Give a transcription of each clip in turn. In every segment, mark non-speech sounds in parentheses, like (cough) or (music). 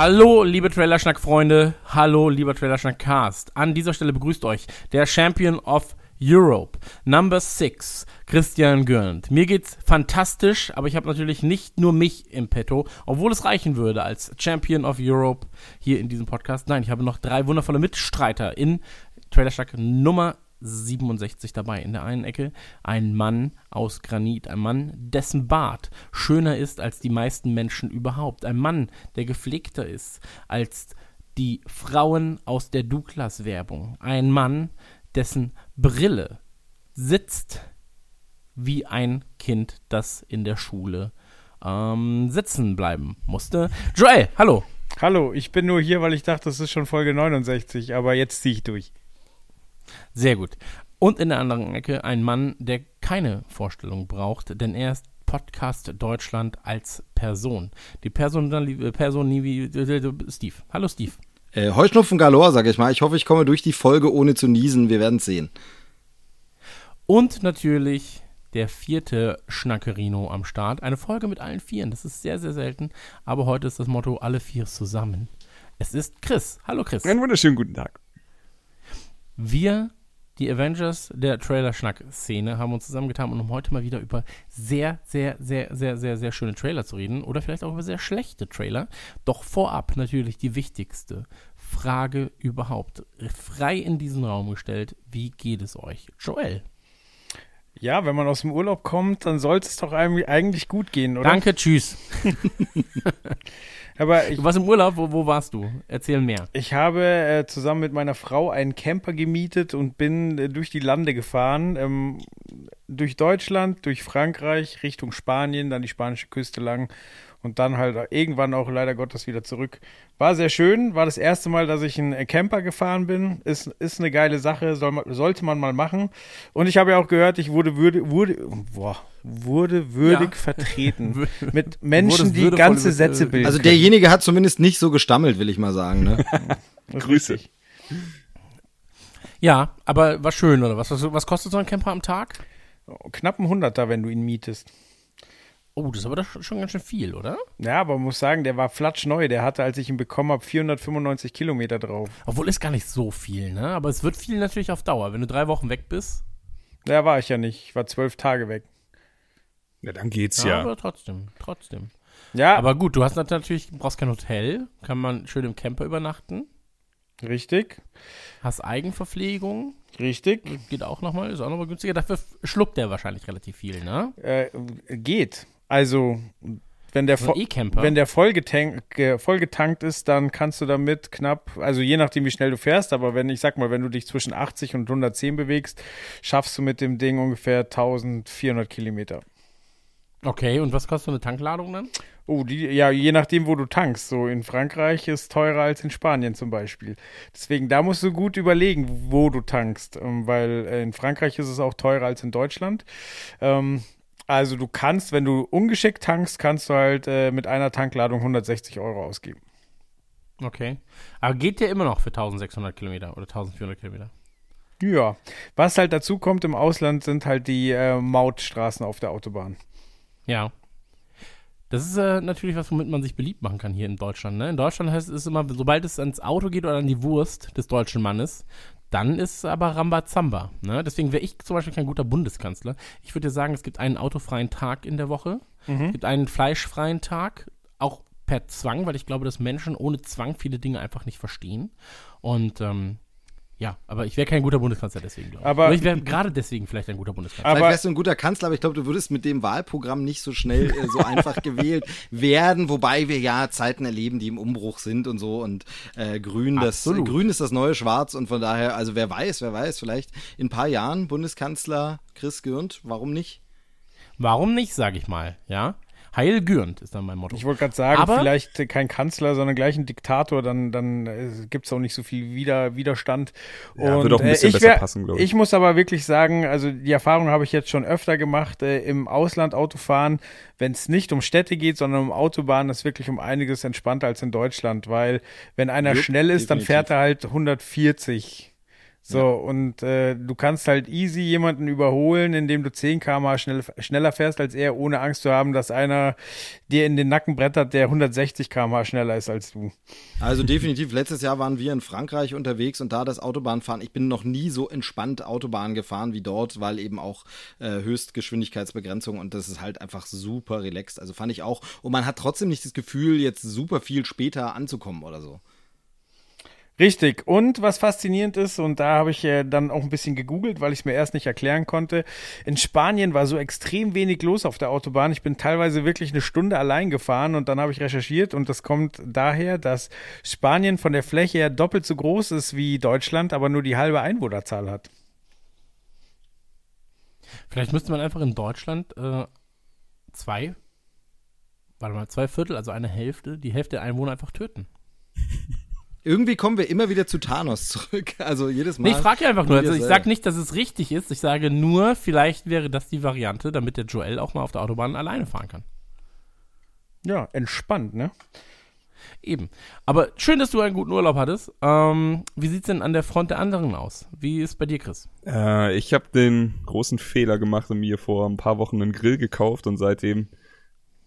Hallo, liebe Trailerschnack-Freunde. Hallo, lieber Trailerschnack-Cast. An dieser Stelle begrüßt euch der Champion of Europe, Number 6, Christian Gürnt. Mir geht's fantastisch, aber ich habe natürlich nicht nur mich im Petto, obwohl es reichen würde als Champion of Europe hier in diesem Podcast. Nein, ich habe noch drei wundervolle Mitstreiter in Trailerschnack Nummer 67 dabei. In der einen Ecke ein Mann aus Granit, ein Mann, dessen Bart schöner ist als die meisten Menschen überhaupt. Ein Mann, der gepflegter ist als die Frauen aus der Douglas-Werbung. Ein Mann, dessen Brille sitzt wie ein Kind, das in der Schule ähm, sitzen bleiben musste. Joel, hallo. Hallo, ich bin nur hier, weil ich dachte, das ist schon Folge 69, aber jetzt ziehe ich durch. Sehr gut. Und in der anderen Ecke ein Mann, der keine Vorstellung braucht, denn er ist Podcast Deutschland als Person. Die Person, äh, Person nie wie äh, Steve. Hallo Steve. Äh, Heuschnupfen galore, sag ich mal. Ich hoffe, ich komme durch die Folge ohne zu niesen. Wir werden sehen. Und natürlich der vierte Schnackerino am Start. Eine Folge mit allen Vieren. Das ist sehr, sehr selten. Aber heute ist das Motto alle vier zusammen. Es ist Chris. Hallo Chris. Einen wunderschönen guten Tag. Wir, die Avengers der Trailer-Schnack-Szene, haben uns zusammengetan, um heute mal wieder über sehr, sehr, sehr, sehr, sehr, sehr schöne Trailer zu reden. Oder vielleicht auch über sehr schlechte Trailer. Doch vorab natürlich die wichtigste Frage überhaupt. Frei in diesen Raum gestellt. Wie geht es euch? Joel. Ja, wenn man aus dem Urlaub kommt, dann sollte es doch eigentlich gut gehen, oder? Danke, tschüss. (laughs) Aber ich, Du warst im Urlaub, wo, wo warst du? Erzähl mehr. ich habe äh, zusammen mit meiner Frau einen Camper gemietet und bin äh, durch die Lande gefahren. Ähm, durch Deutschland, durch Frankreich, Richtung Spanien, dann die spanische Küste lang und dann halt irgendwann auch leider Gottes wieder zurück. War sehr schön, war das erste Mal, dass ich einen Camper gefahren bin. Ist, ist eine geile Sache, soll sollte man mal machen. Und ich habe ja auch gehört, ich wurde, würde, wurde, boah, wurde würdig Ja. vertreten. (laughs) mit Menschen, die ganze Sätze bilden. Also können. derjenige hat zumindest nicht so gestammelt, will ich mal sagen. Ne? (laughs) Richtig. Ja, aber war schön, oder was? Was, was kostet so ein Camper am Tag? Knapp ein Hunderter, wenn du ihn mietest. Oh, das ist aber doch schon ganz schön viel, oder? Ja, aber man muss sagen, der war flatschneu. Der hatte, als ich ihn bekommen habe, 495 Kilometer drauf. Obwohl ist gar nicht so viel, ne? Aber es wird viel natürlich auf Dauer. Wenn du drei Wochen weg bist, Da war ich ja nicht. Ich war zwölf Tage weg. Ja, dann geht's ja, ja. aber trotzdem, trotzdem. Ja, Aber gut, du hast natürlich, brauchst kein Hotel, kann man schön im Camper übernachten, richtig. hast Eigenverpflegung, Richtig. geht auch nochmal, ist auch nochmal günstiger. Dafür schluckt der wahrscheinlich relativ viel, ne? Äh, geht. Also, wenn der, So ein vo E-Camper. wenn der vollgetank, äh, vollgetankt ist, dann kannst du damit knapp, also je nachdem, wie schnell du fährst, aber wenn, ich sag mal, wenn du dich zwischen 80 und 110 bewegst, schaffst du mit dem Ding ungefähr 1400 Kilometer. Okay, und was kostet so eine Tankladung dann? Oh, die, ja, je nachdem, wo du tankst. So in Frankreich ist teurer als in Spanien zum Beispiel. Deswegen, da musst du gut überlegen, wo du tankst, ähm, weil äh, in Frankreich ist es auch teurer als in Deutschland. Ähm, also du kannst, wenn du ungeschickt tankst, kannst du halt äh, mit einer Tankladung 160 Euro ausgeben. Okay. Aber geht der immer noch für 1600 Kilometer oder 1400 Kilometer? Ja, was halt dazu kommt im Ausland, sind halt die äh, Mautstraßen auf der Autobahn. Ja. Das ist äh, natürlich was, womit man sich beliebt machen kann hier in Deutschland. Ne? In Deutschland heißt es immer, sobald es ans Auto geht oder an die Wurst des deutschen Mannes, dann ist aber Rambazamba. Ne? Deswegen wäre ich zum Beispiel kein guter Bundeskanzler. Ich würde dir sagen, es gibt einen autofreien Tag in der Woche, es gibt einen fleischfreien Tag, auch per Zwang, weil ich glaube, dass Menschen ohne Zwang viele Dinge einfach nicht verstehen. Und ähm, ja, aber ich wäre kein guter Bundeskanzler deswegen, glaube ich. Aber- Oder ich wäre gerade deswegen vielleicht ein guter Bundeskanzler. Vielleicht Aber wärst du ein guter Kanzler, aber ich glaube, du würdest mit dem Wahlprogramm nicht so schnell äh, so einfach (laughs) gewählt werden, wobei wir ja Zeiten erleben, die im Umbruch sind und so und äh, Grün, das Absolut. Grün ist das neue Schwarz und von daher, also wer weiß, wer weiß, vielleicht in ein paar Jahren Bundeskanzler Chris Gürnt, warum nicht? Warum nicht, sage ich mal, ja? Heil Gürnt ist dann mein Motto. Ich wollte gerade sagen, Aber- vielleicht kein Kanzler, sondern gleich ein Diktator, dann, dann äh, gibt es auch nicht so viel Wider Widerstand. Ja, Und, würde auch ein äh, bisschen ich besser wär- passen, glaub ich. Ich muss aber wirklich sagen, also die Erfahrung habe ich jetzt schon öfter gemacht, äh, im Ausland Autofahren, wenn es nicht um Städte geht, sondern um Autobahnen, ist wirklich um einiges entspannter als in Deutschland, weil wenn einer Jupp, schnell ist, dann definitiv. fährt er halt 140. So, und äh, du kannst halt easy jemanden überholen, indem du 10 km schnell, schneller fährst als er, ohne Angst zu haben, dass einer dir in den Nacken brettert, der 160 km schneller ist als du. Also definitiv, letztes Jahr waren wir in Frankreich unterwegs und da das Autobahnfahren, ich bin noch nie so entspannt Autobahn gefahren wie dort, weil eben auch äh, Höchstgeschwindigkeitsbegrenzung und das ist halt einfach super relaxed. Also fand ich auch. Und man hat trotzdem nicht das Gefühl, jetzt super viel später anzukommen oder so. Richtig. Und was faszinierend ist, und da habe ich äh, dann auch ein bisschen gegoogelt, weil ich es mir erst nicht erklären konnte. In Spanien war so extrem wenig los auf der Autobahn. Ich bin teilweise wirklich eine Stunde allein gefahren und dann habe ich recherchiert und das kommt daher, dass Spanien von der Fläche her doppelt so groß ist wie Deutschland, aber nur die halbe Einwohnerzahl hat. Vielleicht müsste man einfach in Deutschland äh, zwei, warte mal, zwei Viertel, also eine Hälfte, die Hälfte der Einwohner einfach töten. (laughs) Irgendwie kommen wir immer wieder zu Thanos zurück. (laughs) Also jedes Mal. Nee, ich frage ja einfach nur. Also ich sage nicht, dass es richtig ist. Ich sage nur, vielleicht wäre das die Variante, damit der Joel auch mal auf der Autobahn alleine fahren kann. Ja, entspannt, ne? Eben. Aber schön, dass du einen guten Urlaub hattest. Ähm, wie sieht's denn an der Front der anderen aus? Wie ist bei dir, Chris? Äh, ich habe den großen Fehler gemacht und mir vor ein paar Wochen einen Grill gekauft und seitdem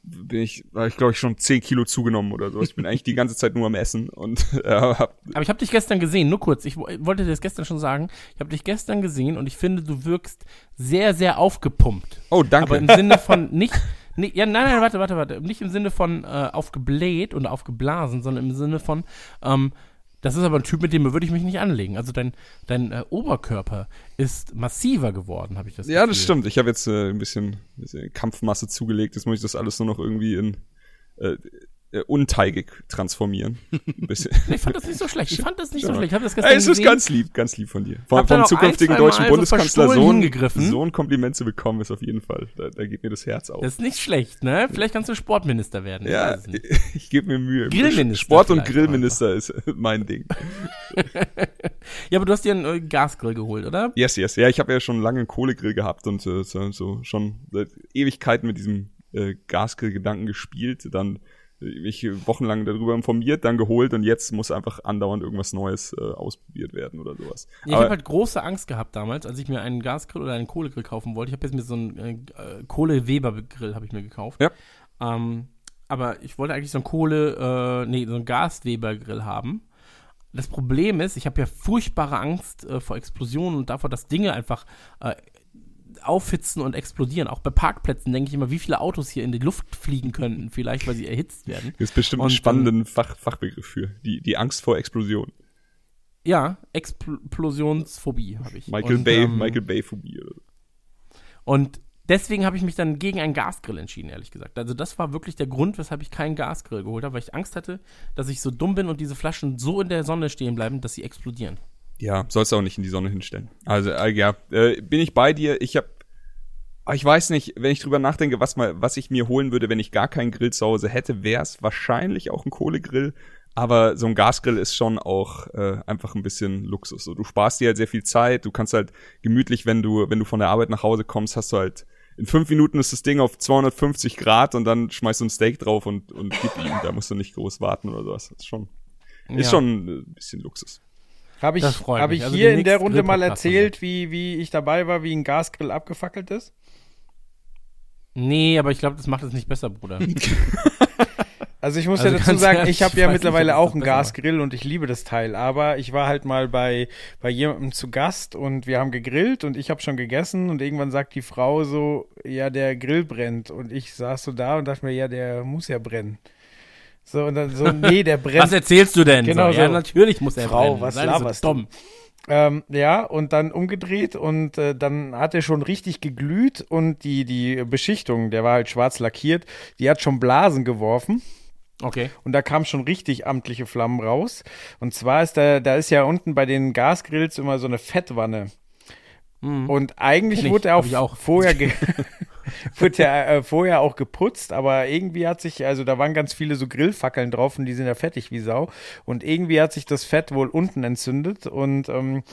bin ich, war ich glaube ich schon 10 Kilo zugenommen oder so. Ich bin eigentlich die ganze Zeit nur am Essen und (laughs) äh, hab, Aber ich habe dich gestern gesehen, nur kurz. Ich wo- wollte dir das gestern schon sagen. Ich habe dich gestern gesehen und ich finde, du wirkst sehr, sehr aufgepumpt. oh danke. Aber im Sinne von nicht, nicht ja, nein, nein, warte, warte, warte. Nicht im Sinne von äh, aufgebläht und aufgeblasen, sondern im Sinne von, ähm, das ist aber ein Typ, mit dem würde ich mich nicht anlegen. Also dein, dein äh, Oberkörper ist massiver geworden, habe ich das ja, das Gefühl. stimmt. Ich habe jetzt äh, ein bisschen, bisschen Kampfmasse zugelegt. Jetzt muss ich das alles nur noch irgendwie in äh, äh, unteigig transformieren. (laughs) Ich fand das nicht so schlecht. Ich fand das nicht so schlecht. Ich habe das gestern Ey, es ist gesehen. ganz lieb, ganz lieb von dir. Vom, Hab da vom zukünftigen ein, deutschen Mal so Bundeskanzler so ein, so ein Kompliment zu bekommen, ist auf jeden Fall. Da, da geht mir das Herz auf. Das ist nicht schlecht, ne? Vielleicht kannst du Sportminister werden. Ich ja, nicht. (laughs) ich gebe mir Mühe. Grillminister Sport und Grillminister ist mein Ding. (laughs) Ja, aber du hast dir einen äh, Gasgrill geholt, oder? Yes, yes. Ja, ich habe ja schon lange einen Kohlegrill gehabt und äh, so, so schon seit Ewigkeiten mit diesem äh, Gasgrill-Gedanken gespielt. Dann äh, mich wochenlang darüber informiert, dann geholt und jetzt muss einfach andauernd irgendwas Neues äh, ausprobiert werden oder sowas. Ja, ich habe halt große Angst gehabt damals, als ich mir einen Gasgrill oder einen Kohlegrill kaufen wollte. Ich habe jetzt mir so einen äh, äh, Kohle-Weber-Grill habe ich mir gekauft. Ja. Ähm, aber ich wollte eigentlich so einen Kohle, äh, nee, so einen Gas-Weber-Grill haben. Das Problem ist, ich habe ja furchtbare Angst äh, vor Explosionen und davor, dass Dinge einfach äh, aufhitzen und explodieren. Auch bei Parkplätzen denke ich immer, wie viele Autos hier in die Luft fliegen könnten, vielleicht weil sie erhitzt werden. Das ist bestimmt Und, ein spannenden Fach, Fachbegriff für. Die, die Angst vor Explosion. Ja, Explosionsphobie habe ich. Michael und, Bay, ähm, Michael Bay Phobie. oder so. Und deswegen habe ich mich dann gegen einen Gasgrill entschieden, ehrlich gesagt. Also das war wirklich der Grund, weshalb ich keinen Gasgrill geholt habe, weil ich Angst hatte, dass ich so dumm bin und diese Flaschen so in der Sonne stehen bleiben, dass sie explodieren. Ja, sollst du auch nicht in die Sonne hinstellen. Also, äh, ja, äh, bin ich bei dir. Ich habe ich weiß nicht, wenn ich drüber nachdenke, was mal, was ich mir holen würde, wenn ich gar keinen Grill zu Hause hätte, wäre es wahrscheinlich auch ein Kohlegrill. Aber so ein Gasgrill ist schon auch äh, einfach ein bisschen Luxus. So, du sparst dir halt sehr viel Zeit. Du kannst halt gemütlich, wenn du, wenn du von der Arbeit nach Hause kommst, hast du halt in fünf Minuten ist das Ding auf 250 Grad und dann schmeißt du ein Steak drauf und, und gib ihm. Da musst du nicht groß warten oder sowas. Das ist schon, ist Ja. schon äh, ein bisschen Luxus. Habe ich, hab ich Also hier in der Runde mal erzählt, wie, wie ich dabei war, wie ein Gasgrill abgefackelt ist? Nee, aber ich glaube, das macht es nicht besser, Bruder. (laughs) (laughs) Also ich muss Also ja dazu sagen, ehrlich, ich habe ja nicht, mittlerweile ob auch einen. Gasgrill und ich liebe das Teil. Aber ich war halt mal bei, bei jemandem zu Gast und wir haben gegrillt und ich habe schon gegessen und irgendwann sagt die Frau so, ja, der Grill brennt. Und ich saß so da und dachte mir, ja, der muss ja brennen. So, und dann so, nee, der (laughs) brennt. Was erzählst du denn? Genau so? Ja, natürlich muss er Frau, brennen. was Sei laberst so du? dumm. Ähm, ja, und dann umgedreht und äh, dann hat er schon richtig geglüht und die, die Beschichtung, der war halt schwarz lackiert, die hat schon Blasen geworfen. Okay. Und da kamen schon richtig amtliche Flammen raus. Und zwar ist da, da ist ja unten bei den Gasgrills immer so eine Fettwanne. Und eigentlich Kenn wurde er auch, auch. vorher (laughs) (laughs) wurde ja äh, vorher auch geputzt, aber irgendwie hat sich, also da waren ganz viele so Grillfackeln drauf und die sind ja fettig wie Sau. Und irgendwie hat sich das Fett wohl unten entzündet. Und ähm,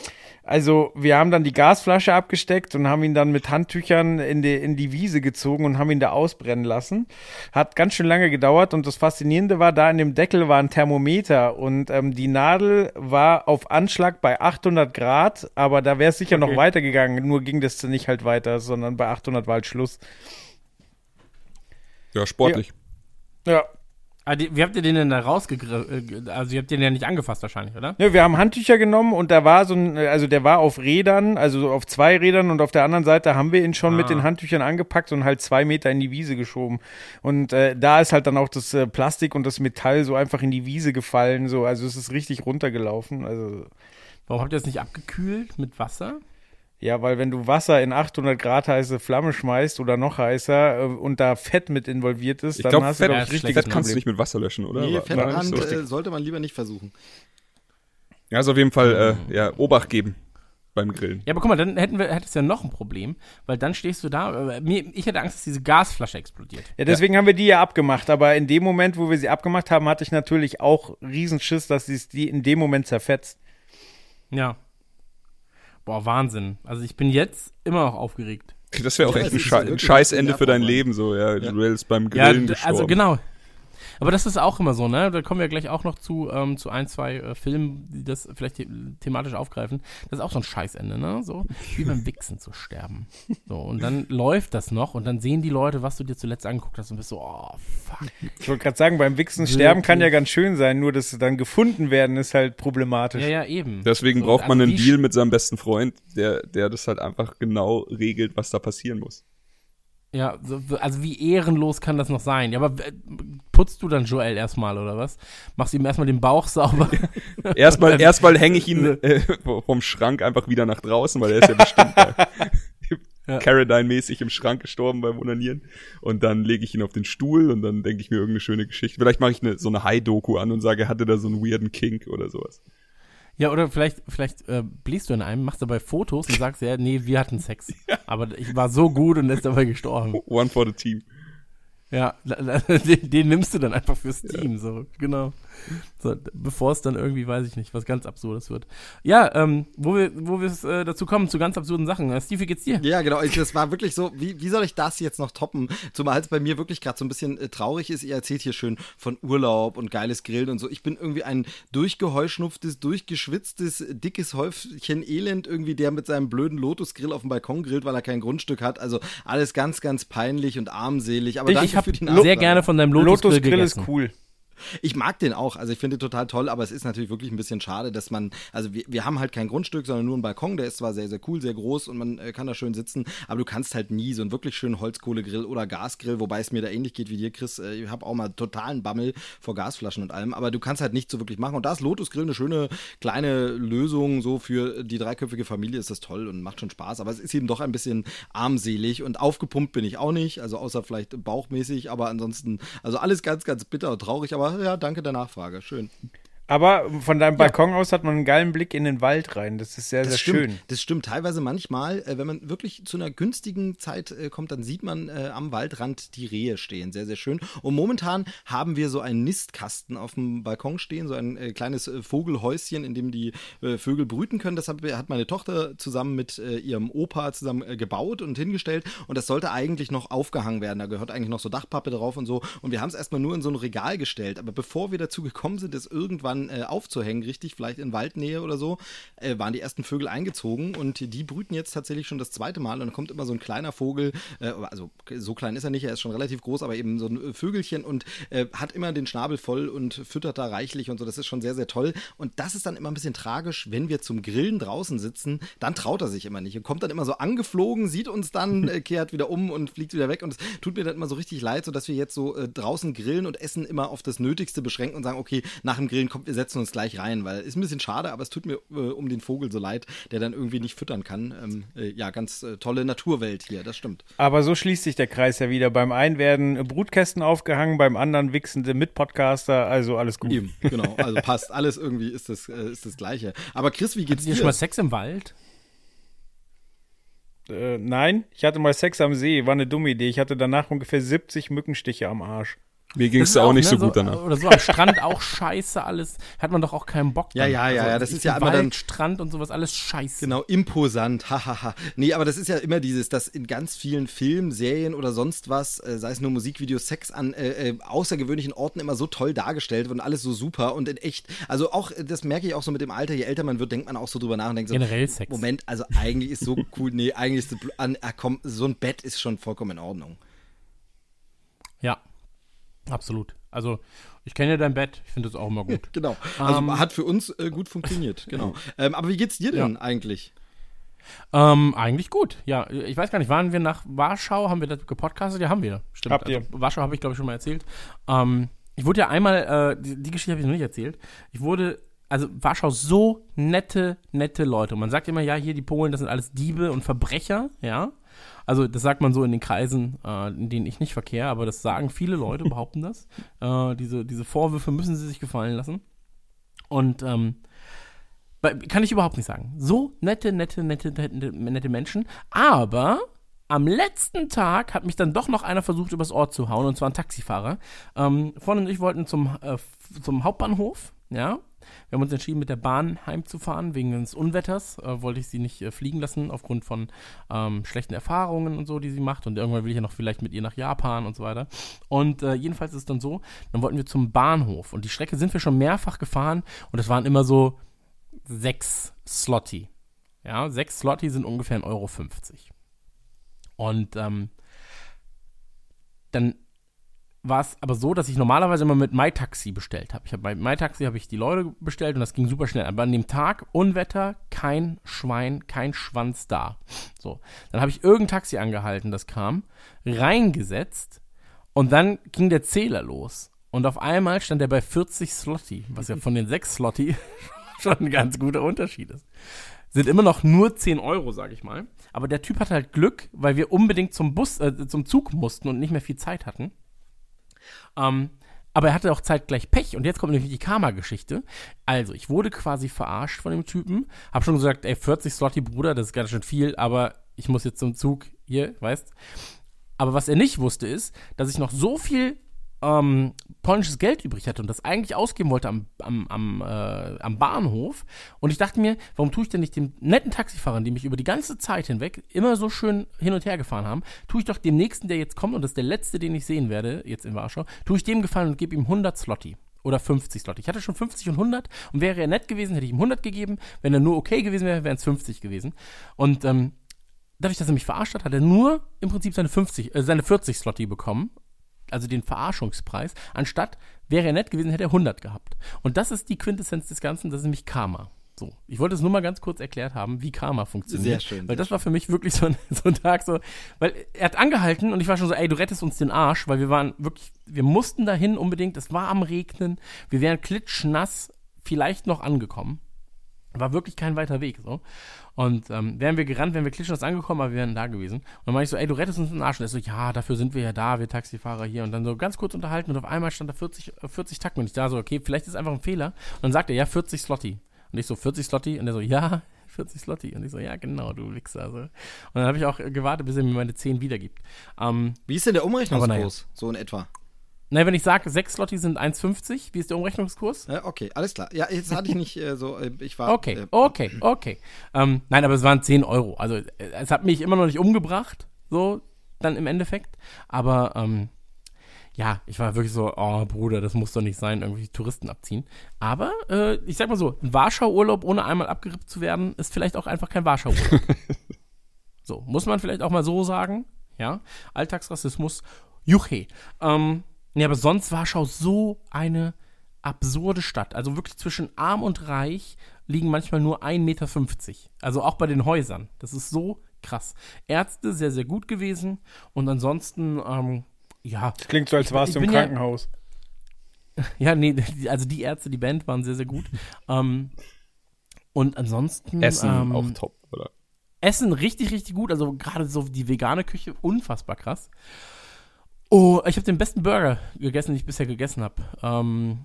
also wir haben dann die Gasflasche abgesteckt und haben ihn dann mit Handtüchern in die, in die Wiese gezogen und haben ihn da ausbrennen lassen. Hat ganz schön lange gedauert und das Faszinierende war, da in dem Deckel war ein Thermometer und ähm, die Nadel war auf Anschlag bei 800 Grad, aber da wäre es sicher noch weitergegangen, nur ging das nicht halt weiter, sondern bei 800 war halt Schluss. Ja, sportlich. Ja, Ah, die, wie habt ihr den denn da rausgegriffen? Also ihr habt den ja nicht angefasst wahrscheinlich, oder? Ja, wir haben Handtücher genommen und da war so ein, also der war auf Rädern, also auf zwei Rädern und auf der anderen Seite haben wir ihn schon Ah. mit den Handtüchern angepackt und halt zwei Meter in die Wiese geschoben. Und äh, da ist halt dann auch das äh, Plastik und das Metall so einfach in die Wiese gefallen, so, also es ist richtig runtergelaufen. Also Warum habt ihr das nicht abgekühlt mit Wasser? Ja, weil wenn du Wasser in 800 Grad heiße Flamme schmeißt oder noch heißer äh, und da Fett mit involviert ist, Ich dann glaube, hast Fett, du Ja, glaub ich, schlecht. richtiges Fett kannst du Problem. nicht mit Wasser löschen, oder? Nee, nicht so. äh, sollte man lieber nicht versuchen. Ja, ist auf jeden Fall äh, ja, Obacht geben beim Grillen. Ja, aber guck mal, dann hätten wir, hättest du ja noch ein Problem, weil dann stehst du da. Äh, mir, ich hätte Angst, dass diese Gasflasche explodiert. Ja, deswegen haben wir die ja abgemacht. Aber in dem Moment, wo wir sie abgemacht haben, hatte ich natürlich auch Riesenschiss, dass sie es die in dem Moment zerfetzt. Ja. Boah, Wahnsinn. Also ich bin jetzt immer noch aufgeregt. Das wäre auch Ja, echt ein, Schei ein Scheißende für dein. Leben, so, ja. Ja. Du wärst beim Ja, Grillen d- gestorben. also genau. Aber das ist auch immer so, ne? Da kommen wir gleich auch noch zu, ähm, zu ein, zwei äh, Filmen, die das vielleicht the thematisch aufgreifen. Das ist auch so ein Scheißende, ne? So wie beim Wichsen zu sterben. So, und dann läuft das noch und dann sehen die Leute, was du dir zuletzt angeguckt hast und bist so, oh, fuck. Ich wollte gerade sagen, beim Wichsen sterben kann ja ganz schön sein, nur dass sie dann gefunden werden, ist halt problematisch. Ja, ja, eben. Deswegen So, braucht man also einen Deal mit seinem besten Freund, der, der das halt einfach genau regelt, was da passieren muss. Ja, so, also wie ehrenlos kann das noch sein? Ja, aber äh, putzt du dann Joel erstmal oder was? Machst ihm erstmal den Bauch sauber? (laughs) Erstmal, erstmal hänge ich ihn äh, (laughs) vom Schrank einfach wieder nach draußen, weil er ist ja bestimmt (laughs) Ja. Caradine-mäßig im Schrank gestorben beim Onanieren. Und dann lege ich ihn auf den Stuhl und dann denke ich mir irgendeine schöne Geschichte. Vielleicht mache ich eine, so eine High-Doku an und sage, er hatte da so einen weirden Kink oder sowas. Ja, oder vielleicht, vielleicht äh, bläst du in einem, machst dabei Fotos und sagst, ja, nee, wir hatten Sex. (laughs) Aber ich war so gut und er ist dabei gestorben. One for the team. Ja, (laughs) den, den nimmst du dann einfach fürs Team, so, genau. So, bevor es dann irgendwie, weiß ich nicht, was ganz Absurdes wird. Ja, ähm, wo wir, wo wir es äh, dazu kommen, zu ganz absurden Sachen. Äh, Steve, wie geht's dir? Ja, genau. Ich- Das war wirklich so, wie, wie soll ich das jetzt noch toppen? Zumal es bei mir wirklich gerade so ein bisschen äh, traurig ist. Ihr erzählt hier schön von Urlaub und geiles Grillen und so. Ich bin irgendwie ein durchgeheuschnupftes, durchgeschwitztes, dickes Häufchen Elend irgendwie, der mit seinem blöden Lotusgrill auf dem Balkon grillt, weil er kein Grundstück hat. Also alles ganz, ganz peinlich und armselig. Aber Ich, danke ich habe für sehr gerne von deinem Lotus-Grill Lotus Grill gegessen. ist cool. Ich mag den auch, also ich finde den total toll, aber es ist natürlich wirklich ein bisschen schade, dass man, also wir, wir haben halt kein Grundstück, sondern nur einen Balkon, der ist zwar sehr, sehr cool, sehr groß und man äh, kann da schön sitzen, aber du kannst halt nie so einen wirklich schönen Holzkohlegrill oder Gasgrill, wobei es mir da ähnlich geht wie dir, Chris, äh, ich habe auch mal totalen Bammel vor Gasflaschen und allem, aber du kannst halt nicht so wirklich machen und da ist Lotus Grill eine schöne kleine Lösung, so für die dreiköpfige Familie ist das toll und macht schon Spaß, aber es ist eben doch ein bisschen armselig und aufgepumpt bin ich auch nicht, also außer vielleicht bauchmäßig, aber ansonsten, also alles ganz, ganz bitter und traurig, aber ja, danke der Nachfrage, schön. Aber von deinem Balkon aus hat man einen geilen Blick in den Wald rein. Das ist sehr, Das sehr stimmt, schön. das stimmt. Teilweise manchmal, äh, wenn man wirklich zu einer günstigen Zeit äh, kommt, dann sieht man äh, am Waldrand die Rehe stehen. Sehr, sehr schön. Und momentan haben wir so einen Nistkasten auf dem Balkon stehen, so ein äh, kleines äh, Vogelhäuschen, in dem die Vögel brüten können. Das hat, hat meine Tochter zusammen mit ihrem Opa zusammen gebaut und hingestellt. Und das sollte eigentlich noch aufgehangen werden. Da gehört eigentlich noch so Dachpappe drauf und so. Und wir haben es erstmal nur in so ein Regal gestellt. Aber bevor wir dazu gekommen sind, es irgendwann äh, aufzuhängen, richtig, vielleicht in Waldnähe oder so, äh, waren die ersten Vögel eingezogen und die brüten jetzt tatsächlich schon das zweite Mal und dann kommt immer so ein kleiner Vogel, äh, also so klein ist er nicht, er ist schon relativ groß, aber eben so ein Vögelchen und äh, hat immer den Schnabel voll und füttert da reichlich und so, das ist schon sehr, sehr toll. Und das ist dann immer ein bisschen tragisch, wenn wir zum Grillen draußen sitzen, dann traut er sich immer nicht und kommt dann immer so angeflogen, sieht uns dann, (laughs) äh, kehrt wieder um und fliegt wieder weg und es tut mir dann immer so richtig leid, so dass wir jetzt so äh, draußen grillen und Essen immer auf das Nötigste beschränken und sagen, okay, nach dem Grillen kommt, wir setzen uns gleich rein, weil ist ein bisschen schade, aber es tut mir äh, um den Vogel so leid, der dann irgendwie nicht füttern kann. Ähm, äh, ja, ganz äh, tolle Naturwelt hier, das stimmt. Aber so schließt sich der Kreis ja wieder. Beim einen werden Brutkästen aufgehangen, beim anderen wichsende Mitpodcaster, also alles gut. Eben, genau. Also passt. Alles irgendwie ist das, äh, ist das Gleiche. Aber Chris, wie geht's Hattet ihr dir? schon mal Sex im Wald? Äh, nein, ich hatte mal Sex am See, war eine dumme Idee. Ich hatte danach ungefähr 70 Mückenstiche am Arsch. Mir ging es ist auch nicht ne, so gut danach. Oder so am Strand auch scheiße alles. Hat man doch auch keinen Bock. Ja, dann. ja, ja, ja, das ist ja Wald, immer dann- Strand und sowas, alles scheiße. Genau, imposant, (laughs) hahaha. nee, aber das ist ja immer dieses, dass in ganz vielen Filmen, Serien oder sonst was, äh, sei es nur Musikvideos, Sex an äh, äh, außergewöhnlichen Orten immer so toll dargestellt wird und alles so super und in echt, also auch, das merke ich auch so mit dem Alter, je älter man wird, denkt man auch so drüber nach und denkt so, Generell Sex. Moment, also eigentlich ist so (laughs) cool, nee, eigentlich ist ah, komm, so ein Bett ist schon vollkommen in Ordnung. Ja, absolut. Also, ich kenne ja dein Bett, ich finde das auch immer gut. (laughs) Genau, also Ähm, hat für uns äh, gut funktioniert, (laughs) genau. Ähm, aber wie geht's dir denn eigentlich? ähm, eigentlich gut, ja. Ich weiß gar nicht, waren wir nach Warschau, haben wir das gepodcastet? Ja, haben wir. Stimmt. Habt ihr. Also, Warschau habe ich, glaube ich, schon mal erzählt. Ähm, ich wurde ja einmal, äh, die, die Geschichte habe ich noch nicht erzählt. Ich wurde, also Warschau, so nette, nette Leute. Und man sagt immer, ja, hier die Polen, das sind alles Diebe und Verbrecher, ja. Also das sagt man so in den Kreisen, äh, in denen ich nicht verkehre, aber das sagen viele Leute, (laughs) behaupten das. Äh, diese, diese Vorwürfe müssen sie sich gefallen lassen. Und ähm, kann ich überhaupt nicht sagen. So nette, nette, nette, nette, nette Menschen. Aber am letzten Tag hat mich dann doch noch einer versucht, übers Ohr zu hauen, und zwar ein Taxifahrer. Ähm, Freundin und ich wollten zum, äh, zum Hauptbahnhof, ja. Wir haben uns entschieden, mit der Bahn heimzufahren, wegen des Unwetters. Äh, wollte ich sie nicht äh, fliegen lassen, aufgrund von ähm, schlechten Erfahrungen und so, die sie macht. Und irgendwann will ich ja noch vielleicht mit ihr nach Japan und so weiter. Und äh, jedenfalls ist es dann so, dann wollten wir zum Bahnhof. Und die Strecke sind wir schon mehrfach gefahren. Und es waren immer so sechs Slotty. Ja, sechs Slotty sind ungefähr 1,50 Euro. Und ähm, dann war es aber so, dass ich normalerweise immer mit MyTaxi bestellt habe. Ich habe bei MyTaxi habe ich die Leute bestellt und das ging super schnell. Aber an dem Tag Unwetter, kein Schwein, kein Schwanz da. So, dann habe ich irgendein Taxi angehalten, das kam, reingesetzt und dann ging der Zähler los. Und auf einmal stand er bei 40 Slotty, was ja von den 6 Slotty (laughs) schon ein ganz guter Unterschied ist. Sind immer noch nur 10 Euro, sag ich mal. Aber der Typ hatte halt Glück, weil wir unbedingt zum Bus, äh, zum Zug mussten und nicht mehr viel Zeit hatten. Ähm, aber er hatte auch zeitgleich Pech. Und jetzt kommt nämlich die Karma-Geschichte. Also, ich wurde quasi verarscht von dem Typen. Hab schon gesagt, ey, 40 Slotty, Bruder, das ist ganz schön viel, aber ich muss jetzt zum Zug hier, weißt Aber was er nicht wusste, ist, dass ich noch so viel ähm, polnisches Geld übrig hatte und das eigentlich ausgeben wollte am, am, am, äh, am Bahnhof. Und ich dachte mir, warum tue ich denn nicht dem netten Taxifahrern, die mich über die ganze Zeit hinweg immer so schön hin und her gefahren haben, tue ich doch dem nächsten, der jetzt kommt, und das ist der letzte, den ich sehen werde, jetzt in Warschau, tue ich dem gefallen und gebe ihm 100 Slotty. Oder 50 Slotty. Ich hatte schon 50 und 100 und wäre er nett gewesen, hätte ich ihm 100 gegeben. Wenn er nur okay gewesen wäre, wären es 50 gewesen. Und ähm, dadurch, dass er mich verarscht hat, hat er nur im Prinzip seine 50, äh, seine 40 Slotty bekommen. Also den Verarschungspreis. Anstatt, wäre er nett gewesen, hätte er 100 gehabt. Und das ist die Quintessenz des Ganzen, das ist nämlich Karma. So. Ich wollte es nur mal ganz kurz erklärt haben, wie Karma funktioniert. Sehr schön, Weil das war für mich wirklich so ein, (laughs) so ein Tag so, weil er hat angehalten und ich war schon so, ey, du rettest uns den Arsch, weil wir waren wirklich, wir mussten dahin unbedingt, es war am Regnen, wir wären klitschnass vielleicht noch angekommen. War wirklich kein weiter Weg, so. Und ähm, wären wir gerannt, wären wir klitschnass angekommen, aber wir wären da gewesen. Und dann meinte ich so, ey, du rettest uns den Arsch. Und er so, ja, dafür sind wir ja da, wir Taxifahrer hier. Und dann so ganz kurz unterhalten und auf einmal stand da 40, äh, 40 Tacken. Und ich da so, okay, vielleicht ist es einfach ein Fehler. Und dann sagt er, ja, 40 Slotty. Und ich so, 40 Slotty? Und er so, ja, (laughs) 40 Slotty. Und ich so, ja, genau, du Wichser. So. Und dann habe ich auch gewartet, bis er mir meine 10 wiedergibt. Ähm, Wie ist denn der Umrechnungskurs? naja. So in etwa. Na, wenn ich sage, 6 Slotty sind 1,50, wie ist der Umrechnungskurs? Ja, okay, alles klar. Ja, jetzt hatte ich nicht äh, so, äh, ich war. Okay, Äh, okay, okay. Ähm, nein, aber es waren 10 Euro. Also äh, es hat mich immer noch nicht umgebracht, so dann im Endeffekt. Aber ähm, ja, ich war wirklich so, oh Bruder, das muss doch nicht sein, irgendwie Touristen abziehen. Aber äh, ich sag mal so, ein Warschau-Urlaub ohne einmal abgerippt zu werden, ist vielleicht auch einfach kein Warschau-Urlaub. (laughs) so, muss man vielleicht auch mal so sagen. Ja, Alltagsrassismus, juche. Ähm, ja, aber sonst Warschau so eine absurde Stadt. Also wirklich zwischen arm und reich liegen manchmal nur 1,50 Meter. Also auch bei den Häusern. Das ist so krass. Ärzte sehr, sehr gut gewesen. Und ansonsten, ähm, ja, Klingt so, als warst du im bin ja- Krankenhaus. (laughs) ja, nee, also die Ärzte, die Band waren sehr, sehr gut. (laughs) ähm, und ansonsten. Essen ähm, auch top, oder? Essen richtig, richtig gut. Also gerade so die vegane Küche, unfassbar krass. Oh, ich habe den besten Burger gegessen, den ich bisher gegessen habe. Ähm,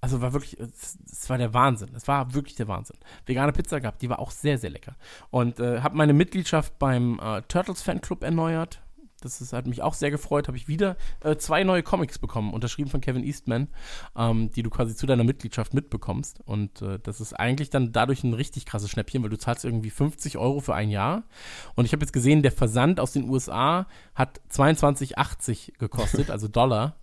Also war wirklich, es, war der Wahnsinn. Es war wirklich der Wahnsinn. Vegane Pizza gehabt, die war auch sehr, sehr lecker. Und äh, habe meine Mitgliedschaft beim äh, Turtles Fanclub erneuert. Das hat mich auch sehr gefreut. Habe ich wieder äh, zwei neue Comics bekommen, unterschrieben von Kevin Eastman, ähm, die du quasi zu deiner Mitgliedschaft mitbekommst. Und äh, das ist eigentlich dann dadurch ein richtig krasses Schnäppchen, weil du zahlst irgendwie 50 Euro für ein Jahr. Und ich habe jetzt gesehen, der Versand aus den USA hat 22,80 gekostet, also (laughs) Dollar.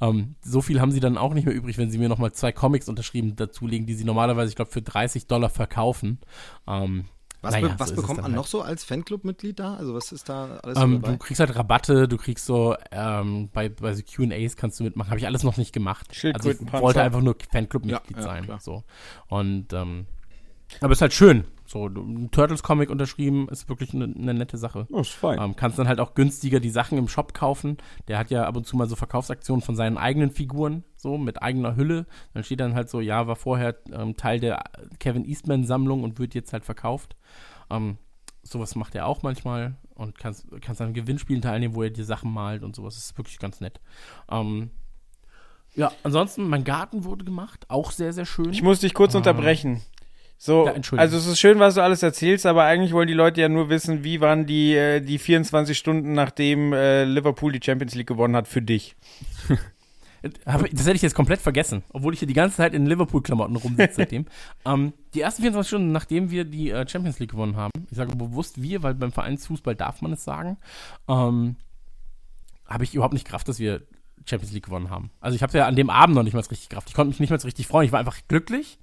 Ähm, so viel haben sie dann auch nicht mehr übrig, wenn sie mir nochmal zwei Comics unterschrieben dazulegen, die sie normalerweise, ich glaube, für 30 Dollar verkaufen. Ähm, Was, naja, be was so es bekommt man halt. noch so als Fanclub-Mitglied da? Also was ist da alles so Ähm, dabei? du kriegst halt Rabatte, du kriegst so, ähm, bei, bei so QAs kannst du mitmachen. Habe ich alles noch nicht gemacht. Also ich wollte einfach nur Fanclub-Mitglied Ja, ja, sein. klar. So. Und, ähm, aber ist halt schön. So, ein Turtles-Comic unterschrieben, ist wirklich eine, eine nette Sache. Oh, ist fein. Ähm, kannst dann halt auch günstiger die Sachen im Shop kaufen. Der hat ja ab und zu mal so Verkaufsaktionen von seinen eigenen Figuren, so mit eigener Hülle. Dann steht dann halt so, ja, war vorher ähm, Teil der Kevin Eastman-Sammlung und wird jetzt halt verkauft. Ähm, sowas macht er auch manchmal und kannst, kannst an Gewinnspielen teilnehmen, wo er dir Sachen malt und sowas. Das ist wirklich ganz nett. Ähm, ja, ansonsten, mein Garten wurde gemacht, auch sehr, sehr schön. Ich muss dich kurz unterbrechen. So, Ja, also es ist schön, was du alles erzählst, aber eigentlich wollen die Leute ja nur wissen, wie waren die, äh, die 24 Stunden, nachdem äh, Liverpool die Champions League gewonnen hat, für dich. (laughs) Das hätte ich jetzt komplett vergessen, obwohl ich hier die ganze Zeit in Liverpool-Klamotten rumsitze (laughs) seitdem. ähm, die ersten 24 Stunden, nachdem wir die äh, Champions League gewonnen haben, ich sage bewusst wir, weil beim Vereinsfußball darf man es sagen, ähm, habe ich überhaupt nicht Kraft, dass wir Champions League gewonnen haben. Also ich habe ja an dem Abend noch nicht mal richtig Kraft. Ich konnte mich nicht mal richtig freuen. Ich war einfach glücklich.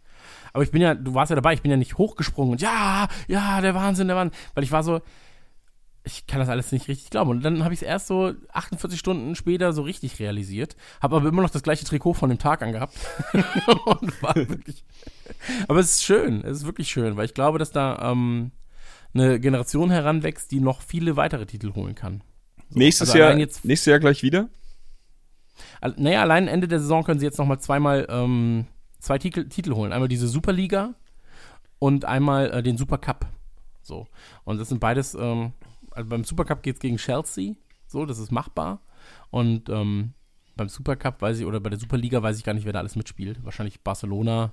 Aber ich bin ja, du warst ja dabei, ich bin ja nicht hochgesprungen und ja, ja, der Wahnsinn, der Wahnsinn. Weil ich war so, ich kann das alles nicht richtig glauben. Und dann habe ich es erst so 48 Stunden später so richtig realisiert. Habe aber immer noch das gleiche Trikot von dem Tag angehabt. (laughs) und war wirklich. Aber es ist schön, es ist wirklich schön, weil ich glaube, dass da ähm, eine Generation heranwächst, die noch viele weitere Titel holen kann. nächstes, also Jahr, nächstes Jahr gleich wieder? Naja, allein Ende der Saison können sie jetzt nochmal zweimal ähm, zwei Titel, Titel holen. Einmal diese Superliga und einmal äh, den Supercup. So. Und das sind beides, ähm, also beim Supercup geht es gegen Chelsea. So, das ist machbar. Und ähm, beim Supercup weiß ich, oder bei der Superliga weiß ich gar nicht, wer da alles mitspielt. Wahrscheinlich Barcelona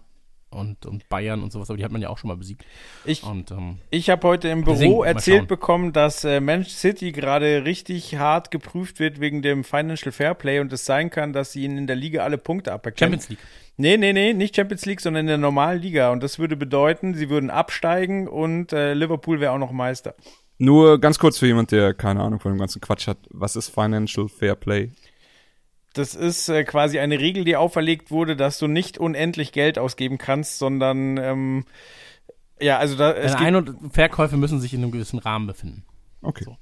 und, und Bayern und sowas, aber die hat man ja auch schon mal besiegt. Ich, Und ähm, ich habe heute im Büro erzählt bekommen, dass äh, Manchester City gerade richtig hart geprüft wird wegen dem Financial Fairplay und es sein kann, dass sie ihnen in der Liga alle Punkte aberkennen. Champions League. Nee, nee, nee, nicht Champions League, sondern in der normalen Liga. Und das würde bedeuten, sie würden absteigen und äh, Liverpool wäre auch noch Meister. Nur ganz kurz für jemand, der keine Ahnung von dem ganzen Quatsch hat. Was ist Financial Fair Play? Das ist äh, quasi eine Regel, die auferlegt wurde, dass du nicht unendlich Geld ausgeben kannst, sondern ähm, ja, also da es Ein- und Verkäufe müssen sich in einem gewissen Rahmen befinden. Okay. So.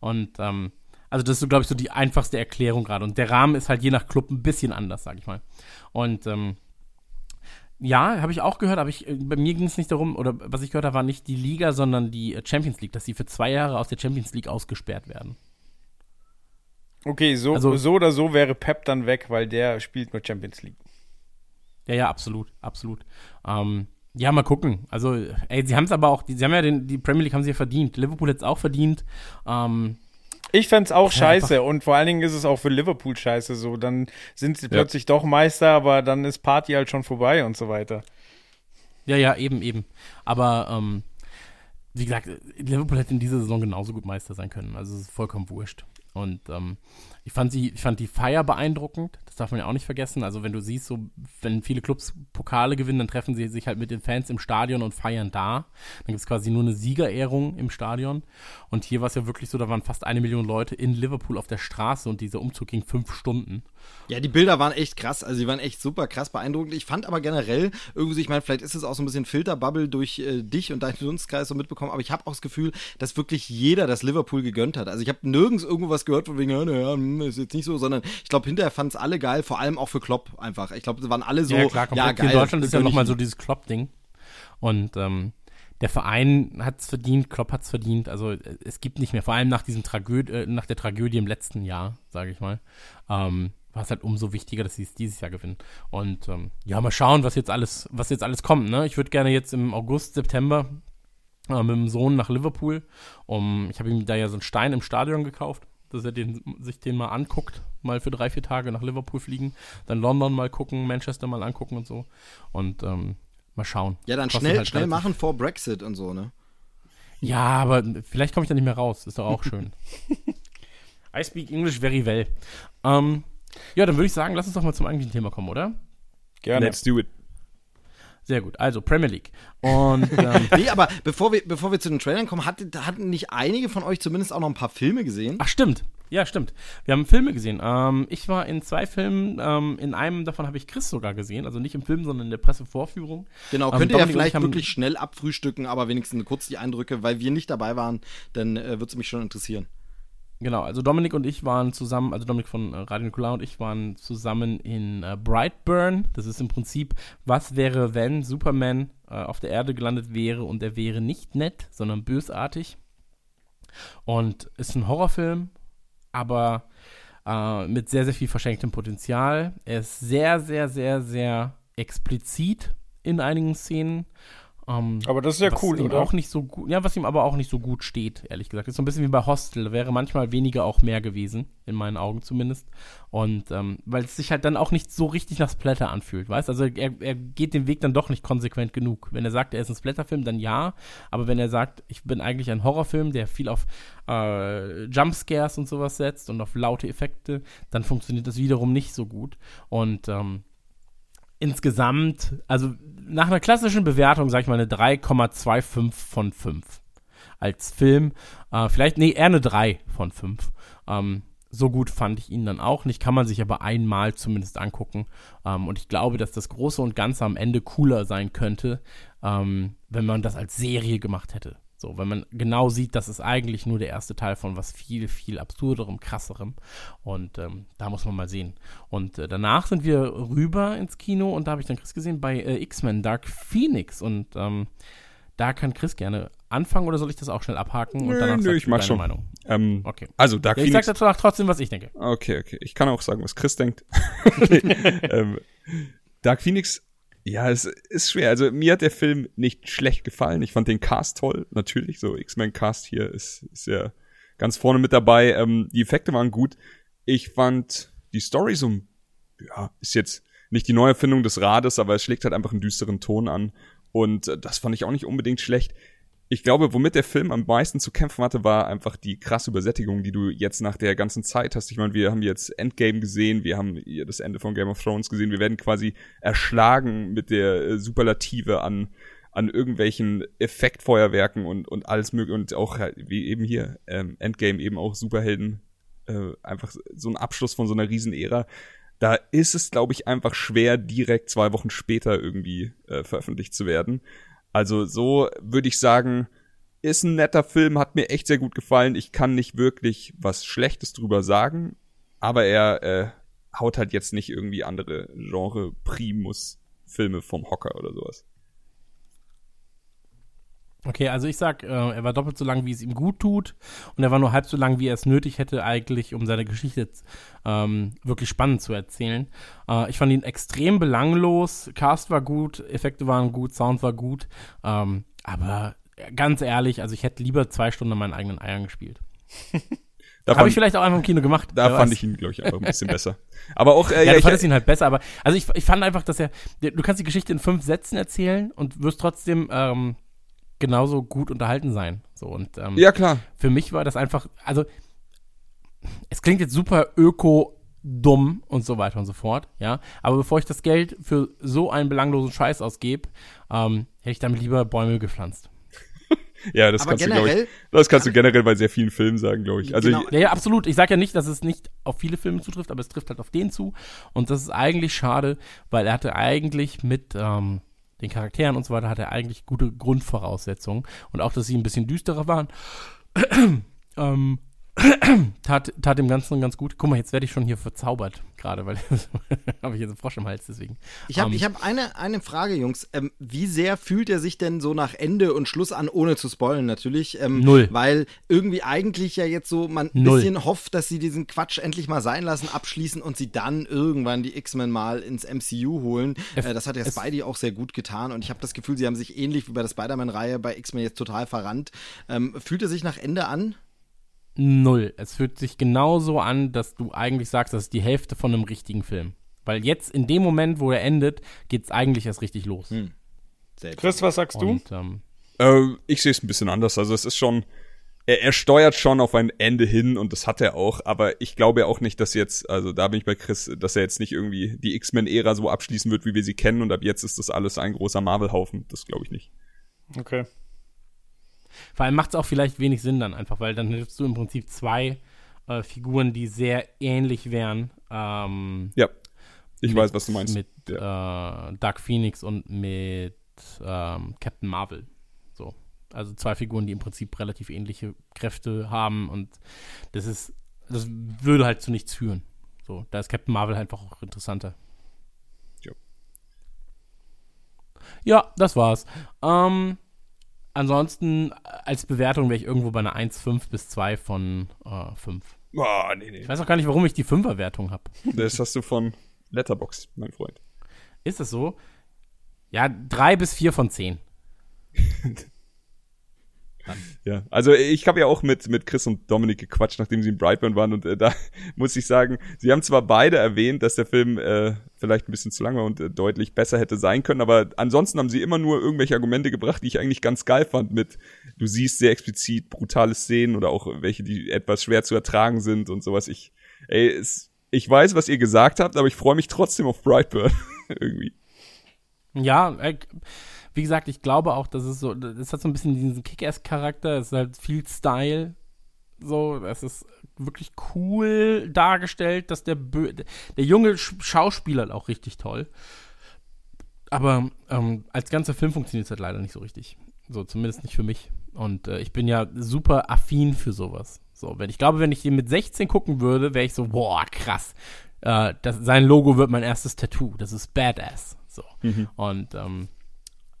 Und ähm, also das ist, so, glaube ich, so die einfachste Erklärung gerade. Und der Rahmen ist halt je nach Club ein bisschen anders, sage ich mal. Und ähm, ja, habe ich auch gehört, aber ich, äh, bei mir ging es nicht darum, oder was ich gehört habe, war nicht die Liga, sondern die äh, Champions League, dass sie für zwei Jahre aus der Champions League ausgesperrt werden. Okay, so, also- so oder so wäre Pep dann weg, weil der spielt nur Champions League. Ja, ja, absolut, absolut. Ähm, ja, mal gucken. Also, ey, sie haben es aber auch, die, sie haben ja den, die Premier League haben sie ja verdient. Liverpool hat es auch verdient. Ähm, Ich fänd's auch Ja, scheiße und vor allen Dingen ist es auch für Liverpool scheiße so. Dann sind sie plötzlich doch Meister, aber dann ist Party halt schon vorbei und so weiter. Ja, ja, eben, eben. Aber ähm, wie gesagt, Liverpool hätte in dieser Saison genauso gut Meister sein können. Also es ist vollkommen wurscht. Und ähm, ich fand sie, ich fand die Feier beeindruckend. Das darf man ja auch nicht vergessen. Also wenn du siehst, so wenn viele Clubs Pokale gewinnen, dann treffen sie sich halt mit den Fans im Stadion und feiern da. Dann gibt es quasi nur eine Siegerehrung im Stadion. Und hier war es ja wirklich so, da waren fast eine Million Leute in Liverpool auf der Straße und dieser Umzug ging fünf Stunden. Ja, die Bilder waren echt krass, also die waren echt super krass beeindruckend. Ich fand aber generell irgendwie, ich meine, vielleicht ist es auch so ein bisschen Filterbubble durch äh, dich und deinen Dunstkreis so mitbekommen, aber ich habe auch das Gefühl, dass wirklich jeder das Liverpool gegönnt hat. Also ich habe nirgends irgendwo was gehört von wegen, ja, naja, hm, ist jetzt nicht so, sondern ich glaube, hinterher fanden es alle geil, vor allem auch für Klopp einfach. Ich glaube, sie waren alle so, ja, klar, komplett. geil. In Deutschland ist ja nochmal so dieses Klopp-Ding. Und ähm, der Verein hat es verdient, Klopp hat es verdient. Also äh, es gibt nicht mehr, vor allem nach diesem Tragöd äh, nach der Tragödie im letzten Jahr, sage ich mal, ähm, war es halt umso wichtiger, dass sie es dieses Jahr gewinnen. Und ähm, ja, mal schauen, was jetzt alles, was jetzt alles kommt. Ne? Ich würde gerne jetzt im August, September äh, mit dem Sohn nach Liverpool. Um, ich habe ihm da ja so einen Stein im Stadion gekauft. dass er den, sich den mal anguckt, mal für drei, vier Tage nach Liverpool fliegen, dann London mal gucken, Manchester mal angucken und so. Und ähm, mal schauen. Ja, dann Kostet schnell, halt schnell machen vor Brexit und so, ne? Ja, aber vielleicht komme ich da nicht mehr raus. Ist doch auch (laughs) schön. I speak English very well. Ähm, ja, dann würde ich sagen, lass uns doch mal zum eigentlichen Thema kommen, oder? Gerne. Let's do it. Sehr gut. Also Premier League. Und (laughs) ähm, Nee, aber bevor wir, bevor wir zu den Trailern kommen, hatte, hatten nicht einige von euch zumindest auch noch ein paar Filme gesehen? ach stimmt. Ja, stimmt. Wir haben Filme gesehen. Ähm, ich war in zwei Filmen. Ähm, in einem davon habe ich Chris sogar gesehen. Also nicht im Film, sondern in der Pressevorführung. Genau, Ähm, könnt ihr ja vielleicht ich haben- wirklich schnell abfrühstücken, aber wenigstens kurz die Eindrücke, weil wir nicht dabei waren, dann äh, würde es mich schon interessieren. Genau, also Dominik und ich waren zusammen, also Dominik von äh, Radio Nukular und ich waren zusammen in äh, Brightburn. Das ist im Prinzip, was wäre, wenn Superman äh, auf der Erde gelandet wäre und er wäre nicht nett, sondern bösartig. Und ist ein Horrorfilm, aber äh, mit sehr, sehr viel verschenktem Potenzial. Er ist sehr, sehr, sehr, sehr explizit in einigen Szenen. Ähm, Aber das ist ja cool, ihm oder? auch nicht so gut, ja, was ihm aber auch nicht so gut steht, ehrlich gesagt. Ist so ein bisschen wie bei Hostel, da wäre manchmal weniger auch mehr gewesen, in meinen Augen zumindest. Und ähm, weil es sich halt dann auch nicht so richtig nach Splatter anfühlt, weißt? Also er, er geht den Weg dann doch nicht konsequent genug. Wenn er sagt, er ist ein Splatterfilm, dann ja. Aber wenn er sagt, ich bin eigentlich ein Horrorfilm, der viel auf äh, Jumpscares und sowas setzt und auf laute Effekte, dann funktioniert das wiederum nicht so gut. Und ähm, insgesamt, also nach einer klassischen Bewertung, sag ich mal, eine 3,25 von 5. Als Film, äh, vielleicht, nee, eher eine 3 von 5. Ähm, so gut fand ich ihn dann auch nicht, kann man sich aber einmal zumindest angucken. Ähm, und ich glaube, dass das Große und Ganze am Ende cooler sein könnte, ähm, wenn man das als Serie gemacht hätte. So, wenn man genau sieht, das ist eigentlich nur der erste Teil von was viel, viel absurderem, krasserem. Und ähm, da muss man mal sehen. Und äh, danach sind wir rüber ins Kino und da habe ich dann Chris gesehen bei äh, X-Men Dark Phoenix. Und ähm, da kann Chris gerne anfangen oder soll ich das auch schnell abhaken? und Nö, danach nö, ich mach schon. Meinung. Ähm, Okay. Also Dark Ja, ich sag Phoenix. dazu trotzdem, was ich denke. Okay, okay. Ich kann auch sagen, was Chris denkt. (laughs) ähm, Dark Phoenix, ja, es ist schwer. Also mir hat der Film nicht schlecht gefallen. Ich fand den Cast toll, natürlich. So X-Men Cast hier ist, ist ja ganz vorne mit dabei. Ähm, die Effekte waren gut. Ich fand die Story so, ja, ist jetzt nicht die Neuerfindung des Rades, aber es schlägt halt einfach einen düsteren Ton an. Und äh, das fand ich auch nicht unbedingt schlecht. Ich glaube, womit der Film am meisten zu kämpfen hatte, war einfach die krasse Übersättigung, die du jetzt nach der ganzen Zeit hast. Ich meine, wir haben jetzt Endgame gesehen, wir haben das Ende von Game of Thrones gesehen, wir werden quasi erschlagen mit der äh, Superlative an an irgendwelchen Effektfeuerwerken und und alles mögliche und auch halt, wie eben hier ähm, Endgame eben auch Superhelden äh, einfach so ein Abschluss von so einer Riesenära. Da ist es, glaube ich, einfach schwer, direkt zwei Wochen später irgendwie äh, veröffentlicht zu werden. Also so würde ich sagen, ist ein netter Film, hat mir echt sehr gut gefallen. Ich kann nicht wirklich was Schlechtes drüber sagen, aber er äh, haut halt jetzt nicht irgendwie andere Genre Primus Filme vom Hocker oder sowas. Okay, also ich sag, äh, er war doppelt so lang, wie es ihm gut tut. Und er war nur halb so lang, wie er es nötig hätte, eigentlich, um seine Geschichte ähm, wirklich spannend zu erzählen. Äh, ich fand ihn extrem belanglos. Cast war gut, Effekte waren gut, Sound war gut. Ähm, aber ganz ehrlich, also ich hätte lieber zwei Stunden an meinen eigenen Eiern gespielt. (laughs) Habe fand, ich vielleicht auch einfach im Kino gemacht. da fand weiß. ich ihn, glaube ich, einfach ein bisschen besser. Aber auch, äh, Ja, ja, ich, fandest ihn halt besser, aber also ich, ich fand einfach, dass er, du kannst die Geschichte in fünf Sätzen erzählen und wirst trotzdem ähm, genauso gut unterhalten sein. So und ähm, ja klar. für mich war das einfach, also es klingt jetzt super öko dumm und so weiter und so fort, ja. Aber bevor ich das Geld für so einen belanglosen Scheiß ausgebe, ähm, hätte ich damit lieber Bäume gepflanzt. (laughs) Ja, das Aber kannst du, glaube ich, generell, das kannst du generell bei sehr vielen Filmen sagen, glaube ich. Also Genau. ich, Ja, ja, absolut. Ich sage ja nicht, dass es nicht auf viele Filme zutrifft, aber es trifft halt auf den zu. Und das ist eigentlich schade, weil er hatte eigentlich mit ähm, den Charakteren und so weiter, hat er eigentlich gute Grundvoraussetzungen. Und auch, dass sie ein bisschen düsterer waren, (clears throat) ähm, (clears throat) tat, tat dem Ganzen ganz gut. Guck mal, jetzt werde ich schon hier verzaubert, gerade, weil (laughs) habe ich jetzt einen Frosch im Hals, deswegen. Ich habe Ähm, ich hab eine, eine Frage, Jungs. Ähm, wie sehr fühlt er sich denn so nach Ende und Schluss an, ohne zu spoilen natürlich? Ähm, Null. Weil irgendwie eigentlich ja jetzt so man ein bisschen hofft, dass sie diesen Quatsch endlich mal sein lassen, abschließen und sie dann irgendwann die X-Men mal ins MCU holen. Es- Äh, das hat ja Spidey auch sehr gut getan und ich habe das Gefühl, sie haben sich ähnlich wie bei der Spider-Man-Reihe bei X-Men jetzt total verrannt. Ähm, fühlt er sich nach Ende an? Null. Es fühlt sich genauso an, dass du eigentlich sagst, das ist die Hälfte von einem richtigen Film. Weil jetzt, in dem Moment, wo er endet, geht es eigentlich erst richtig los. Hm. Selbst. Chris, was sagst du? Und, ähm, Äh, ich sehe es ein bisschen anders. Also es ist schon, er, er steuert schon auf ein Ende hin und das hat er auch. Aber ich glaube auch nicht, dass jetzt, also da bin ich bei Chris, dass er jetzt nicht irgendwie die X-Men-Ära so abschließen wird, wie wir sie kennen. Und ab jetzt ist das alles ein großer Marvel-Haufen. Das glaube ich nicht. Okay. Vor allem macht es auch vielleicht wenig Sinn dann einfach, weil dann hättest du im Prinzip zwei äh, Figuren, die sehr ähnlich wären. Ähm, Ja. Ich mit, weiß, was du meinst. Mit ja. äh, Dark Phoenix und mit ähm, Captain Marvel. So. Also zwei Figuren, die im Prinzip relativ ähnliche Kräfte haben und das ist, das würde halt zu nichts führen. So, da ist Captain Marvel einfach auch interessanter. Ja. Ja, das war's. Ähm, ansonsten, als Bewertung wäre ich irgendwo bei einer 1,5 bis 2 von äh, 5. Ah, nee, nee. Ich weiß auch gar nicht, warum ich die 5er-Wertung habe. Das hast du von Letterbox, mein Freund. Ist das so? Ja, 3 bis 4 von 10. (laughs) Ja, also ich habe ja auch mit, mit Chris und Dominik gequatscht, nachdem sie in Brightburn waren und äh, da (laughs) muss ich sagen, sie haben zwar beide erwähnt, dass der Film äh, vielleicht ein bisschen zu lang war und äh, deutlich besser hätte sein können, aber ansonsten haben sie immer nur irgendwelche Argumente gebracht, die ich eigentlich ganz geil fand mit, du siehst sehr explizit brutale Szenen oder auch welche, die etwas schwer zu ertragen sind und sowas. Ich, ey, es, ich weiß, was ihr gesagt habt, aber ich freue mich trotzdem auf Brightburn (laughs) irgendwie. Ja, äh, wie gesagt, ich glaube auch, dass es so, das hat so ein bisschen diesen Kick-Ass-Charakter, es ist halt viel Style. So, es ist wirklich cool dargestellt, dass der, Bö der junge Sch Schauspieler auch richtig toll. Aber ähm, als ganzer Film funktioniert es halt leider nicht so richtig. So, zumindest nicht für mich. Und äh, ich bin ja super affin für sowas. So, wenn ich glaube, wenn ich den mit 16 gucken würde, wäre ich so, boah, krass. Äh, das, sein Logo wird mein erstes Tattoo. Das ist badass. So. Und ähm,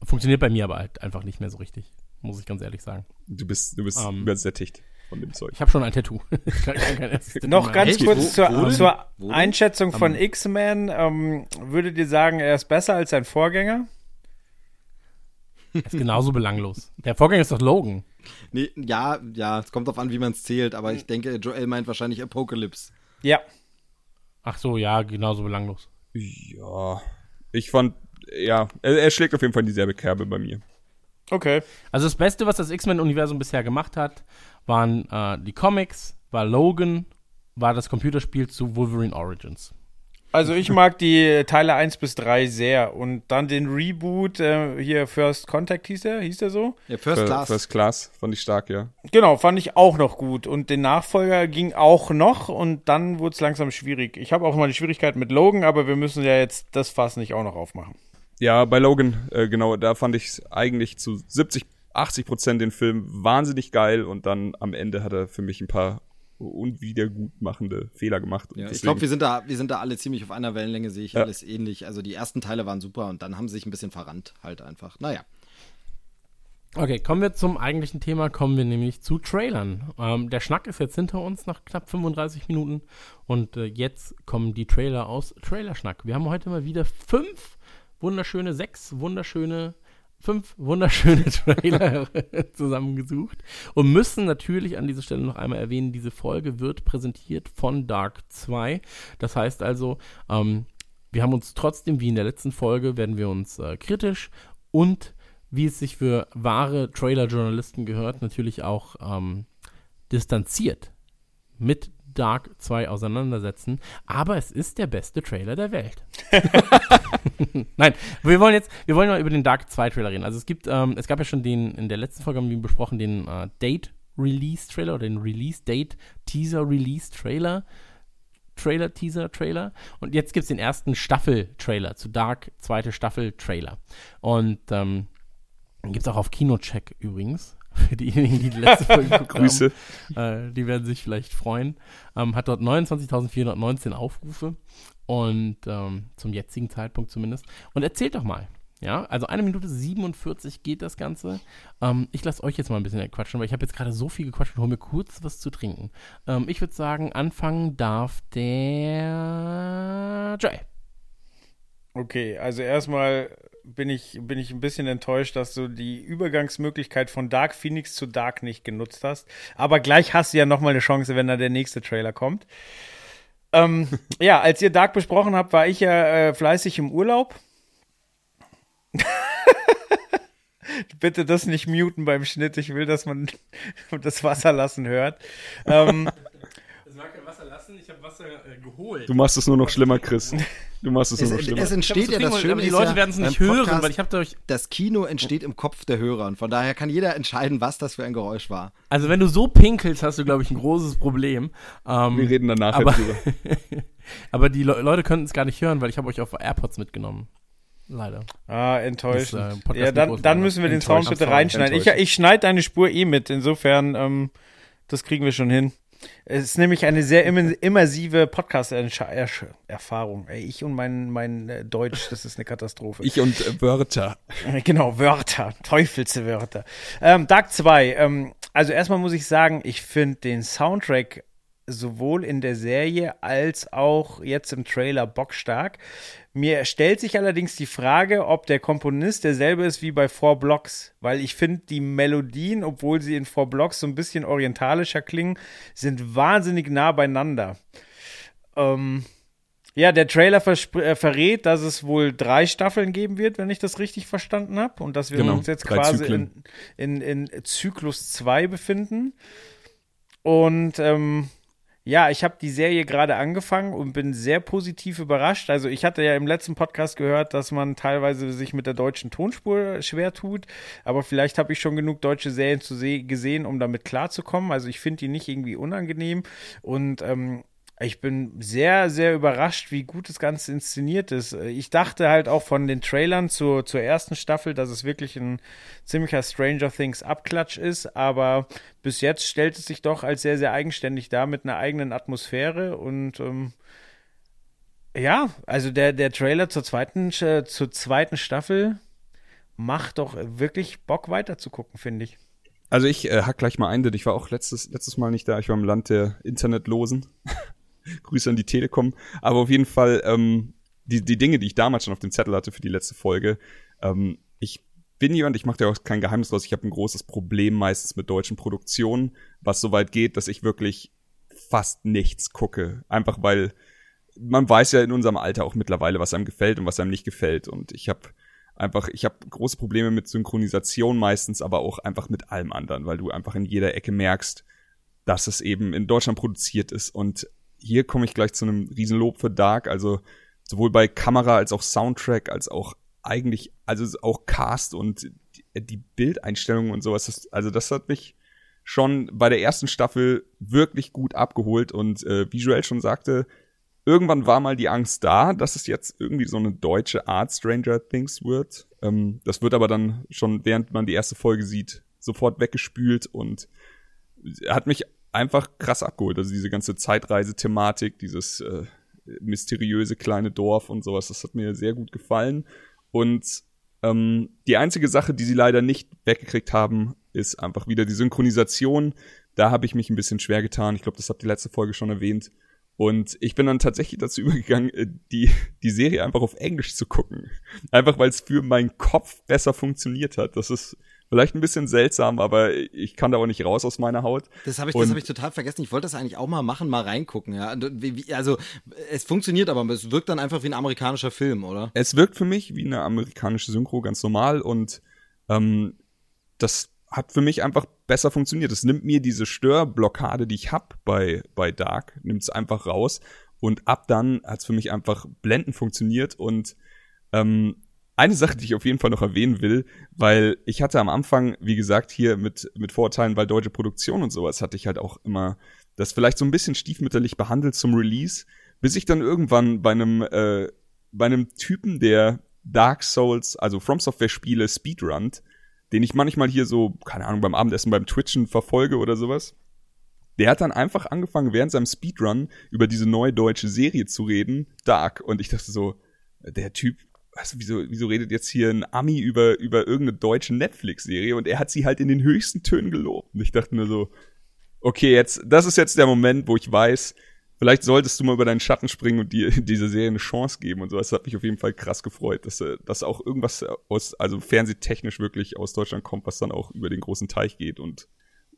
funktioniert bei mir aber halt einfach nicht mehr so richtig. Muss ich ganz ehrlich sagen. Du bist, du bist Ähm. übersättigt von dem Zeug. Ich habe schon ein Tattoo. (laughs) Noch ganz Echt? kurz Wo- zur, wo zur Wo? Einschätzung von X-Men. Ähm, würdet ihr sagen, er ist besser als sein Vorgänger? haben. Ist genauso belanglos. Der Vorgänger ist doch Logan. Nee, ja, ja, es kommt drauf an, wie man es zählt, aber ich denke, Joel meint wahrscheinlich Apocalypse. Ja. Ach so, ja, genauso belanglos. Ja, ich fand, ja, er, er schlägt auf jeden Fall in dieselbe Kerbe bei mir. Okay. Also das Beste, was das X-Men-Universum bisher gemacht hat, waren äh, die Comics, war Logan, war das Computerspiel zu Wolverine Origins. Also ich mag die Teile 1 bis 3 sehr. Und dann den Reboot, äh, hier First Contact hieß der, hieß der so? Ja, First Fir- Class. First Class fand ich stark, ja. Genau, fand ich auch noch gut. Und den Nachfolger ging auch noch und dann wurde es langsam schwierig. Ich habe auch mal die Schwierigkeiten mit Logan, aber wir müssen ja jetzt das Fass nicht auch noch aufmachen. Ja, bei Logan, äh, genau, da fand ich eigentlich zu 70, 80 Prozent den Film wahnsinnig geil und dann am Ende hat er für mich ein paar unwiedergutmachende Fehler gemacht. Ja, ich glaube, wir sind da, wir sind da alle ziemlich auf einer Wellenlänge, sehe ich Ja. alles ähnlich. Also die ersten Teile waren super und dann haben sie sich ein bisschen verrannt, halt einfach. Naja. Okay, kommen wir zum eigentlichen Thema, kommen wir nämlich zu Trailern. Ähm, der Schnack ist jetzt hinter uns nach knapp 35 Minuten und äh, jetzt kommen die Trailer aus Trailerschnack. Wir haben heute mal wieder fünf wunderschöne, sechs wunderschöne, fünf wunderschöne (laughs) Trailer zusammengesucht und müssen natürlich an dieser Stelle noch einmal erwähnen, diese Folge wird präsentiert von Dark 2. Das heißt also, ähm, wir haben uns trotzdem, wie in der letzten Folge, werden wir uns äh, kritisch und wie es sich für wahre Trailer-Journalisten gehört, natürlich auch ähm, distanziert mit Dark 2 auseinandersetzen. Aber es ist der beste Trailer der Welt. (laughs) Nein, wir wollen jetzt, wir wollen mal über den Dark 2 Trailer reden. Also es gibt, ähm, es gab ja schon den, in der letzten Folge haben wir besprochen, den äh, Date Release Trailer oder den Release Date Teaser Release Trailer. Trailer, Teaser, Trailer. Und jetzt gibt es den ersten Staffel-Trailer zu Dark, zweite Staffel-Trailer. Und ähm, gibt es auch auf Kinocheck übrigens. Für diejenigen, die die letzte Folge (laughs) geguckt Grüße. haben. Äh, die werden sich vielleicht freuen. Ähm, hat dort 29.419 Aufrufe. Und ähm, zum jetzigen Zeitpunkt zumindest. Und erzählt doch mal. Ja, also eine Minute 47 geht das Ganze. Ähm, ich lasse euch jetzt mal ein bisschen quatschen, weil ich habe jetzt gerade so viel gequatscht und hole mir kurz was zu trinken. Ähm, ich würde sagen, anfangen darf der Joy. Okay, also erstmal bin ich, bin ich ein bisschen enttäuscht, dass du die Übergangsmöglichkeit von Dark Phoenix zu Dark nicht genutzt hast. Aber gleich hast du ja nochmal eine Chance, wenn da der nächste Trailer kommt. Ähm, (laughs) ja, als ihr Dark besprochen habt, war ich ja äh, fleißig im Urlaub. (laughs) Bitte das nicht muten beim Schnitt. Ich will, dass man (laughs) das Wasser lassen hört. Ähm, kein Wasser lassen, ich habe Wasser äh, geholt. Du machst es nur noch schlimmer, Chris. Du machst es, Es, nur noch schlimmer. es entsteht ja das Schöne. aber die Leute ja, werden es nicht hören, Podcast, weil ich habe euch. Das Kino entsteht im Kopf der Hörer und von daher kann jeder entscheiden, was das für ein Geräusch war. Also wenn du so pinkelst, hast du, glaube ich, ein großes Problem. Ähm, Wir reden danach aber, drüber. (laughs) aber die Le Leute könnten es gar nicht hören, weil ich habe euch auf AirPods mitgenommen. Leider. ah, enttäuschend. Das, äh, ja, dann, dann müssen wir den. Sound bitte reinschneiden. Ich, ich schneide deine Spur eh mit. Insofern, ähm, das kriegen wir schon hin. Es ist nämlich eine sehr immer- immersive Podcast-Erfahrung. Ich und mein, mein äh, Deutsch, das ist eine Katastrophe. Ich und äh, Wörter. (laughs) Genau, Wörter, Teufelswörter. Ähm, Dark 2, ähm, also erstmal muss ich sagen, ich finde den Soundtrack sowohl in der Serie als auch jetzt im Trailer bockstark. Mir stellt sich allerdings die Frage, ob der Komponist derselbe ist wie bei Four Blocks, weil ich finde, die Melodien, obwohl sie in Four Blocks so ein bisschen orientalischer klingen, sind wahnsinnig nah beieinander. Ähm, ja, der Trailer äh, verrät, dass es wohl drei Staffeln geben wird, wenn ich das richtig verstanden habe. Und dass wir Genau, uns jetzt quasi in, in, in Zyklus 2 befinden. Und ähm, ja, ich habe die Serie gerade angefangen und bin sehr positiv überrascht. Also ich hatte ja im letzten Podcast gehört, dass man teilweise sich mit der deutschen Tonspur schwer tut. Aber vielleicht habe ich schon genug deutsche Serien zu se gesehen, um damit klarzukommen. Also ich finde die nicht irgendwie unangenehm. Und ähm, ich bin sehr, sehr überrascht, wie gut das Ganze inszeniert ist. Ich dachte halt auch von den Trailern zur, zur ersten Staffel, dass es wirklich ein ziemlicher Stranger Things Abklatsch ist, aber bis jetzt stellt es sich doch als sehr, sehr eigenständig dar mit einer eigenen Atmosphäre und ähm, ja, also der, der Trailer zur zweiten, äh, zur zweiten Staffel macht doch wirklich Bock weiter zu gucken, finde ich. Also ich äh, hack gleich mal ein, denn ich war auch letztes, letztes Mal nicht da. Ich war im Land der Internetlosen. (laughs) Grüße an die Telekom. Aber auf jeden Fall, ähm, die, die Dinge, die ich damals schon auf dem Zettel hatte für die letzte Folge, ähm, ich bin jemand, ich mache da auch kein Geheimnis draus, ich habe ein großes Problem meistens mit deutschen Produktionen, was so weit geht, dass ich wirklich fast nichts gucke. Einfach weil man weiß ja in unserem Alter auch mittlerweile, was einem gefällt und was einem nicht gefällt. Und ich habe einfach, ich habe große Probleme mit Synchronisation meistens, aber auch einfach mit allem anderen, weil du einfach in jeder Ecke merkst, dass es eben in Deutschland produziert ist. Und hier komme ich gleich zu einem Riesenlob für Dark, also sowohl bei Kamera als auch Soundtrack, als auch eigentlich, also auch Cast und die, Bildeinstellungen und sowas. Das, also das hat mich schon bei der ersten Staffel wirklich gut abgeholt und äh, visuell schon sagte, irgendwann war mal die Angst da, dass es jetzt irgendwie so eine deutsche Art Stranger Things wird. Ähm, das wird aber dann schon, während man die erste Folge sieht, sofort weggespült und hat mich einfach krass abgeholt. Also diese ganze Zeitreise-Thematik, dieses äh, mysteriöse kleine Dorf und sowas, das hat mir sehr gut gefallen. Und ähm, die einzige Sache, die sie leider nicht weggekriegt haben, ist einfach wieder die Synchronisation. Da habe ich mich ein bisschen schwer getan. Ich glaube, das habt ihr letzte Folge schon erwähnt. Und ich bin dann tatsächlich dazu (laughs) übergegangen, äh, die, die Serie einfach auf Englisch zu gucken. Einfach weil es für meinen Kopf besser funktioniert hat. Das ist vielleicht ein bisschen seltsam, aber ich kann da auch nicht raus aus meiner Haut. Das habe ich, Und- das hab ich total vergessen. Ich wollte das eigentlich auch mal machen, mal reingucken. Ja. Also es funktioniert aber, es wirkt dann einfach wie ein amerikanischer Film, oder? Es wirkt für mich wie eine amerikanische Synchro ganz normal und ähm, das hat für mich einfach besser funktioniert. Es nimmt mir diese Störblockade, die ich hab bei, bei Dark, nimmt es einfach raus und ab dann hat es für mich einfach blendend funktioniert und ähm, eine Sache, die ich auf jeden Fall noch erwähnen will, weil ich hatte am Anfang, wie gesagt, hier mit, mit Vorurteilen, weil deutsche Produktion und sowas, hatte ich halt auch immer das vielleicht so ein bisschen stiefmütterlich behandelt zum Release, bis ich dann irgendwann bei einem, äh, bei einem Typen, der Dark Souls, also From Software Spiele speedrunnt, den ich manchmal hier so, keine Ahnung, beim Abendessen, beim Twitchen verfolge oder sowas, der hat dann einfach angefangen, während seinem Speedrun über diese neue deutsche Serie zu reden, Dark. Und ich dachte so, der Typ, was, wieso, wieso redet jetzt hier ein Ami über, über irgendeine deutsche Netflix-Serie? Und er hat sie halt in den höchsten Tönen gelobt. Und ich dachte mir so, okay, jetzt, das ist jetzt der Moment, wo ich weiß, vielleicht solltest du mal über deinen Schatten springen und dir (laughs) diese Serie eine Chance geben und so. Das hat mich auf jeden Fall krass gefreut, dass, äh, dass auch irgendwas aus, also fernsehtechnisch wirklich aus Deutschland kommt, was dann auch über den großen Teich geht und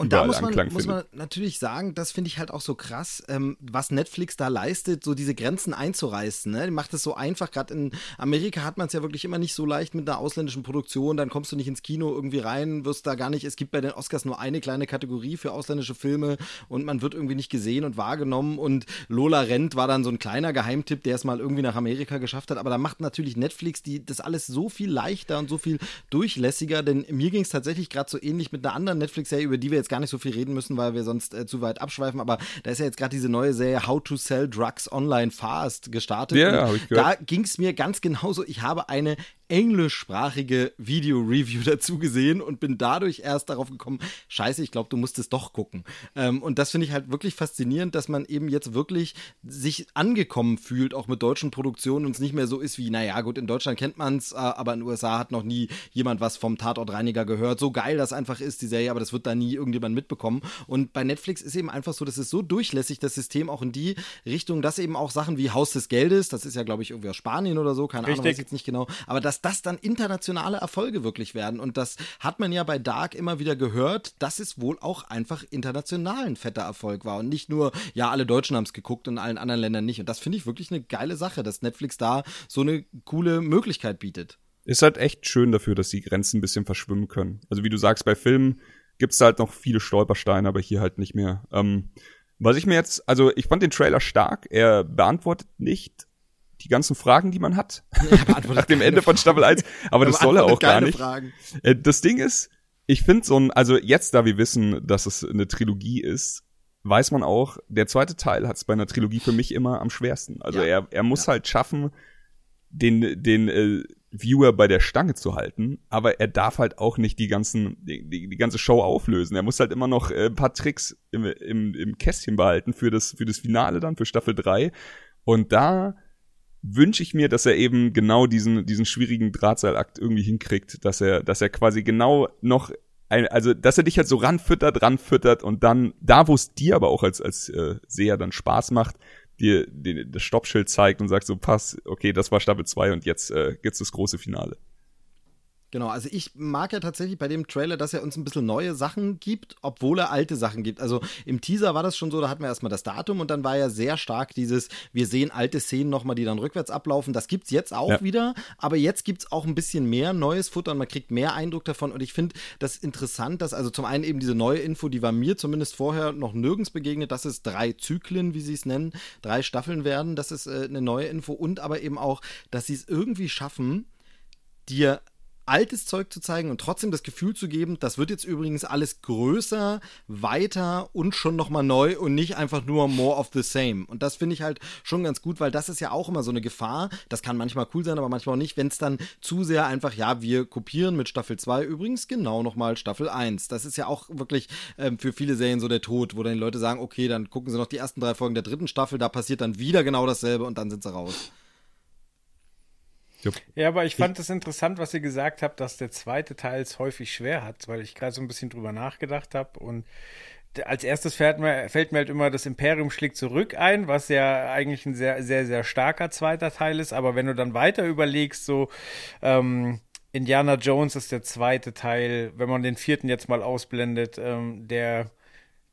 und da muss man, muss man natürlich sagen, das finde ich halt auch so krass, ähm, was Netflix da leistet, so diese Grenzen einzureißen. Ne? Die macht es so einfach. Gerade in Amerika hat man es ja wirklich immer nicht so leicht mit einer ausländischen Produktion. Dann kommst du nicht ins Kino irgendwie rein, wirst da gar nicht. Es gibt bei den Oscars nur eine kleine Kategorie für ausländische Filme und man wird irgendwie nicht gesehen und wahrgenommen. Und Lola Rent war dann so ein kleiner Geheimtipp, der es mal irgendwie nach Amerika geschafft hat. Aber da macht natürlich Netflix die, das alles so viel leichter und so viel durchlässiger. Denn mir ging es tatsächlich gerade so ähnlich mit einer anderen Netflix-Serie, über die wir jetzt gar nicht so viel reden müssen, weil wir sonst äh, zu weit abschweifen. Aber da ist ja jetzt gerade diese neue Serie How to Sell Drugs Online Fast gestartet. Ja, ich gehört. Da ging es mir ganz genauso. Ich habe eine englischsprachige Video-Review (laughs) dazu gesehen und bin dadurch erst darauf gekommen, scheiße, ich glaube, du musst es doch gucken. Ähm, und das finde ich halt wirklich faszinierend, dass man eben jetzt wirklich sich angekommen fühlt, auch mit deutschen Produktionen und es nicht mehr so ist wie, naja, gut, in Deutschland kennt man es, äh, aber in den USA hat noch nie jemand was vom Tatortreiniger gehört. So geil das einfach ist, die Serie, aber das wird da nie irgendjemand mitbekommen. Und bei Netflix ist eben einfach so, das ist so durchlässig, das System auch in die Richtung, dass eben auch Sachen wie Haus des Geldes, das ist ja, glaube ich, irgendwie aus Spanien oder so, keine Richtig. Ahnung, weiß jetzt nicht genau, aber dass das dann internationale Erfolge wirklich werden. Und das hat man ja bei Dark immer wieder gehört, dass es wohl auch einfach international ein fetter Erfolg war. Und nicht nur, ja, alle Deutschen haben es geguckt und allen anderen Ländern nicht. Und das finde ich wirklich eine geile Sache, dass Netflix da so eine coole Möglichkeit bietet. Ist halt echt schön dafür, dass die Grenzen ein bisschen verschwimmen können. Also wie du sagst, bei Filmen gibt es halt noch viele Stolpersteine, aber hier halt nicht mehr. Ähm, was ich mir jetzt, also ich fand den Trailer stark. Er beantwortet nicht die ganzen Fragen, die man hat. (laughs) Nach dem Ende von Staffel 1. Aber das soll er auch gar nicht. Fragen. Äh, das Ding ist, ich finde so ein, also jetzt, da wir wissen, dass es eine Trilogie ist, weiß man auch, der zweite Teil hat es bei einer Trilogie für mich immer am schwersten. Also ja. er, er muss ja. halt schaffen, den, den äh, Viewer bei der Stange zu halten, aber er darf halt auch nicht die ganzen, die, die, die ganze Show auflösen. Er muss halt immer noch äh, ein paar Tricks im, im, im Kästchen behalten für das, für das Finale dann, für Staffel 3. Und da wünsche ich mir, dass er eben genau diesen, diesen schwierigen Drahtseilakt irgendwie hinkriegt, dass er, dass er quasi genau noch ein, also dass er dich halt so ranfüttert, ranfüttert und dann da, wo es dir aber auch als als äh, Seher dann Spaß macht, dir, dir das Stoppschild zeigt und sagt so, pass, okay, das war Staffel 2 und jetzt äh, gibt's das große Finale. Genau, also ich mag ja tatsächlich bei dem Trailer, dass er uns ein bisschen neue Sachen gibt, obwohl er alte Sachen gibt. Also im Teaser war das schon so, da hatten wir erstmal das Datum und dann war ja sehr stark dieses, wir sehen alte Szenen nochmal, die dann rückwärts ablaufen. Das gibt's jetzt auch ja. wieder, aber jetzt gibt's auch ein bisschen mehr neues Futter und man kriegt mehr Eindruck davon und ich finde das interessant, dass also zum einen eben diese neue Info, die war mir zumindest vorher noch nirgends begegnet, dass es drei Zyklen, wie sie es nennen, drei Staffeln werden, das ist äh, eine neue Info und aber eben auch, dass sie es irgendwie schaffen, dir altes Zeug zu zeigen und trotzdem das Gefühl zu geben, das wird jetzt übrigens alles größer, weiter und schon nochmal neu und nicht einfach nur more of the same. Und das finde ich halt schon ganz gut, weil das ist ja auch immer so eine Gefahr. Das kann manchmal cool sein, aber manchmal auch nicht, wenn es dann zu sehr einfach, ja, wir kopieren mit Staffel 2 übrigens genau nochmal Staffel 1. Das ist ja auch wirklich ähm, für viele Serien so der Tod, wo dann die Leute sagen, okay, dann gucken sie noch die ersten drei Folgen der dritten Staffel, da passiert dann wieder genau dasselbe und dann sind sie raus. Jupp. Ja, aber ich fand es interessant, was ihr gesagt habt, dass der zweite Teil es häufig schwer hat, weil ich gerade so ein bisschen drüber nachgedacht habe und als erstes fällt mir, fällt mir halt immer das Imperium schlägt zurück ein, was ja eigentlich ein sehr, sehr, sehr starker zweiter Teil ist. Aber wenn du dann weiter überlegst, so ähm, Indiana Jones ist der zweite Teil, wenn man den vierten jetzt mal ausblendet, ähm, der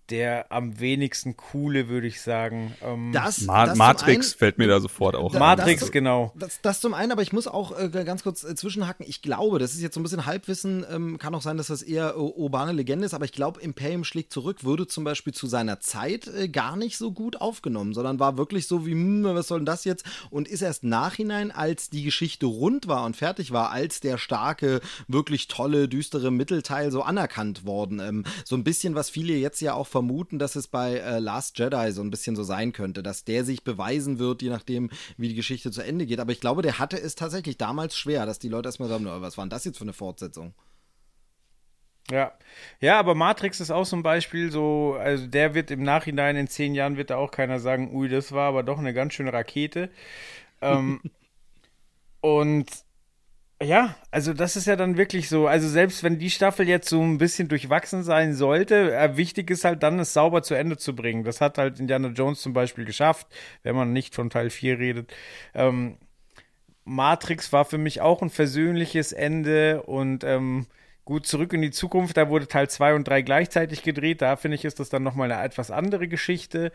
der am wenigsten coole, würde ich sagen. Ähm, das, Ma das Matrix einen, fällt mir da sofort auch. Da, Matrix, das, genau. Das, das, zum einen, aber ich muss auch äh, ganz kurz äh, zwischenhacken. Ich glaube, das ist jetzt so ein bisschen Halbwissen, ähm, kann auch sein, dass das eher äh, urbane Legende ist, aber ich glaube, Imperium schlägt zurück, würde zum Beispiel zu seiner Zeit äh, gar nicht so gut aufgenommen, sondern war wirklich so wie, hm, was soll denn das jetzt? Und ist erst nachhinein, als die Geschichte rund war und fertig war, als der starke, wirklich tolle, düstere Mittelteil so anerkannt worden. Ähm, so ein bisschen, was viele jetzt ja auch vermuten, dass es bei äh, Last Jedi so ein bisschen so sein könnte, dass der sich beweisen wird, je nachdem, wie die Geschichte zu Ende geht. Aber ich glaube, der hatte es tatsächlich damals schwer, dass die Leute erstmal sagen, was war denn das jetzt für eine Fortsetzung? Ja, ja, aber Matrix ist auch so ein Beispiel, so, also der wird im Nachhinein in zehn Jahren wird da auch keiner sagen, ui, das war aber doch eine ganz schöne Rakete. ähm, (laughs) und Ja, also das ist ja dann wirklich so. Also selbst wenn die Staffel jetzt so ein bisschen durchwachsen sein sollte, äh, wichtig ist halt dann, es sauber zu Ende zu bringen. Das hat halt Indiana Jones zum Beispiel geschafft, wenn man nicht von Teil 4 redet. Ähm, Matrix war für mich auch ein versöhnliches Ende und ähm, gut, zurück in die Zukunft, da wurde Teil 2 und 3 gleichzeitig gedreht. Da finde ich, ist das dann nochmal eine etwas andere Geschichte.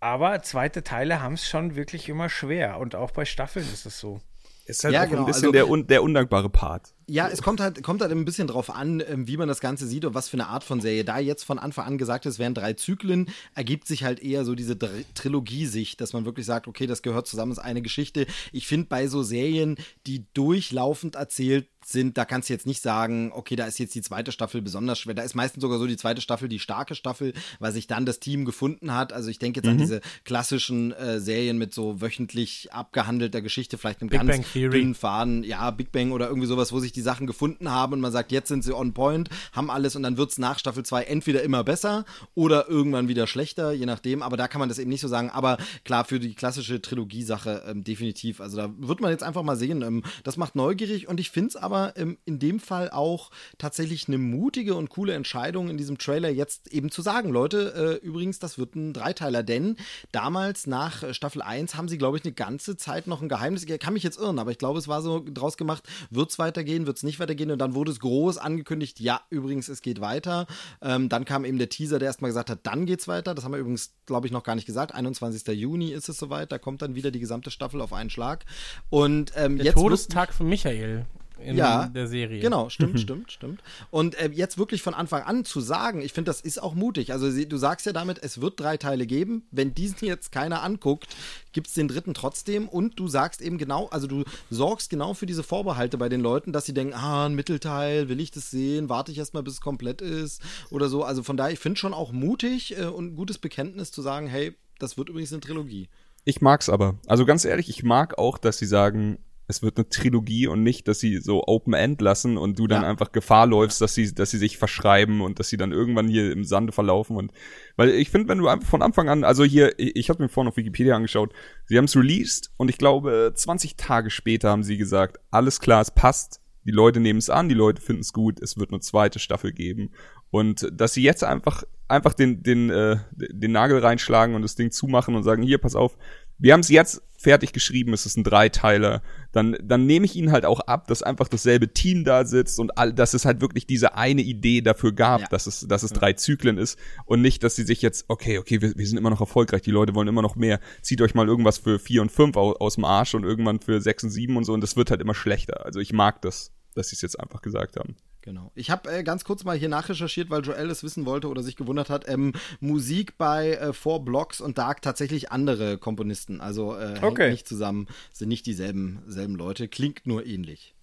Aber zweite Teile haben es schon wirklich immer schwer. Und auch bei Staffeln ist es so. Ist halt Ja, auch genau, ein bisschen also- der, un der undankbare Part. Ja, es kommt halt, kommt halt ein bisschen drauf an, ähm, wie man das Ganze sieht und was für eine Art von Serie. Da jetzt von Anfang an gesagt ist, es wären drei Zyklen, ergibt sich halt eher so diese Dr- Trilogie-Sicht, dass man wirklich sagt, okay, das gehört zusammen, ist eine Geschichte. Ich finde bei so Serien, die durchlaufend erzählt sind, da kannst du jetzt nicht sagen, okay, da ist jetzt die zweite Staffel besonders schwer. Da ist meistens sogar so die zweite Staffel die starke Staffel, weil sich dann das Team gefunden hat. Also ich denke jetzt an diese klassischen äh, Serien mit so wöchentlich abgehandelter Geschichte, vielleicht einem Big ganz dünnen Faden, ja, Big Bang oder irgendwie sowas, wo sich die Sachen gefunden haben und man sagt, jetzt sind sie on point, haben alles und dann wird es nach Staffel 2 entweder immer besser oder irgendwann wieder schlechter, je nachdem. Aber da kann man das eben nicht so sagen. Aber klar, für die klassische Trilogie-Sache ähm, definitiv. Also da wird man jetzt einfach mal sehen. Ähm, das macht neugierig und ich finde es aber ähm, in dem Fall auch tatsächlich eine mutige und coole Entscheidung in diesem Trailer jetzt eben zu sagen, Leute, äh, übrigens, das wird ein Dreiteiler, denn damals nach äh, Staffel 1 haben sie, glaube ich, eine ganze Zeit noch ein Geheimnis. Ich kann mich jetzt irren, aber ich glaube, es war so draus gemacht, wird es weitergehen, wird es nicht weitergehen und dann wurde es groß angekündigt, ja, übrigens, es geht weiter. Ähm, dann kam eben der Teaser, der erstmal gesagt hat, dann geht's weiter. Das haben wir übrigens, glaube ich, noch gar nicht gesagt. 21. Juni ist es soweit, da kommt dann wieder die gesamte Staffel auf einen Schlag. Und ähm, Der jetzt Todestag von Michael in Ja, der Serie. Genau, stimmt, stimmt, stimmt. Und äh, jetzt wirklich von Anfang an zu sagen, ich finde, das ist auch mutig. Also sie, du sagst ja damit, es wird drei Teile geben. Wenn diesen (laughs) jetzt keiner anguckt, gibt es den dritten trotzdem. Und du sagst eben genau, also du sorgst genau für diese Vorbehalte bei den Leuten, dass sie denken, ah, ein Mittelteil, will ich das sehen, warte ich erstmal, bis es komplett ist oder so. Also von daher, ich finde schon auch mutig äh, und ein gutes Bekenntnis zu sagen, hey, das wird übrigens eine Trilogie. Ich mag's aber. Also ganz ehrlich, ich mag auch, dass sie sagen, es wird eine Trilogie und nicht, dass sie so Open End lassen und du dann Ja. einfach Gefahr läufst, dass sie, dass sie sich verschreiben und dass sie dann irgendwann hier im Sande verlaufen und weil ich finde, wenn du einfach von Anfang an, also hier, ich, ich habe mir vorhin auf Wikipedia angeschaut, sie haben es released und ich glaube 20 Tage später haben sie gesagt, alles klar, es passt, die Leute nehmen es an, die Leute finden es gut, es wird eine zweite Staffel geben und dass sie jetzt einfach einfach den den äh, den Nagel reinschlagen und das Ding zumachen und sagen, hier pass auf, wir haben es jetzt fertig geschrieben, es ist ein Dreiteiler, dann, dann nehme ich ihnen halt auch ab, dass einfach dasselbe Team da sitzt und all, dass es halt wirklich diese eine Idee dafür gab, Ja. dass es, dass es drei Zyklen ist und nicht, dass sie sich jetzt, okay, okay, wir, wir sind immer noch erfolgreich, die Leute wollen immer noch mehr, zieht euch mal irgendwas für vier und fünf aus, aus dem Arsch und irgendwann für sechs und sieben und so und das wird halt immer schlechter. Also ich mag das, dass sie es jetzt einfach gesagt haben. Genau. Ich habe äh, ganz kurz mal hier nachrecherchiert, weil Joel es wissen wollte oder sich gewundert hat. Ähm, Musik bei äh, Four Blocks und Dark tatsächlich andere Komponisten. Also äh, hängt Okay. nicht zusammen, sind nicht dieselben selben Leute, klingt nur ähnlich.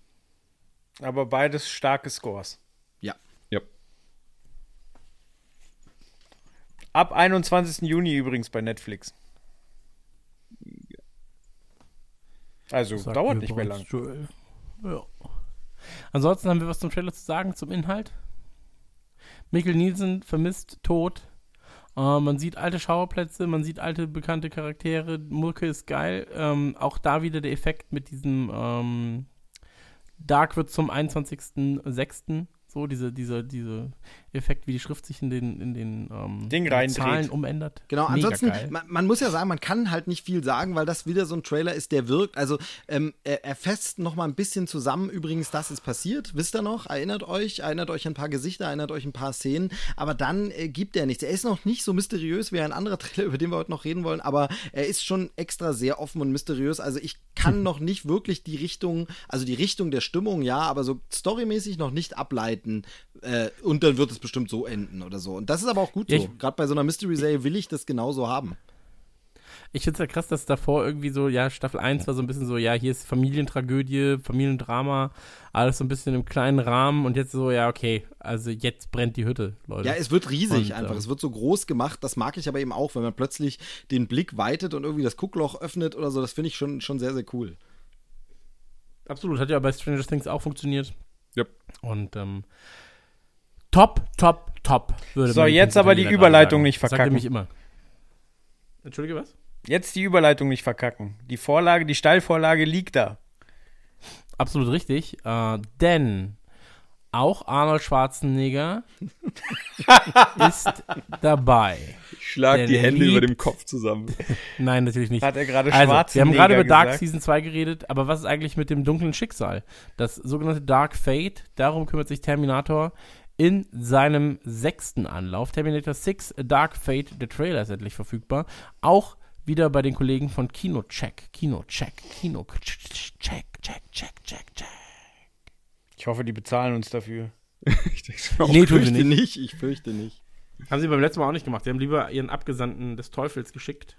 Aber beides starke Scores. Ja. Ja. Ab 21. Juni übrigens bei Netflix. Also Sagt dauert nicht mehr lang. Joel. Ja. Ansonsten haben wir was zum Trailer zu sagen, zum Inhalt. Mikkel Nielsen vermisst tot. Äh, man sieht alte Schauerplätze, man sieht alte bekannte Charaktere. Murke ist geil. Ähm, auch da wieder der Effekt mit diesem ähm, Dark wird zum 21.06. So, diese, diese, diese Effekt, wie die Schrift sich in den, in den ähm, Ding reindreht. Zahlen umändert. Genau, Mega ansonsten, man, man muss ja sagen, man kann halt nicht viel sagen, weil das wieder so ein Trailer ist, der wirkt. Also ähm, er, er fässt noch mal ein bisschen zusammen. Übrigens, das ist passiert, wisst ihr noch? Erinnert euch, erinnert euch an ein paar Gesichter, erinnert euch ein paar Szenen. Aber dann äh, gibt er nichts. Er ist noch nicht so mysteriös wie ein anderer (laughs) Trailer, über den wir heute noch reden wollen. Aber er ist schon extra sehr offen und mysteriös. Also ich kann noch nicht wirklich die Richtung, also die Richtung der Stimmung, ja, aber so storymäßig noch nicht ableiten. Äh, und dann wird es bestimmt so enden oder so. Und das ist aber auch gut Ja, so. ich- Gerade bei so einer Mystery-Serie will ich das genauso haben. Ich finde es ja krass, dass davor irgendwie so, ja, Staffel 1 war so ein bisschen so, ja, hier ist Familientragödie, Familiendrama, alles so ein bisschen im kleinen Rahmen und jetzt so, ja, okay, also jetzt brennt die Hütte, Leute. Ja, es wird riesig Und, einfach. ähm, es wird so groß gemacht. Das mag ich aber eben auch, wenn man plötzlich den Blick weitet und irgendwie das Guckloch öffnet oder so. Das finde ich schon, schon sehr, sehr cool. Absolut, hat ja bei Stranger Things auch funktioniert. Ja. Und ähm, top, top, top, würde So, jetzt aber die Überleitung sagen. nicht Das sagt verkacken. mich immer. Entschuldige, was? Jetzt die Überleitung nicht verkacken. Die Vorlage, die Steilvorlage liegt da. absolut richtig, äh, denn auch Arnold Schwarzenegger (laughs) ist dabei. Ich schlag die Hände liebt- über dem Kopf zusammen. Nein, natürlich nicht. Hat er gerade Also, wir haben gerade über Dark gesagt. Season 2 geredet, aber was ist eigentlich mit dem dunklen Schicksal? Das sogenannte Dark Fate, darum kümmert sich Terminator in seinem sechsten Anlauf. Terminator 6 A Dark Fate, der Trailer ist endlich verfügbar. Auch wieder bei den Kollegen von Kinocheck. Kinocheck, Kino check, check, check, check, check. Ich hoffe, die bezahlen uns dafür. (laughs) Ich denke schon, Nee, Ich tun sie fürchte nicht. nicht, ich fürchte nicht. Haben sie beim letzten Mal auch nicht gemacht. Sie haben lieber ihren Abgesandten des Teufels geschickt.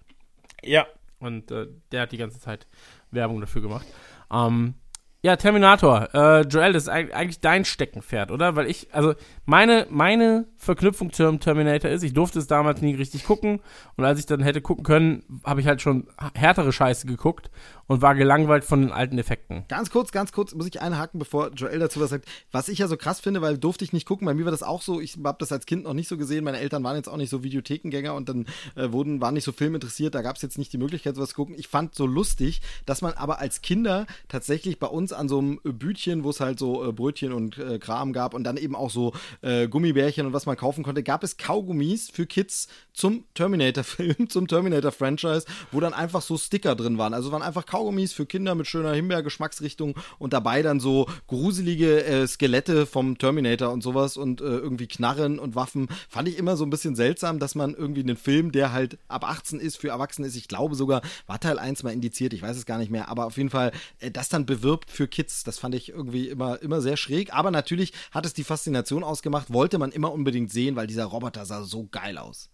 Ja. Und äh, der hat die ganze Zeit Werbung dafür gemacht. Ähm, ja, Terminator. Äh, Joel, das ist eig- eigentlich dein Steckenpferd, oder? Weil ich, also meine, meine Verknüpfung zum Terminator ist, ich durfte es damals nie richtig gucken. Und als ich dann hätte gucken können, habe ich halt schon härtere Scheiße geguckt und war gelangweilt von den alten Effekten. Ganz kurz, ganz kurz muss ich einhaken, bevor Joel dazu was sagt. Was ich ja so krass finde, weil durfte ich nicht gucken, bei mir war das auch so, ich habe das als Kind noch nicht so gesehen, meine Eltern waren jetzt auch nicht so Videothekengänger und dann äh, wurden, waren nicht so filminteressiert, da gab es jetzt nicht die Möglichkeit, sowas zu gucken. Ich fand so lustig, dass man aber als Kinder tatsächlich bei uns an so einem Bütchen, wo es halt so äh, Brötchen und äh, Kram gab und dann eben auch so äh, Gummibärchen und was man kaufen konnte, gab es Kaugummis für Kids zum Terminator-Film, (laughs) zum Terminator-Franchise, wo dann einfach so Sticker drin waren. Also waren einfach Kaugummis für Kinder mit schöner Himbeer-Geschmacksrichtung und dabei dann so gruselige äh, Skelette vom Terminator und sowas und äh, irgendwie Knarren und Waffen. Fand ich immer so ein bisschen seltsam, dass man irgendwie einen Film, der halt ab 18 ist, für Erwachsene ist, ich glaube sogar, war Teil 1 mal indiziert, ich weiß es gar nicht mehr, aber auf jeden Fall äh, das dann bewirbt für Kids, das fand ich irgendwie immer, immer sehr schräg. Aber natürlich hat es die Faszination ausgemacht, wollte man immer unbedingt sehen, weil dieser Roboter sah so geil aus.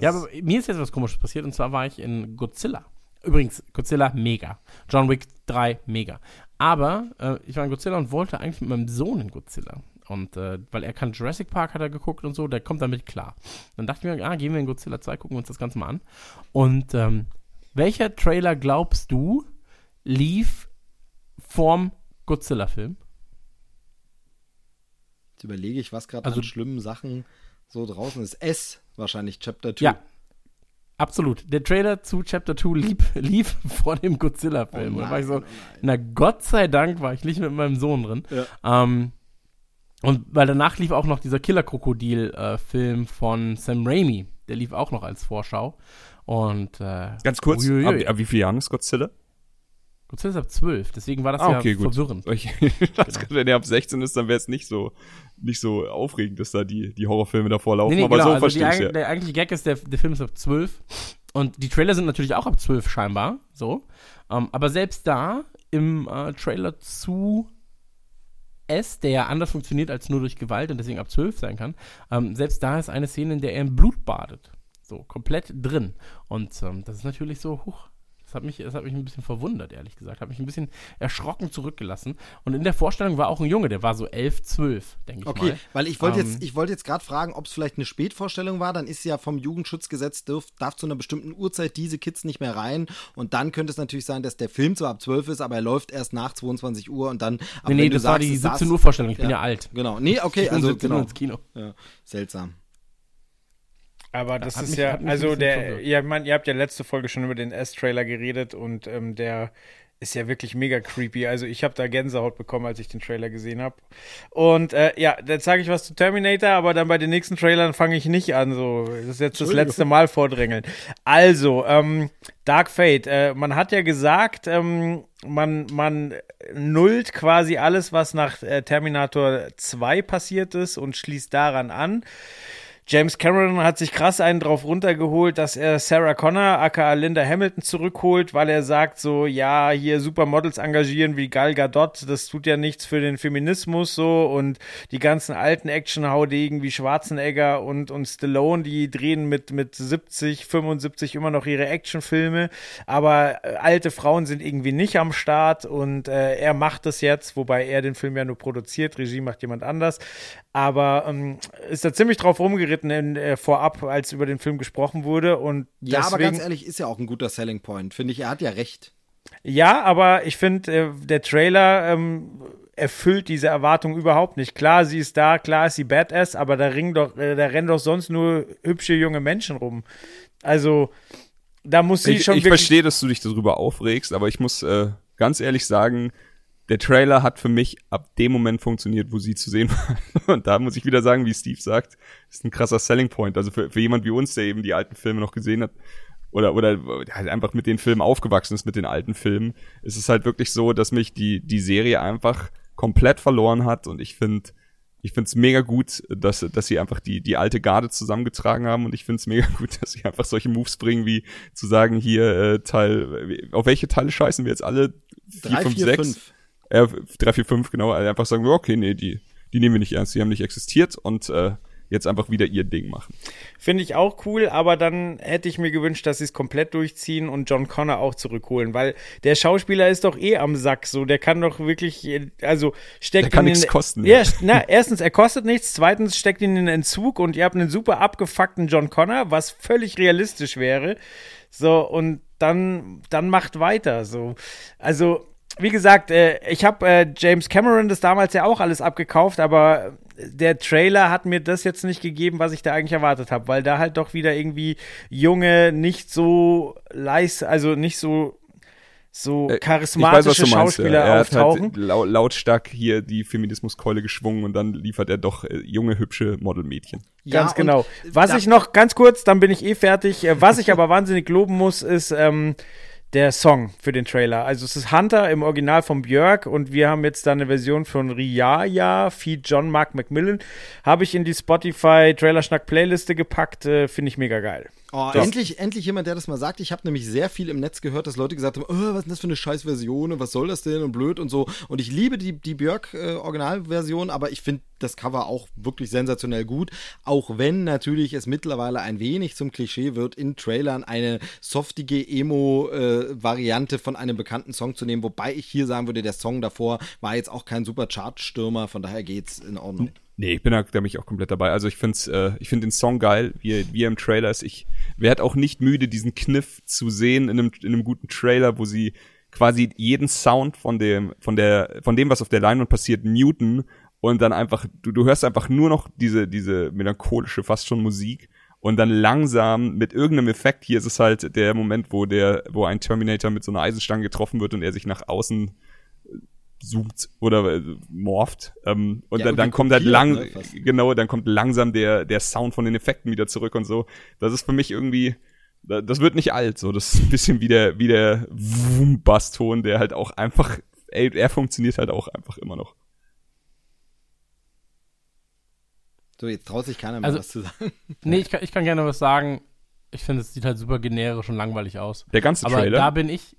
Ja, aber mir ist jetzt was komisches passiert und zwar war ich in Godzilla. Übrigens, Godzilla mega. John Wick 3 mega. Aber äh, ich war in Godzilla und wollte eigentlich mit meinem Sohn in Godzilla. Und äh, weil er kann Jurassic Park hat er geguckt und so, der kommt damit klar. Dann dachte ich mir, ah, gehen wir in Godzilla 2, gucken wir uns das Ganze mal an. Und ähm, welcher Trailer glaubst du lief vorm Godzilla-Film? Jetzt überlege ich, was gerade Also- an schlimmen Sachen so draußen ist. S wahrscheinlich, Chapter 2. Ja. Absolut. Der Trailer zu Chapter 2 lief, (laughs) lief vor dem Godzilla-Film. Oh da war ich so, nein, na Gott sei Dank war ich nicht mit meinem Sohn drin. Ja. Ähm, und weil danach lief auch noch dieser Killer-Krokodil-Film von Sam Raimi. Der lief auch noch als Vorschau. Und äh, Ganz kurz, uiuiui. ab, ab wie vielen Jahren ist Godzilla? Godzilla ist ab 12, deswegen war das Ah, ja okay, gut. verwirrend. (laughs) Ich dachte, wenn er ab 16 ist, dann wäre es nicht so, nicht so aufregend, dass da die, die Horrorfilme davor laufen. aber so also verstehe ich ja. Der eigentliche Gag ist, der, der Film ist ab 12. Und die Trailer sind natürlich auch ab 12 scheinbar. So. Ähm, aber selbst da, im äh, Trailer zu S, der ja anders funktioniert als nur durch Gewalt und deswegen ab 12 sein kann, ähm, selbst da ist eine Szene, in der er im Blut badet. So, komplett drin. Und ähm, das ist natürlich so, huch. Das hat, mich, das hat mich ein bisschen verwundert, ehrlich gesagt. Hat mich ein bisschen erschrocken zurückgelassen. Und in der Vorstellung war auch ein Junge, der war so 11, 12, denke ich Okay, mal. weil ich wollte Ähm, jetzt, ich wollte jetzt gerade fragen, ob es vielleicht eine Spätvorstellung war. Dann ist ja vom Jugendschutzgesetz dürf, darf zu einer bestimmten Uhrzeit diese Kids nicht mehr rein. Und dann könnte es natürlich sein, dass der Film zwar ab 12 ist, aber er läuft erst nach 22 Uhr und dann. Nee, nee, das war sagst, die es saß- 17 Uhr Vorstellung. Ich bin Ja. ja alt. Genau. Nee, okay, also 17 Uhr genau. ins Kino. Ja, seltsam. Aber das hat ist mich- ja, also der, ja, man, ihr habt ja letzte Folge schon über den S-Trailer geredet und ähm, der ist ja wirklich mega creepy. Also ich habe da Gänsehaut bekommen, als ich den Trailer gesehen habe. Und äh, ja, jetzt sage ich was zu Terminator, aber dann bei den nächsten Trailern fange ich nicht an. So, das ist jetzt das letzte Mal vordrängeln. Also, ähm, Dark Fate. Äh, man hat ja gesagt, ähm, man, man nullt quasi alles, was nach äh, Terminator 2 passiert ist und schließt daran an. James Cameron hat sich krass einen drauf runtergeholt, dass er Sarah Connor, aka Linda Hamilton, zurückholt, weil er sagt so, ja, hier Supermodels engagieren wie Gal Gadot, das tut ja nichts für den Feminismus so. Und die ganzen alten Action-Haudegen wie Schwarzenegger und, und Stallone, die drehen mit, mit 70, 75 immer noch ihre Actionfilme, aber äh, alte Frauen sind irgendwie nicht am Start und äh, er macht das jetzt, wobei er den Film ja nur produziert, Regie macht jemand anders, aber ähm, ist da ziemlich drauf rumgeritten in, äh, vorab, als über den Film gesprochen wurde und Ja, aber deswegen, ganz ehrlich, ist ja auch ein guter Selling Point, finde ich. Er hat ja recht. ja, aber ich finde, äh, der Trailer ähm, erfüllt diese Erwartung überhaupt nicht. Klar, sie ist da, klar ist sie Badass, aber da, ringen doch, äh, da rennen doch sonst nur hübsche junge Menschen rum. Also, da muss sie Ich, schon ich verstehe, dass du dich darüber aufregst, aber ich muss äh, ganz ehrlich sagen, der Trailer hat für mich ab dem Moment funktioniert, wo sie zu sehen (laughs) waren. Und da muss ich wieder sagen, wie Steve sagt, ist ein krasser Selling Point. Also für, für jemand wie uns, der eben die alten Filme noch gesehen hat, oder, oder halt einfach mit den Filmen aufgewachsen ist, mit den alten Filmen, ist es halt wirklich so, dass mich die, die Serie einfach komplett verloren hat. Und ich finde, ich finde es mega gut, dass, dass sie einfach die, die alte Garde zusammengetragen haben und ich finde es mega (laughs) gut, dass sie einfach solche Moves bringen, wie zu sagen, hier äh, Teil, auf welche Teile scheißen wir jetzt alle? 4, 5, 6? Äh, 3, 4, 5, genau. Einfach sagen, okay, nee, die, die nehmen wir nicht ernst, die haben nicht existiert und äh, jetzt einfach wieder ihr Ding machen. Finde ich auch cool, aber dann hätte ich mir gewünscht, dass sie es komplett durchziehen und John Connor auch zurückholen, weil der Schauspieler ist doch eh am Sack, so der kann doch wirklich, also steckt der kann nichts kosten. Ja, na, erstens, er kostet nichts, zweitens steckt ihn in den Entzug und ihr habt einen super abgefuckten John Connor, was völlig realistisch wäre. So, und dann, dann macht weiter, so. Also, wie gesagt, äh, ich habe äh, James Cameron das damals ja auch alles abgekauft, aber der Trailer hat mir das jetzt nicht gegeben, was ich da eigentlich erwartet habe, weil da halt doch wieder irgendwie junge, nicht so leist, also nicht so so charismatische ich weiß, was du meinst, Schauspieler ja. er auftauchen. Hat halt lau lautstark hier die Feminismuskeule geschwungen und dann liefert er doch äh, junge, hübsche Modelmädchen. Ja, Ganz genau. Was ich noch ganz kurz, dann bin ich eh fertig. Äh, Was ich aber wahnsinnig loben muss, ist ähm, der Song für den Trailer. Also es ist Hunter im Original von Björk und wir haben jetzt da eine Version von Riaya, feat John Mark McMillan. Habe ich in die Spotify Trailerschnack Playliste gepackt. Äh, Finde ich mega geil. Oh, endlich, endlich jemand, der das mal sagt. Ich habe nämlich sehr viel im Netz gehört, dass Leute gesagt haben, oh, was ist denn das für eine scheiß Version und was soll das denn und blöd und so. Und ich liebe die, die Björk-Originalversion, aber ich finde das Cover auch wirklich sensationell gut. Auch wenn natürlich es mittlerweile ein wenig zum Klischee wird, in Trailern eine softige Emo-Variante von einem bekannten Song zu nehmen. Wobei ich hier sagen würde, der Song davor war jetzt auch kein super Chart-Stürmer, von daher geht's in Ordnung. Nee, ich bin da, da bin ich auch komplett dabei. Also ich find's, äh, ich finde den Song geil, wie, wie er im Trailer ist. Ich werde auch nicht müde, diesen Kniff zu sehen in einem, in einem guten Trailer, wo sie quasi jeden Sound von dem, von der, von dem, was auf der Leinwand passiert, muten und dann einfach, du, du hörst einfach nur noch diese, diese melancholische, fast schon Musik und dann langsam mit irgendeinem Effekt, hier ist es halt der Moment, wo der, wo ein Terminator mit so einer Eisenstange getroffen wird und er sich nach außen zoomt oder äh, morpht. Ähm, und Ja, dann, und dann kommt halt lang, ne, genau, dann kommt langsam der, der Sound von den Effekten wieder zurück und so. Das ist für mich irgendwie, da- das wird nicht alt, so. Das ist ein bisschen wie der, wie der Wum-Bass-Ton, der halt auch einfach, ey, er funktioniert halt auch einfach immer noch. So, jetzt traut sich keiner mehr Also- was zu sagen. Nee, ich kann, ich kann gerne was sagen. Ich finde, es sieht halt super generisch und langweilig aus. Der ganze Aber Trailer. da bin ich.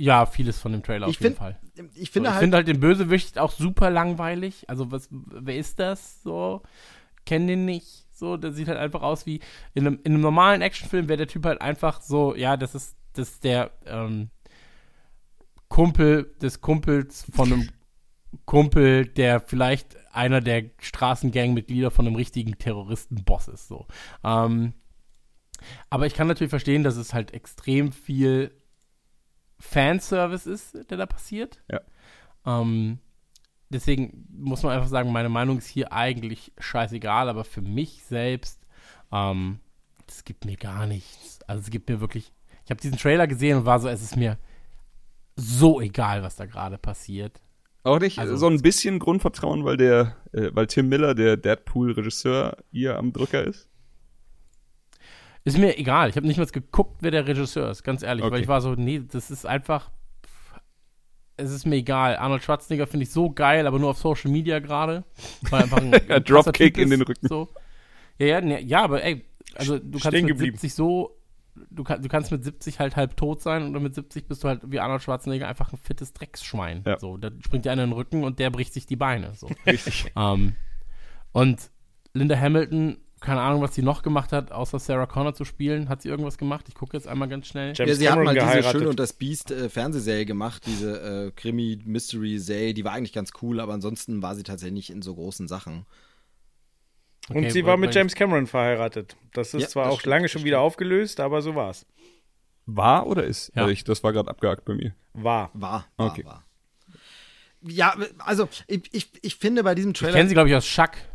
Ja, vieles von dem Trailer Ich auf jeden find- Fall. Ich So, finde ich halt, finde halt den Bösewicht auch super langweilig. Also, was, wer ist das? So, kenn den nicht. So, der sieht halt einfach aus wie in einem, in einem normalen Actionfilm wäre der Typ halt einfach so, ja, das ist, das ist der ähm, Kumpel des Kumpels von einem (laughs) Kumpel, der vielleicht einer der Straßengang-Mitglieder von einem richtigen Terroristenboss ist. So. Ähm, aber ich kann natürlich verstehen, dass es halt extrem viel Fanservice ist, der da passiert. Ja. Ähm, deswegen muss man einfach sagen, meine Meinung ist hier eigentlich scheißegal, aber für mich selbst, ähm, es gibt mir gar nichts. Also es gibt mir wirklich, ich habe diesen Trailer gesehen und war so, es ist mir so egal, was da gerade passiert. Auch nicht also- so ein bisschen Grundvertrauen, weil der, äh, weil Tim Miller, der Deadpool-Regisseur, hier am Drücker ist. Ist mir egal. Ich habe nicht mal geguckt, wer der Regisseur ist, ganz ehrlich. Weil Okay. ich war so, nee, das ist einfach. Es ist mir egal. Arnold Schwarzenegger finde ich so geil, aber nur auf Social Media gerade. Weil einfach ein, (laughs) Ja, Dropkick in den Rücken. So. Ja, ja, ne, ja, aber ey, also du kannst Stehen mit geblieben. 70 so. Du, kann, du kannst mit 70 halt halb tot sein oder mit 70 bist du halt wie Arnold Schwarzenegger einfach ein fittes Drecksschwein. Ja. So, da springt dir einer in den Rücken und der bricht sich die Beine. So. (laughs) Richtig. Ähm, und Linda Hamilton, keine Ahnung, was sie noch gemacht hat, außer Sarah Connor zu spielen. Hat sie irgendwas gemacht? Ich gucke jetzt einmal ganz schnell. James ja, sie hat Cameron mal diese geheiratet. Schöne und das Biest äh, Fernsehserie gemacht, diese äh, Krimi-Mystery-Serie, die war eigentlich ganz cool, aber ansonsten war sie tatsächlich nicht in so großen Sachen. Und Okay, sie war mit James Cameron verheiratet. Das ist Ja, zwar das auch stimmt, lange schon stimmt. wieder aufgelöst, aber so war's. War oder ist? Ja. Also ich, das war gerade abgehakt bei mir. War. War, war, Okay. war. Ja, also ich, ich, ich finde bei diesem Ich Trailer. kenne sie, glaube ich, aus Schack.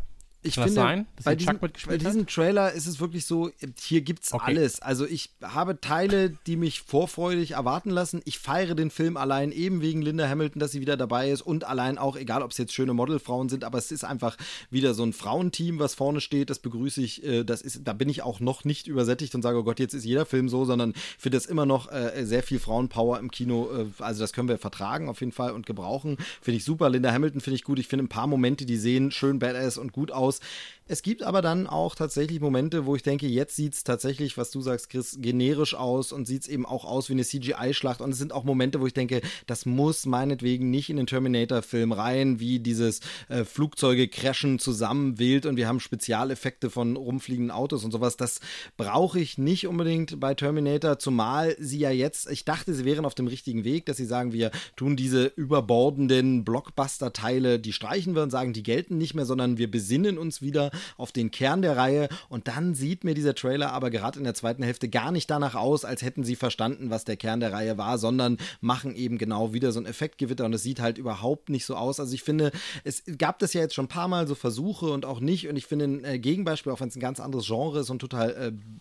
Ich Kann das finde, sein, dass bei Chuck bei diesem Trailer ist es wirklich so, hier gibt's Okay. alles. Also ich habe Teile, die mich vorfreudig erwarten lassen. Ich feiere den Film allein eben wegen Linda Hamilton, dass sie wieder dabei ist und allein auch, egal ob es jetzt schöne Modelfrauen sind, aber es ist einfach wieder so ein Frauenteam, was vorne steht. Das begrüße ich. äh, Das ist, da bin ich auch noch nicht übersättigt und sage, oh Gott, jetzt ist jeder Film so, sondern finde das immer noch äh, sehr viel Frauenpower im Kino. Äh, also das können wir vertragen auf jeden Fall und gebrauchen. Finde ich super. Linda Hamilton finde ich gut. Ich finde ein paar Momente, die sehen schön badass und gut aus. rules Es gibt aber dann auch tatsächlich Momente, wo ich denke, jetzt sieht es tatsächlich, was du sagst, Chris, generisch aus und sieht es eben auch aus wie eine CGI-Schlacht. Und es sind auch Momente, wo ich denke, das muss meinetwegen nicht in den Terminator-Film rein, wie dieses äh, Flugzeuge crashen zusammen wild und wir haben Spezialeffekte von rumfliegenden Autos und sowas. Das brauche ich nicht unbedingt bei Terminator, zumal sie ja jetzt, ich dachte, sie wären auf dem richtigen Weg, dass sie sagen, wir tun diese überbordenden Blockbuster-Teile, die streichen wir und sagen, die gelten nicht mehr, sondern wir besinnen uns wieder auf den Kern der Reihe. Und dann sieht mir dieser Trailer aber gerade in der zweiten Hälfte gar nicht danach aus, als hätten sie verstanden, was der Kern der Reihe war, sondern machen eben genau wieder so ein Effektgewitter und es sieht halt überhaupt nicht so aus. Also ich finde, es gab das ja jetzt schon ein paar Mal so Versuche und auch nicht. Und ich finde ein äh, Gegenbeispiel, auch wenn es ein ganz anderes Genre ist und total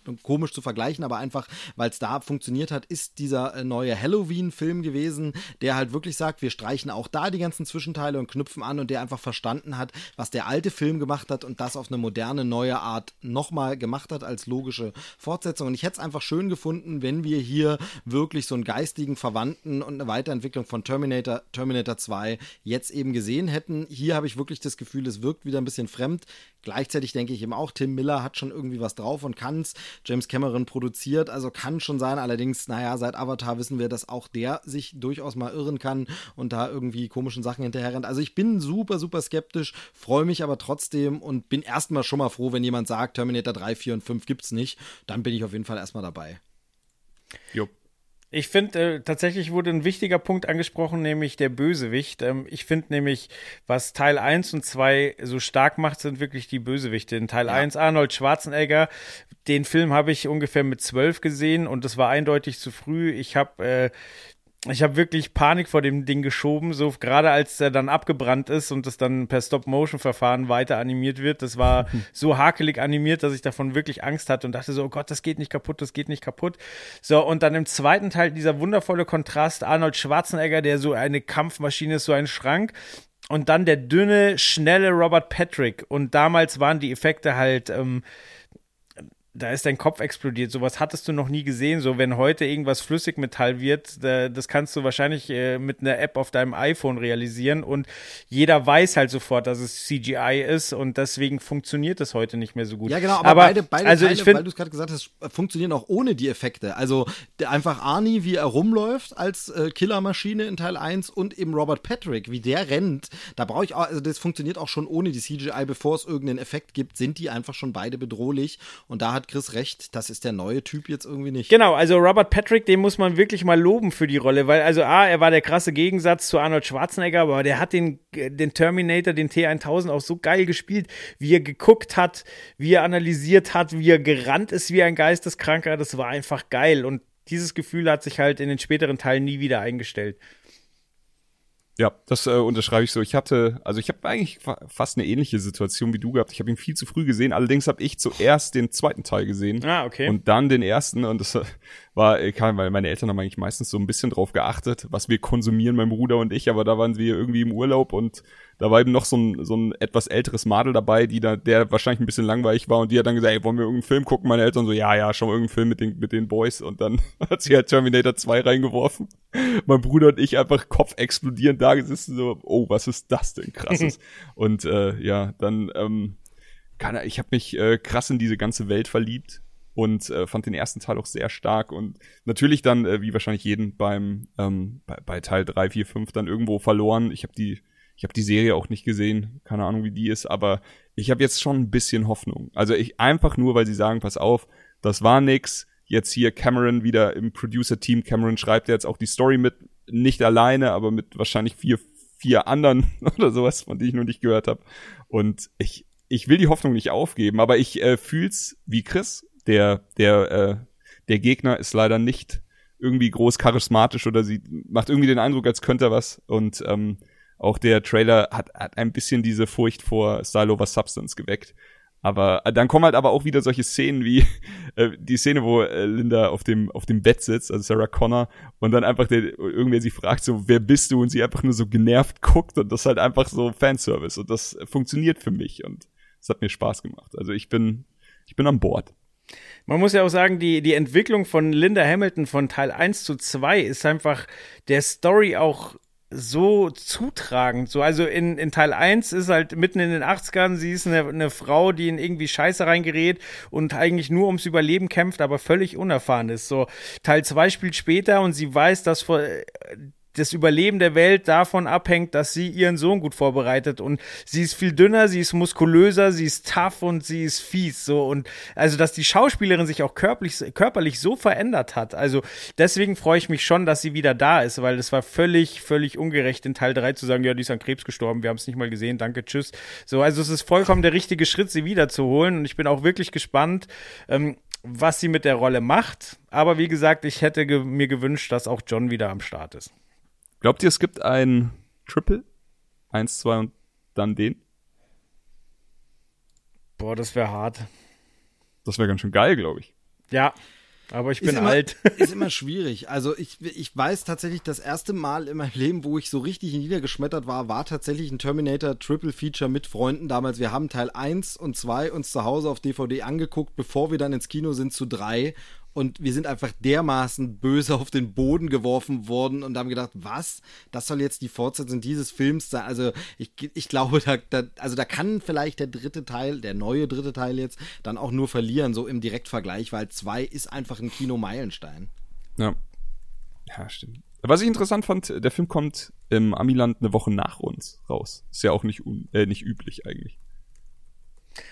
äh, komisch zu vergleichen, aber einfach, weil es da funktioniert hat, ist dieser äh, neue Halloween-Film gewesen, der halt wirklich sagt, wir streichen auch da die ganzen Zwischenteile und knüpfen an und der einfach verstanden hat, was der alte Film gemacht hat und das auf eine moderne, neue Art nochmal gemacht hat als logische Fortsetzung. Und ich hätte es einfach schön gefunden, wenn wir hier wirklich so einen geistigen Verwandten und eine Weiterentwicklung von Terminator, Terminator 2 jetzt eben gesehen hätten. Hier habe ich wirklich das Gefühl, es wirkt wieder ein bisschen fremd. Gleichzeitig denke ich eben auch, Tim Miller hat schon irgendwie was drauf und kann es. James Cameron produziert, also kann schon sein. Allerdings, naja, seit Avatar wissen wir, dass auch der sich durchaus mal irren kann und da irgendwie komischen Sachen hinterher rennt. Also ich bin super, super skeptisch, freue mich aber trotzdem und bin erstmal schon mal froh, wenn jemand sagt, Terminator 3, 4 und 5 gibt's nicht. Dann bin ich auf jeden Fall erstmal dabei. Jo. Ich finde, äh, tatsächlich wurde ein wichtiger Punkt angesprochen, nämlich der Bösewicht. Ähm, ich finde nämlich, was Teil 1 und 2 so stark macht, sind wirklich die Bösewichte. In Teil 1 Arnold Schwarzenegger, den Film habe ich ungefähr mit 12 gesehen und das war eindeutig zu früh. Ich habe äh, ich habe wirklich Panik vor dem Ding geschoben, so gerade als er dann abgebrannt ist und das dann per Stop-Motion-Verfahren weiter animiert wird. Das war (laughs) so hakelig animiert, dass ich davon wirklich Angst hatte und dachte so, oh Gott, das geht nicht kaputt, das geht nicht kaputt. So, und dann im zweiten Teil dieser wundervolle Kontrast, Arnold Schwarzenegger, der so eine Kampfmaschine ist, so ein Schrank. Und dann der dünne, schnelle Robert Patrick. Und damals waren die Effekte halt, ähm, da ist dein Kopf explodiert. Sowas hattest du noch nie gesehen. So, wenn heute irgendwas Flüssigmetall wird, da, das kannst du wahrscheinlich äh, mit einer App auf deinem iPhone realisieren und jeder weiß halt sofort, dass es CGI ist und deswegen funktioniert das heute nicht mehr so gut. Ja, genau, aber, beide, beide also Teile, ich find, weil du es gerade gesagt hast, funktionieren auch ohne die Effekte. Also der, einfach Arnie, wie er rumläuft als äh, Killermaschine in Teil 1 und eben Robert Patrick, wie der rennt, da brauche ich auch, also das funktioniert auch schon ohne die CGI, bevor es irgendeinen Effekt gibt, sind die einfach schon beide bedrohlich und da hat Chris recht, das ist der neue Typ jetzt irgendwie nicht. Genau, also Robert Patrick, den muss man wirklich mal loben für die Rolle, weil also A, er war der krasse Gegensatz zu Arnold Schwarzenegger, aber der hat den, den Terminator, den T1000 auch so geil gespielt, wie er geguckt hat, wie er analysiert hat, wie er gerannt ist wie ein Geisteskranker, das war einfach geil und dieses Gefühl hat sich halt in den späteren Teilen nie wieder eingestellt. Ja, das äh, unterschreibe ich so. Ich hatte, also ich habe eigentlich fa fast eine ähnliche Situation wie du gehabt. Ich habe ihn viel zu früh gesehen. Allerdings habe ich zuerst den zweiten Teil gesehen Ah, okay. und dann den ersten. Und das äh, war, äh, kann, weil meine Eltern haben eigentlich meistens so ein bisschen drauf geachtet, was wir konsumieren, mein Bruder und ich. Aber da waren wir irgendwie im Urlaub und da war eben noch so ein, so ein etwas älteres Madel dabei, die da, der wahrscheinlich ein bisschen langweilig war und die hat dann gesagt, ey, wollen wir irgendeinen Film gucken? Meine Eltern so, ja, ja, schon mal irgendeinen Film mit den, mit den Boys und dann (laughs) hat sie halt Terminator 2 reingeworfen. Mein Bruder und ich einfach Kopf explodierend da gesessen, so, oh, was ist das denn krasses? (laughs) und äh, ja, dann, ähm, kann, ich habe mich äh, krass in diese ganze Welt verliebt und äh, fand den ersten Teil auch sehr stark und natürlich dann, äh, wie wahrscheinlich jeden beim ähm, bei, bei Teil 3, 4, 5 dann irgendwo verloren. Ich habe die ich habe die Serie auch nicht gesehen, keine Ahnung, wie die ist, aber ich habe jetzt schon ein bisschen Hoffnung. Also ich einfach nur, weil sie sagen, pass auf, das war nix. Jetzt hier Cameron wieder im Producer-Team. Cameron schreibt jetzt auch die Story mit, nicht alleine, aber mit wahrscheinlich vier, vier anderen (laughs) oder sowas, von denen ich noch nicht gehört habe. Und ich, ich will die Hoffnung nicht aufgeben, aber ich äh, fühl's wie Chris. Der, der, äh, der Gegner ist leider nicht irgendwie groß charismatisch oder sie macht irgendwie den Eindruck, als könnte er was. Und ähm, auch der Trailer hat, hat ein bisschen diese Furcht vor Style over Substance geweckt. Aber äh, dann kommen halt aber auch wieder solche Szenen wie (laughs) äh, die Szene, wo äh, Linda auf dem auf dem Bett sitzt, also Sarah Connor, und dann einfach der, irgendwer sie fragt so, wer bist du? Und sie einfach nur so genervt guckt und das ist halt einfach so Fanservice und das funktioniert für mich und es hat mir Spaß gemacht. Also ich bin ich bin an Bord. Man muss ja auch sagen, die, die Entwicklung von Linda Hamilton von Teil 1 zu 2 ist einfach der Story auch so zutragend. So, also in, in Teil 1 ist halt mitten in den 80ern, sie ist eine, eine Frau, die in irgendwie Scheiße reingerät und eigentlich nur ums Überleben kämpft, aber völlig unerfahren ist. So, Teil 2 spielt später und sie weiß, dass vor das Überleben der Welt davon abhängt, dass sie ihren Sohn gut vorbereitet und sie ist viel dünner, sie ist muskulöser, sie ist tough und sie ist fies so und also dass die Schauspielerin sich auch körperlich körperlich so verändert hat. Also deswegen freue ich mich schon, dass sie wieder da ist, weil es war völlig völlig ungerecht in Teil 3 zu sagen, ja, die ist an Krebs gestorben, wir haben es nicht mal gesehen, danke, tschüss. So, also es ist vollkommen der richtige Schritt sie wiederzuholen und ich bin auch wirklich gespannt ähm, was sie mit der Rolle macht. Aber wie gesagt, ich hätte ge mir gewünscht, dass auch John wieder am Start ist. Glaubt ihr, es gibt ein Triple? Eins, zwei und dann den? Boah, das wäre hart. Das wäre ganz schön geil, glaube ich. Ja, aber ich bin ist immer, alt. (laughs) Ist immer schwierig. Also ich, ich weiß tatsächlich, das erste Mal in meinem Leben, wo ich so richtig niedergeschmettert war, war tatsächlich ein Terminator Triple Feature mit Freunden damals. Wir haben Teil 1 und 2 uns zu Hause auf DVD angeguckt, bevor wir dann ins Kino sind zu 3 und wir sind einfach dermaßen böse auf den Boden geworfen worden und haben gedacht, was? Das soll jetzt die Fortsetzung dieses Films sein? Also ich, ich glaube, da, da, also da kann vielleicht der dritte Teil, der neue dritte Teil jetzt, dann auch nur verlieren, so im Direktvergleich, weil zwei ist einfach ein Kino-Meilenstein. Ja. Ja, stimmt. Was ich interessant fand, der Film kommt im Amiland eine Woche nach uns raus. Ist ja auch nicht, un, äh, nicht üblich eigentlich.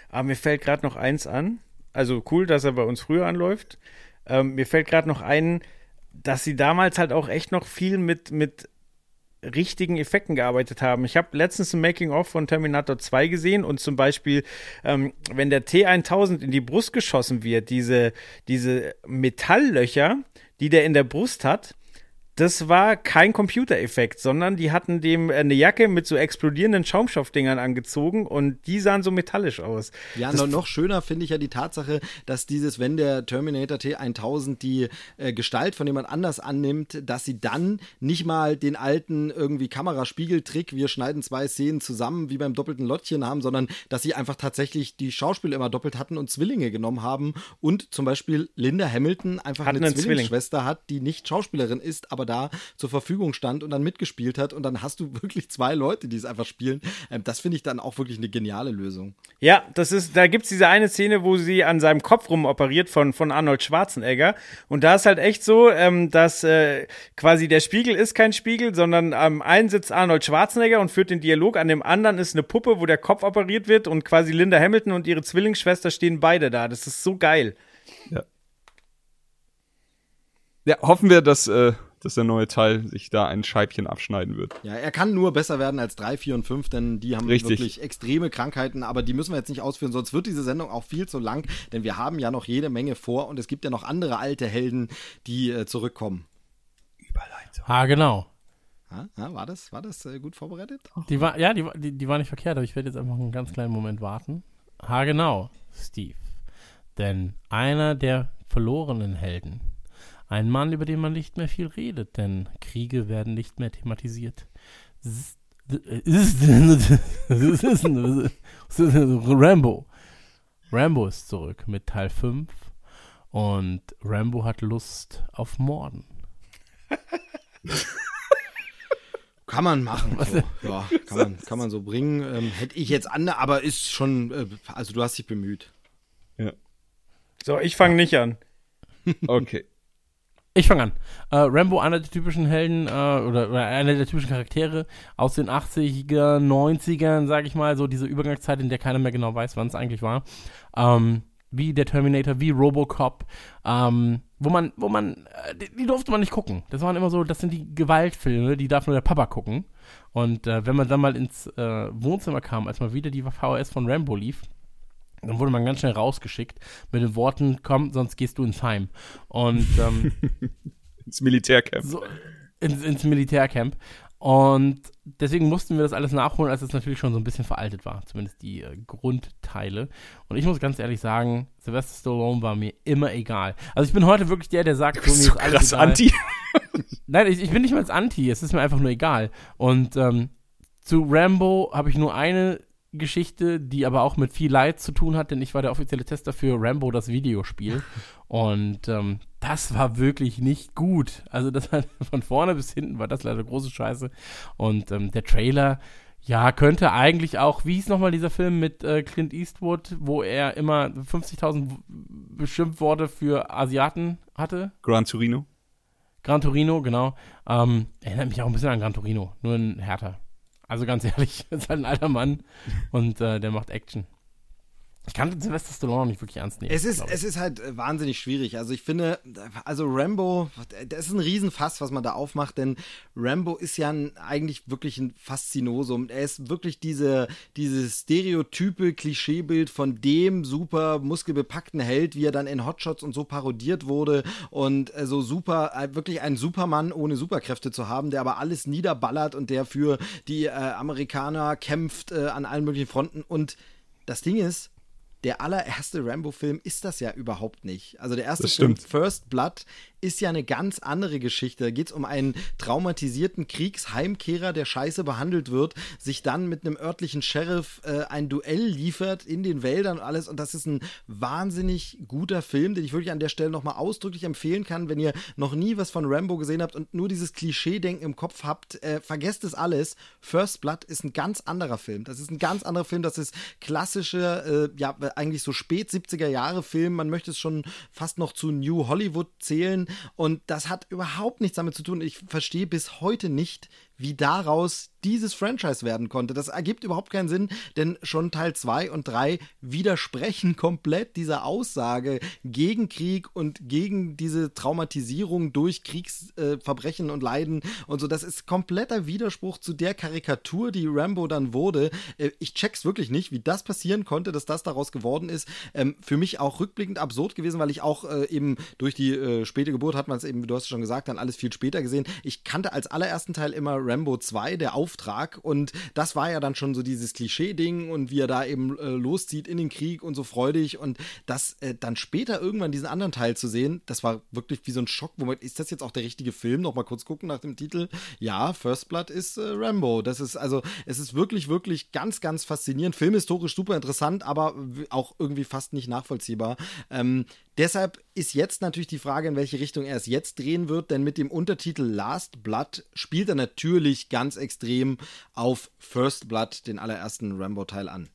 Aber mir fällt gerade noch eins an. Also cool, dass er bei uns früher anläuft. Ähm, mir fällt gerade noch ein, dass sie damals halt auch echt noch viel mit, mit richtigen Effekten gearbeitet haben. Ich habe letztens ein Making-of von Terminator 2 gesehen und zum Beispiel, ähm, wenn der T1000 in die Brust geschossen wird, diese, diese Metalllöcher, die der in der Brust hat, das war kein Computereffekt, sondern die hatten dem äh, eine Jacke mit so explodierenden Schaumstoffdingern angezogen und die sahen so metallisch aus. Ja, noch, noch schöner finde ich ja die Tatsache, dass dieses, wenn der Terminator T1000 die äh, Gestalt von jemand anders annimmt, dass sie dann nicht mal den alten irgendwie Kameraspiegeltrick, wir schneiden zwei Szenen zusammen, wie beim doppelten Lottchen haben, sondern dass sie einfach tatsächlich die Schauspieler immer doppelt hatten und Zwillinge genommen haben und zum Beispiel Linda Hamilton einfach Hatten eine einen Zwilling. Zwillingsschwester hat, die nicht Schauspielerin ist, aber da zur Verfügung stand und dann mitgespielt hat und dann hast du (laughs) wirklich zwei Leute, die es einfach spielen. Ähm, das finde ich dann auch wirklich eine geniale Lösung. Ja, das ist, da gibt's diese eine Szene, wo sie an seinem Kopf rumoperiert von, von Arnold Schwarzenegger. Und da ist halt echt so, ähm, dass äh, quasi der Spiegel ist kein Spiegel, sondern am einen sitzt Arnold Schwarzenegger und führt den Dialog, an dem anderen ist eine Puppe, wo der Kopf operiert wird und quasi Linda Hamilton und ihre Zwillingsschwester stehen beide da. Das ist so geil. Ja. Ja, hoffen wir, dass, äh, dass der neue Teil sich da ein Scheibchen abschneiden wird. Ja, er kann nur besser werden als 3, 4 und 5, denn die haben Richtig. wirklich extreme Krankheiten, aber die müssen wir jetzt nicht ausführen, sonst wird diese Sendung auch viel zu lang, denn wir haben ja noch jede Menge vor und es gibt ja noch andere alte Helden, die äh, zurückkommen. Überleitung. Ah, genau. Ja, ja, war das, war das äh, gut vorbereitet? Die war, ja, die, war- die, die war nicht verkehrt, aber ich werde jetzt einfach einen ganz kleinen Moment warten. Ha, genau, Steve. Denn einer der verlorenen Helden, ein Mann, über den man nicht mehr viel redet, denn Kriege werden nicht mehr thematisiert. Rambo. Rambo ist zurück mit Teil 5 und Rambo hat Lust auf Morden. Kann man machen. So. Ja, kann man, kann man so bringen. Ähm, hätte ich jetzt andere, aber ist schon, äh, also du hast dich bemüht. Ja. So, ich fange nicht an. Okay. Ich fange an. Äh, Rambo, einer der typischen Helden äh, oder, oder einer der typischen Charaktere aus den 80er, 90ern, sag ich mal, so diese Übergangszeit, in der keiner mehr genau weiß, wann es eigentlich war. Ähm, wie der Terminator, wie Robocop, ähm, wo man, wo man, äh, die, die durfte man nicht gucken. Das waren immer so, das sind die Gewaltfilme, die darf nur der Papa gucken. Und äh, wenn man dann mal ins äh, Wohnzimmer kam, als mal wieder die VHS von Rambo lief, dann wurde man ganz schnell rausgeschickt mit den Worten, komm, sonst gehst du ins Heim. Und ähm, (laughs) Ins Militärcamp. so, ins, ins Militärcamp. Und deswegen mussten wir das alles nachholen, als es natürlich schon so ein bisschen veraltet war, zumindest die äh, Grundteile. Und ich muss ganz ehrlich sagen, Sylvester Stallone war mir immer egal. Also ich bin heute wirklich der, der sagt, so, mir ist alles Krass egal. anti. (laughs) Nein, ich, ich bin nicht mal als Anti, es ist mir einfach nur egal. Und ähm, zu Rambo habe ich nur eine Geschichte, die aber auch mit viel Leid zu tun hat, denn ich war der offizielle Tester für Rambo, das Videospiel. (laughs) Und ähm, das war wirklich nicht gut. Also das hat, (laughs) von vorne bis hinten war das leider große Scheiße. Und ähm, der Trailer, ja, könnte eigentlich auch, wie hieß nochmal dieser Film mit äh, Clint Eastwood, wo er immer 50.000 Beschimpfworte für Asiaten hatte? Gran Torino. Gran Torino, genau. Ähm, erinnert mich auch ein bisschen an Gran Torino, nur ein härter. Also ganz ehrlich, (laughs) ist halt ein alter Mann und äh, der macht Action. Ich kann Sylvester Stallone nicht wirklich ernst nehmen. Es ist, es ist halt äh, wahnsinnig schwierig. Also ich finde, also Rambo, das ist ein Riesenfass, was man da aufmacht, denn Rambo ist ja ein, eigentlich wirklich ein Faszinosum. Er ist wirklich diese, dieses stereotype Klischeebild von dem super muskelbepackten Held, wie er dann in Hotshots und so parodiert wurde und äh, so super, äh, wirklich ein Supermann ohne Superkräfte zu haben, der aber alles niederballert und der für die äh, Amerikaner kämpft äh, an allen möglichen Fronten und das Ding ist, der allererste Rambo-Film ist das ja überhaupt nicht. Also der erste Film, stimmt. First Blood, ist ja eine ganz andere Geschichte. Da geht es um einen traumatisierten Kriegsheimkehrer, der scheiße behandelt wird, sich dann mit einem örtlichen Sheriff äh, ein Duell liefert in den Wäldern und alles. Und das ist ein wahnsinnig guter Film, den ich wirklich an der Stelle nochmal ausdrücklich empfehlen kann. Wenn ihr noch nie was von Rambo gesehen habt und nur dieses Klischee-Denken im Kopf habt, äh, vergesst es alles. First Blood ist ein ganz anderer Film. Das ist ein ganz anderer Film. Das ist klassische, äh, ja, eigentlich so spät 70er Jahre Film. Man möchte es schon fast noch zu New Hollywood zählen. Und das hat überhaupt nichts damit zu tun. Ich verstehe bis heute nicht, wie daraus dieses Franchise werden konnte. Das ergibt überhaupt keinen Sinn, denn schon Teil 2 und 3 widersprechen (laughs) komplett dieser Aussage gegen Krieg und gegen diese Traumatisierung durch Kriegsverbrechen äh, und Leiden und so. Das ist kompletter Widerspruch zu der Karikatur, die Rambo dann wurde. Äh, ich check's wirklich nicht, wie das passieren konnte, dass das daraus geworden ist. Ähm, für mich auch rückblickend absurd gewesen, weil ich auch äh, eben durch die äh, späte Geburt hat man es eben, du hast es schon gesagt, dann alles viel später gesehen. Ich kannte als allerersten Teil immer Rambo 2, der Auftrag, und das war ja dann schon so dieses Klischee-Ding und wie er da eben äh, loszieht in den Krieg und so freudig und das äh, dann später irgendwann diesen anderen Teil zu sehen, das war wirklich wie so ein Schock. Moment, ist das jetzt auch der richtige Film? Nochmal kurz gucken nach dem Titel. Ja, First Blood ist äh, Rambo. Das ist also, es ist wirklich, wirklich ganz, ganz faszinierend. Filmhistorisch super interessant, aber auch irgendwie fast nicht nachvollziehbar. Ähm, Deshalb ist jetzt natürlich die Frage, in welche Richtung er es jetzt drehen wird, denn mit dem Untertitel Last Blood spielt er natürlich ganz extrem auf First Blood, den allerersten Rambo-Teil an.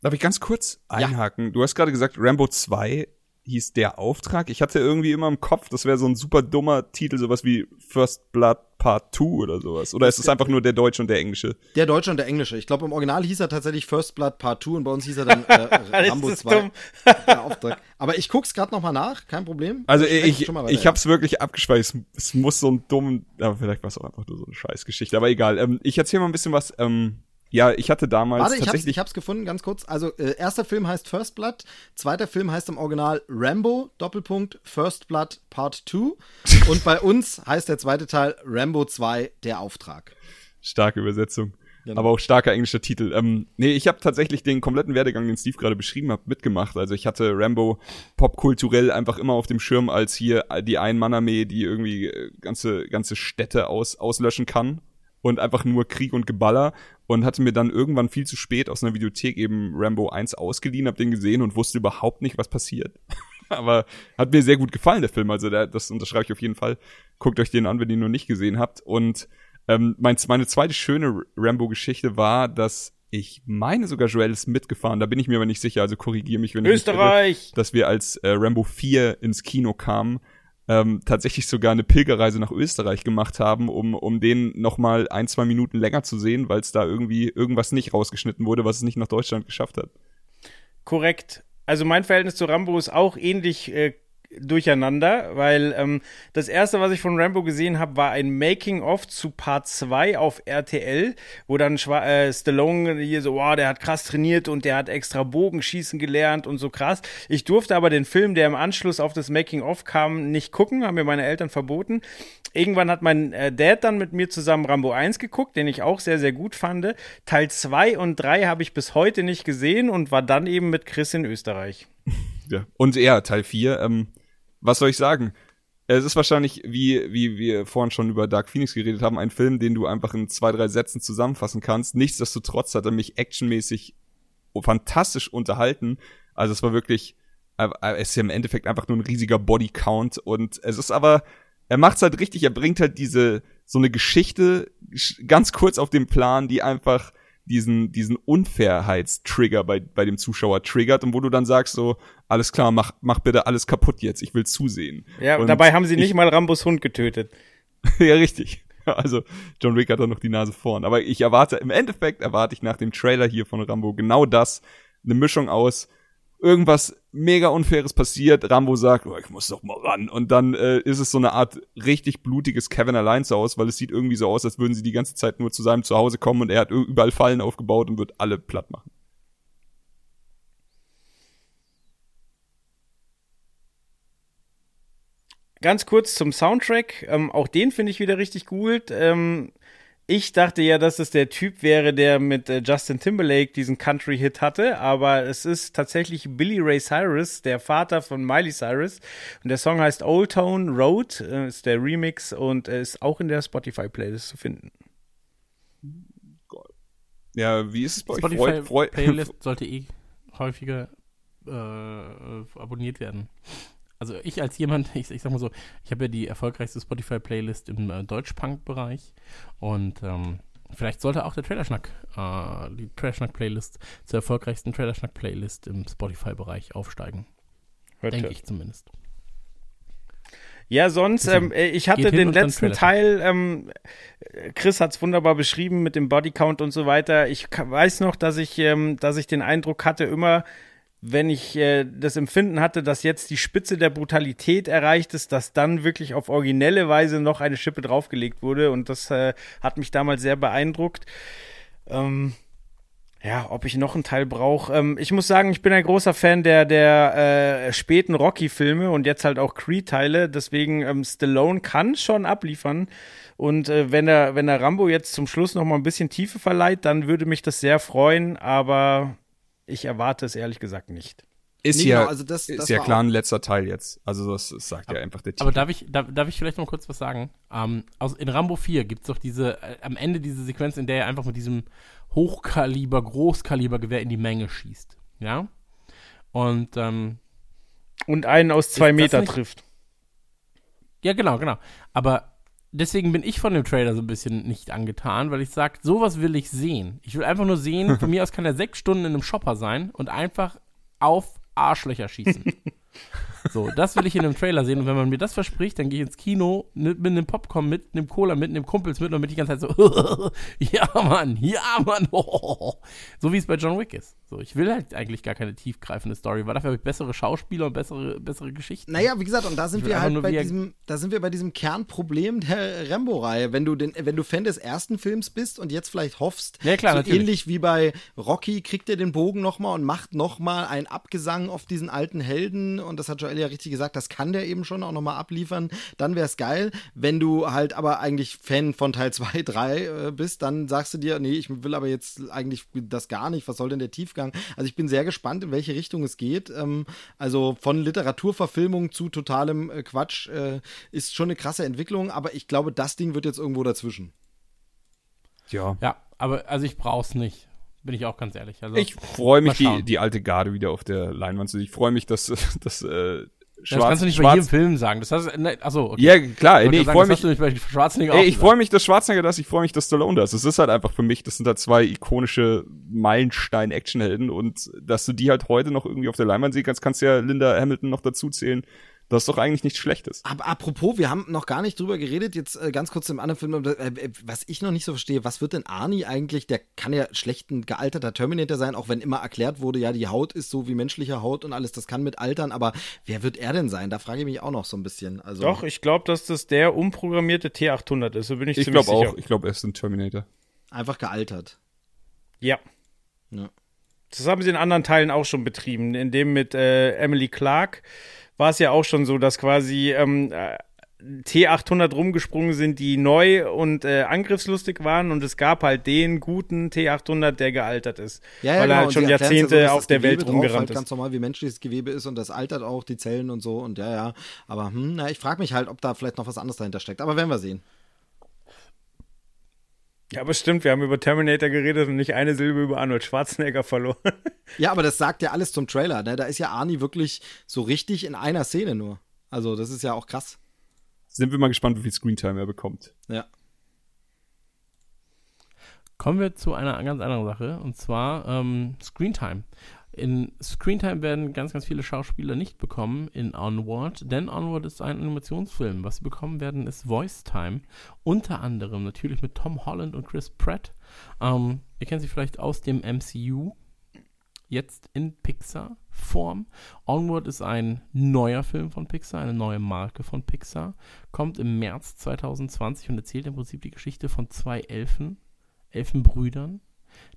Darf ich ganz kurz einhaken? Du hast gerade gesagt, Rambo 2 hieß der Auftrag. Ich hatte irgendwie immer im Kopf, das wäre so ein super dummer Titel, sowas wie First Blood Part 2 oder sowas. Oder ist es einfach nur der deutsche und der englische? Der Deutsche und der Englische. Ich glaube, im Original hieß er tatsächlich First Blood Part 2 und bei uns hieß er dann äh, (laughs) Rambo ist 2. dumm. (laughs) Der Auftrag. Aber ich guck's gerade nochmal nach, kein Problem. Also ich, weiter, ich hab's wirklich abgespeichert. Es, es muss so ein dumm, aber vielleicht war es auch einfach nur so eine Scheißgeschichte. Aber egal. Ähm, ich erzähle mal ein bisschen was. Ähm, ja, ich hatte damals Warte, ich hab's, tatsächlich. ich hab's gefunden, ganz kurz. Also, äh, erster Film heißt First Blood, zweiter Film heißt im Original Rambo, Doppelpunkt, First Blood Part 2. (laughs) Und bei uns heißt der zweite Teil Rambo 2, der Auftrag. Starke Übersetzung. Genau. Aber auch starker englischer Titel. Ähm, nee, ich habe tatsächlich den kompletten Werdegang, den Steve gerade beschrieben hat, mitgemacht. Also ich hatte Rambo popkulturell einfach immer auf dem Schirm als hier die Ein-Mann-Armee, die irgendwie äh, ganze, ganze Städte aus, auslöschen kann. Und einfach nur Krieg und Geballer. Und hatte mir dann irgendwann viel zu spät aus einer Videothek eben Rambo 1 ausgeliehen, hab den gesehen und wusste überhaupt nicht, was passiert. (laughs) Aber hat mir sehr gut gefallen, der Film. Also der, das unterschreibe ich auf jeden Fall. Guckt euch den an, wenn ihr ihn noch nicht gesehen habt. Und ähm, mein, meine zweite schöne Rambo-Geschichte war, dass ich meine sogar Joel ist mitgefahren, da bin ich mir aber nicht sicher, also korrigiere mich, wenn ich mich irre, Österreich! dass wir als äh, Rambo 4 ins Kino kamen, ähm, tatsächlich sogar eine Pilgerreise nach Österreich gemacht haben, um, um den noch mal ein, zwei Minuten länger zu sehen, weil es da irgendwie irgendwas nicht rausgeschnitten wurde, was es nicht nach Deutschland geschafft hat. Korrekt. Also mein Verhältnis zu Rambo ist auch ähnlich äh, durcheinander, weil ähm, das erste, was ich von Rambo gesehen habe, war ein Making-of zu Part 2 auf RTL, wo dann Schwa äh, Stallone hier so, wow, der hat krass trainiert und der hat extra Bogenschießen gelernt und so krass. Ich durfte aber den Film, der im Anschluss auf das Making-of kam, nicht gucken, haben mir meine Eltern verboten. Irgendwann hat mein äh, Dad dann mit mir zusammen Rambo 1 geguckt, den ich auch sehr, sehr gut fand. Teil 2 und 3 habe ich bis heute nicht gesehen und war dann eben mit Chris in Österreich. Ja. Und ja, Teil 4, ähm, was soll ich sagen? Es ist wahrscheinlich, wie, wie wir vorhin schon über Dark Phoenix geredet haben, ein Film, den du einfach in zwei, drei Sätzen zusammenfassen kannst. Nichtsdestotrotz hat er mich actionmäßig fantastisch unterhalten. Also es war wirklich, es ist ja im Endeffekt einfach nur ein riesiger Bodycount und es ist aber, er macht's halt richtig, er bringt halt diese, so eine Geschichte ganz kurz auf den Plan, die einfach diesen, diesen Unfairheitstrigger bei, bei dem Zuschauer triggert und wo du dann sagst so, alles klar, mach, mach bitte alles kaputt jetzt, ich will zusehen. Ja, und dabei haben sie nicht ich, mal Rambos Hund getötet. (laughs) ja, richtig. Also John Wick hat da noch die Nase vorn. Aber ich erwarte, im Endeffekt erwarte ich nach dem Trailer hier von Rambo genau das. Eine Mischung aus irgendwas mega Unfaires passiert, Rambo sagt, oh, ich muss doch mal ran. Und dann äh, ist es so eine Art richtig blutiges Kevin allein zu Hause, weil es sieht irgendwie so aus, als würden sie die ganze Zeit nur zu seinem Zuhause kommen und er hat überall Fallen aufgebaut und wird alle platt machen. Ganz kurz zum Soundtrack. Ähm, auch den finde ich wieder richtig gut. Ähm, ich dachte ja, dass es der Typ wäre, der mit äh, Justin Timberlake diesen Country-Hit hatte, aber es ist tatsächlich Billy Ray Cyrus, der Vater von Miley Cyrus. Und der Song heißt Old Town Road, äh, ist der Remix und ist auch in der Spotify-Playlist zu finden. Ja, wie ist es bei euch? Spotify-Playlist (laughs) sollte eh häufiger äh, abonniert werden. Also ich als jemand, (laughs) ich, ich sag mal so, ich habe ja die erfolgreichste Spotify-Playlist im äh, Deutsch-Punk-Bereich und ähm, vielleicht sollte auch der Trailerschnack, äh, die Trailerschnack-Playlist zur erfolgreichsten Trailerschnack-Playlist im Spotify-Bereich aufsteigen. Denke ich zumindest. Ja, sonst, ähm, äh, ich hatte den letzten Teil, ähm, Chris hat es wunderbar beschrieben mit dem Bodycount und so weiter. Ich weiß noch, dass ich, ähm, dass ich den Eindruck hatte, immer wenn ich äh, das Empfinden hatte, dass jetzt die Spitze der Brutalität erreicht ist, dass dann wirklich auf originelle Weise noch eine Schippe draufgelegt wurde. Und das äh, hat mich damals sehr beeindruckt. Ähm, ja, ob ich noch einen Teil brauche. Ähm, ich muss sagen, ich bin ein großer Fan der, der äh, späten Rocky-Filme und jetzt halt auch Creed-Teile. Deswegen, ähm, Stallone kann schon abliefern. Und äh, wenn er, wenn er Rambo jetzt zum Schluss noch mal ein bisschen Tiefe verleiht, dann würde mich das sehr freuen. Aber ich erwarte es ehrlich gesagt nicht. Ist nee, ja, genau, also das, das ist ja klar ein letzter Teil jetzt. Also das, das sagt aber, ja einfach der Titel. Aber darf ich, darf, darf ich vielleicht noch kurz was sagen? Ähm, also in Rambo 4 gibt es doch diese, äh, am Ende diese Sequenz, in der er einfach mit diesem Hochkaliber, Großkalibergewehr in die Menge schießt. Ja? Und, ähm, Und einen aus zwei Meter trifft. Ja, genau, genau. Aber deswegen bin ich von dem Trailer so ein bisschen nicht angetan, weil ich sage, sowas will ich sehen. Ich will einfach nur sehen, (laughs) von mir aus kann er sechs Stunden in einem Shopper sein und einfach auf Arschlöcher schießen. (laughs) So, das will ich in einem Trailer sehen. Und wenn man mir das verspricht, dann gehe ich ins Kino mit, mit einem Popcorn, mit einem Cola, mit einem Kumpels mit und mit die ganze Zeit so, (laughs) ja Mann, ja Mann, (laughs) so wie es bei John Wick ist. So, ich will halt eigentlich gar keine tiefgreifende Story, weil dafür habe ich bessere Schauspieler und bessere, bessere Geschichten. Naja, wie gesagt, und da sind wir halt bei diesem, da sind wir bei diesem Kernproblem der Rambo-Reihe. Wenn du den, wenn du Fan des ersten Films bist und jetzt vielleicht hoffst, ja, klar, so ähnlich wie bei Rocky, kriegt er den Bogen nochmal und macht nochmal ein Abgesang auf diesen alten Helden und das hat Joel ja richtig gesagt, das kann der eben schon auch nochmal abliefern, dann wäre es geil. Wenn du halt aber eigentlich Fan von Teil 2, 3 (laughs) äh, bist, dann sagst du dir, nee, ich will aber jetzt eigentlich das gar nicht, was soll denn der Tiefgang? Also ich bin sehr gespannt, in welche Richtung es geht. Ähm, also von Literaturverfilmung zu totalem äh, Quatsch äh, ist schon eine krasse Entwicklung, aber ich glaube, das Ding wird jetzt irgendwo dazwischen. Ja. Ja, aber also ich brauch's nicht. Bin ich auch ganz ehrlich. Also, ich freue mich, die, die alte Garde wieder auf der Leinwand zu Ich freue mich, dass, (laughs) dass äh, Schwarz, das kannst du nicht Schwarz, bei jedem Film sagen. Das heißt, ne, achso, okay. Ja, klar. Ich, nee, ich freue mich. Ey, ich freue mich, dass Schwarzenegger das, ich freue mich, dass Stallone das. Es ist halt einfach für mich, das sind halt zwei ikonische Meilenstein-Actionhelden und dass du die halt heute noch irgendwie auf der Leinwand sehen kannst, kannst du ja Linda Hamilton noch dazu zählen. Das ist doch eigentlich nichts Schlechtes. Aber apropos, wir haben noch gar nicht drüber geredet, jetzt äh, ganz kurz im anderen Film, äh, äh, was ich noch nicht so verstehe, was wird denn Arnie eigentlich, der kann ja schlecht ein gealterter Terminator sein, auch wenn immer erklärt wurde, ja, die Haut ist so wie menschliche Haut und alles, das kann mit altern, aber wer wird er denn sein? Da frage ich mich auch noch so ein bisschen. Also, Doch, ich glaube, dass das der umprogrammierte T800 ist, so bin ich, Ich ziemlich glaube sicher. auch. Ich glaube, er ist ein Terminator. Einfach gealtert. Ja. Ja. Das haben sie in anderen Teilen auch schon betrieben. In dem mit äh, Emily Clark war es ja auch schon so, dass quasi ähm, äh, T800 rumgesprungen sind, die neu und äh, angriffslustig waren und es gab halt den guten T800, der gealtert ist. Ja, ja, weil genau. er halt und schon Jahrzehnte ja so, auf der Gewebe Welt drauf rumgerannt halt ist. ganz normal wie menschliches Gewebe ist und das altert auch, die Zellen und so und ja, ja. Aber hm, na, ich frage mich halt, ob da vielleicht noch was anderes dahinter steckt. Aber werden wir sehen. Ja, aber stimmt, wir haben über Terminator geredet und nicht eine Silbe über Arnold Schwarzenegger verloren. (laughs) Ja, aber das sagt ja alles zum Trailer. Ne? Da ist ja Arnie wirklich so richtig in einer Szene nur. Also, das ist ja auch krass. Sind wir mal gespannt, wie viel Screentime er bekommt. Ja. Kommen wir zu einer ganz anderen Sache, und zwar ähm, Screentime. In Screentime werden ganz, ganz viele Schauspieler nicht bekommen in Onward, denn Onward ist ein Animationsfilm. Was sie bekommen werden, ist Voice Time. Unter anderem natürlich mit Tom Holland und Chris Pratt. Ähm, ihr kennt sie vielleicht aus dem MCU. Jetzt in Pixar-Form. Onward ist ein neuer Film von Pixar, eine neue Marke von Pixar. Kommt im März 2020 und erzählt im Prinzip die Geschichte von zwei Elfen, Elfenbrüdern,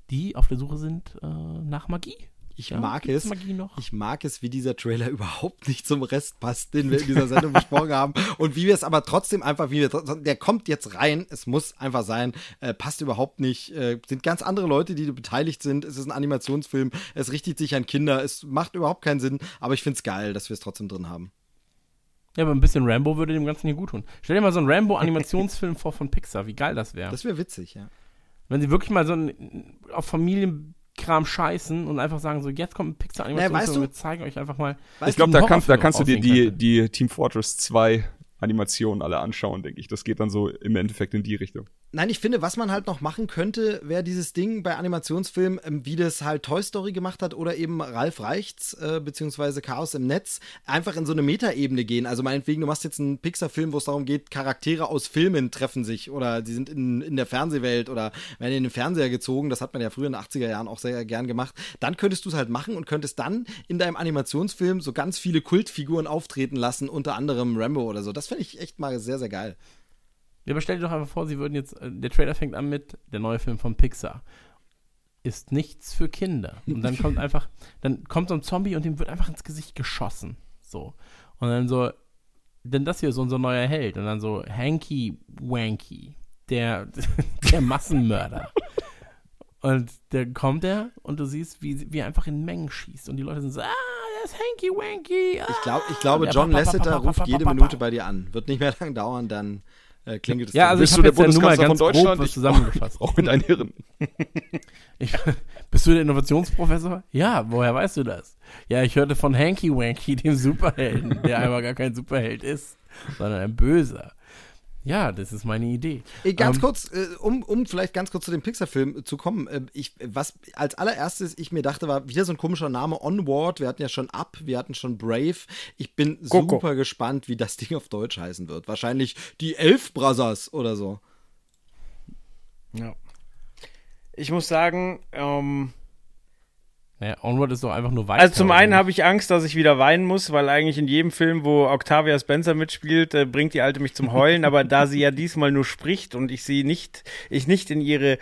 die auf der Suche sind äh, nach Magie. Ich Ja, mag es. Magie noch? Ich mag es, wie dieser Trailer (laughs) überhaupt nicht zum Rest passt, den wir in dieser Sendung besprochen haben. Und wie wir es aber trotzdem einfach, wie wir, der kommt jetzt rein, es muss einfach sein, äh, passt überhaupt nicht. Äh, sind ganz andere Leute, die beteiligt sind. Es ist ein Animationsfilm, es richtet sich an Kinder, es macht überhaupt keinen Sinn, aber ich finde es geil, dass wir es trotzdem drin haben. Ja, aber ein bisschen Rambo würde dem Ganzen hier gut tun. Stell dir mal so einen Rambo-Animationsfilm (laughs) vor von Pixar, wie geil das wäre. Das wäre witzig, ja. Wenn sie wirklich mal so ein, auf Familienkram scheißen und einfach sagen, so, jetzt kommt ein Pixar-Animationsfilm Naja, weißt du- und wir zeigen euch einfach mal. ich glaube, da, kannst- da kannst du dir die, die Team Fortress 2 Animationen alle anschauen, denke ich. Das geht dann so im Endeffekt in die Richtung. Nein, ich finde, was man halt noch machen könnte, wäre dieses Ding bei Animationsfilmen, ähm, wie das halt Toy Story gemacht hat oder eben Ralf Reichts, äh, beziehungsweise Chaos im Netz, einfach in so eine Metaebene gehen. Also meinetwegen, du machst jetzt einen Pixar-Film, wo es darum geht, Charaktere aus Filmen treffen sich oder sie sind in, in der Fernsehwelt oder werden in den Fernseher gezogen. Das hat man ja früher in den 80er Jahren auch sehr gern gemacht. Dann könntest du es halt machen und könntest dann in deinem Animationsfilm so ganz viele Kultfiguren auftreten lassen, unter anderem Rambo oder so. Das finde ich echt mal sehr, sehr geil. Ja, aber stell dir doch einfach vor, sie würden jetzt, äh, der Trailer fängt an mit, der neue Film von Pixar. Ist nichts für Kinder. Und dann kommt (laughs) einfach, dann kommt so ein Zombie und dem wird einfach ins Gesicht geschossen. So. Und dann so, denn das hier ist unser neuer Held. Und dann so, Hanky Wanky, der, (laughs) der Massenmörder. Und dann kommt er und du siehst, wie, wie er einfach in Mengen schießt. Und die Leute sind so, ah, der ist Hanky Wanky. Ah. Ich, glaub, ich glaube, Der John Lasseter ruft jede Minute bei dir an. Wird nicht mehr (laughs) lang dauern, dann äh, klingelt es. Ja, also Bist ich du habe der Bundeskanzler ganz von Deutschland? grob Ich- zusammengefasst. Auch mit deinem Hirn. (laughs) Ich, bist du der Innovationsprofessor? Ja, woher weißt du das? Ja, ich hörte von Hanky Wanky, dem Superhelden, der (laughs) aber gar kein Superheld ist, sondern ein Böser. Ja, das ist meine Idee. Äh, Ganz Ähm, kurz, äh, um, um vielleicht ganz kurz zu dem Pixar-Film zu kommen. Äh, ich, was als allererstes ich mir dachte, war wieder so ein komischer Name, Onward. Wir hatten ja schon Up, wir hatten schon Brave. Ich bin Coco. super gespannt, wie das Ding auf Deutsch heißen wird. Wahrscheinlich die Elf Brothers oder so. Ja. Ich muss sagen, ähm, Naja, Onward ist doch einfach nur weiter. also zum einen habe ich Angst, dass ich wieder weinen muss, weil eigentlich in jedem Film, wo Octavia Spencer mitspielt, äh, bringt die Alte mich zum Heulen, aber da sie ja (laughs) diesmal nur spricht und ich sie nicht, ich nicht in ihre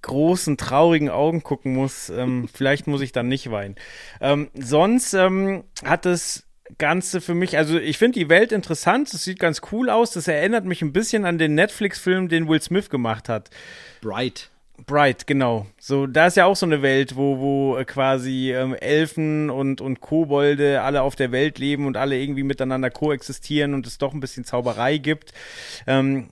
großen, traurigen Augen gucken muss, ähm, (laughs) vielleicht muss ich dann nicht weinen. Ähm, sonst ähm, hat es Ganze für mich, also ich finde die Welt interessant, es sieht ganz cool aus, das erinnert mich ein bisschen an den Netflix-Film, den Will Smith gemacht hat. Bright. Bright, genau. So, da ist ja auch so eine Welt, wo, wo äh, quasi ähm, Elfen und, und Kobolde alle auf der Welt leben und alle irgendwie miteinander koexistieren und es doch ein bisschen Zauberei gibt. Ähm,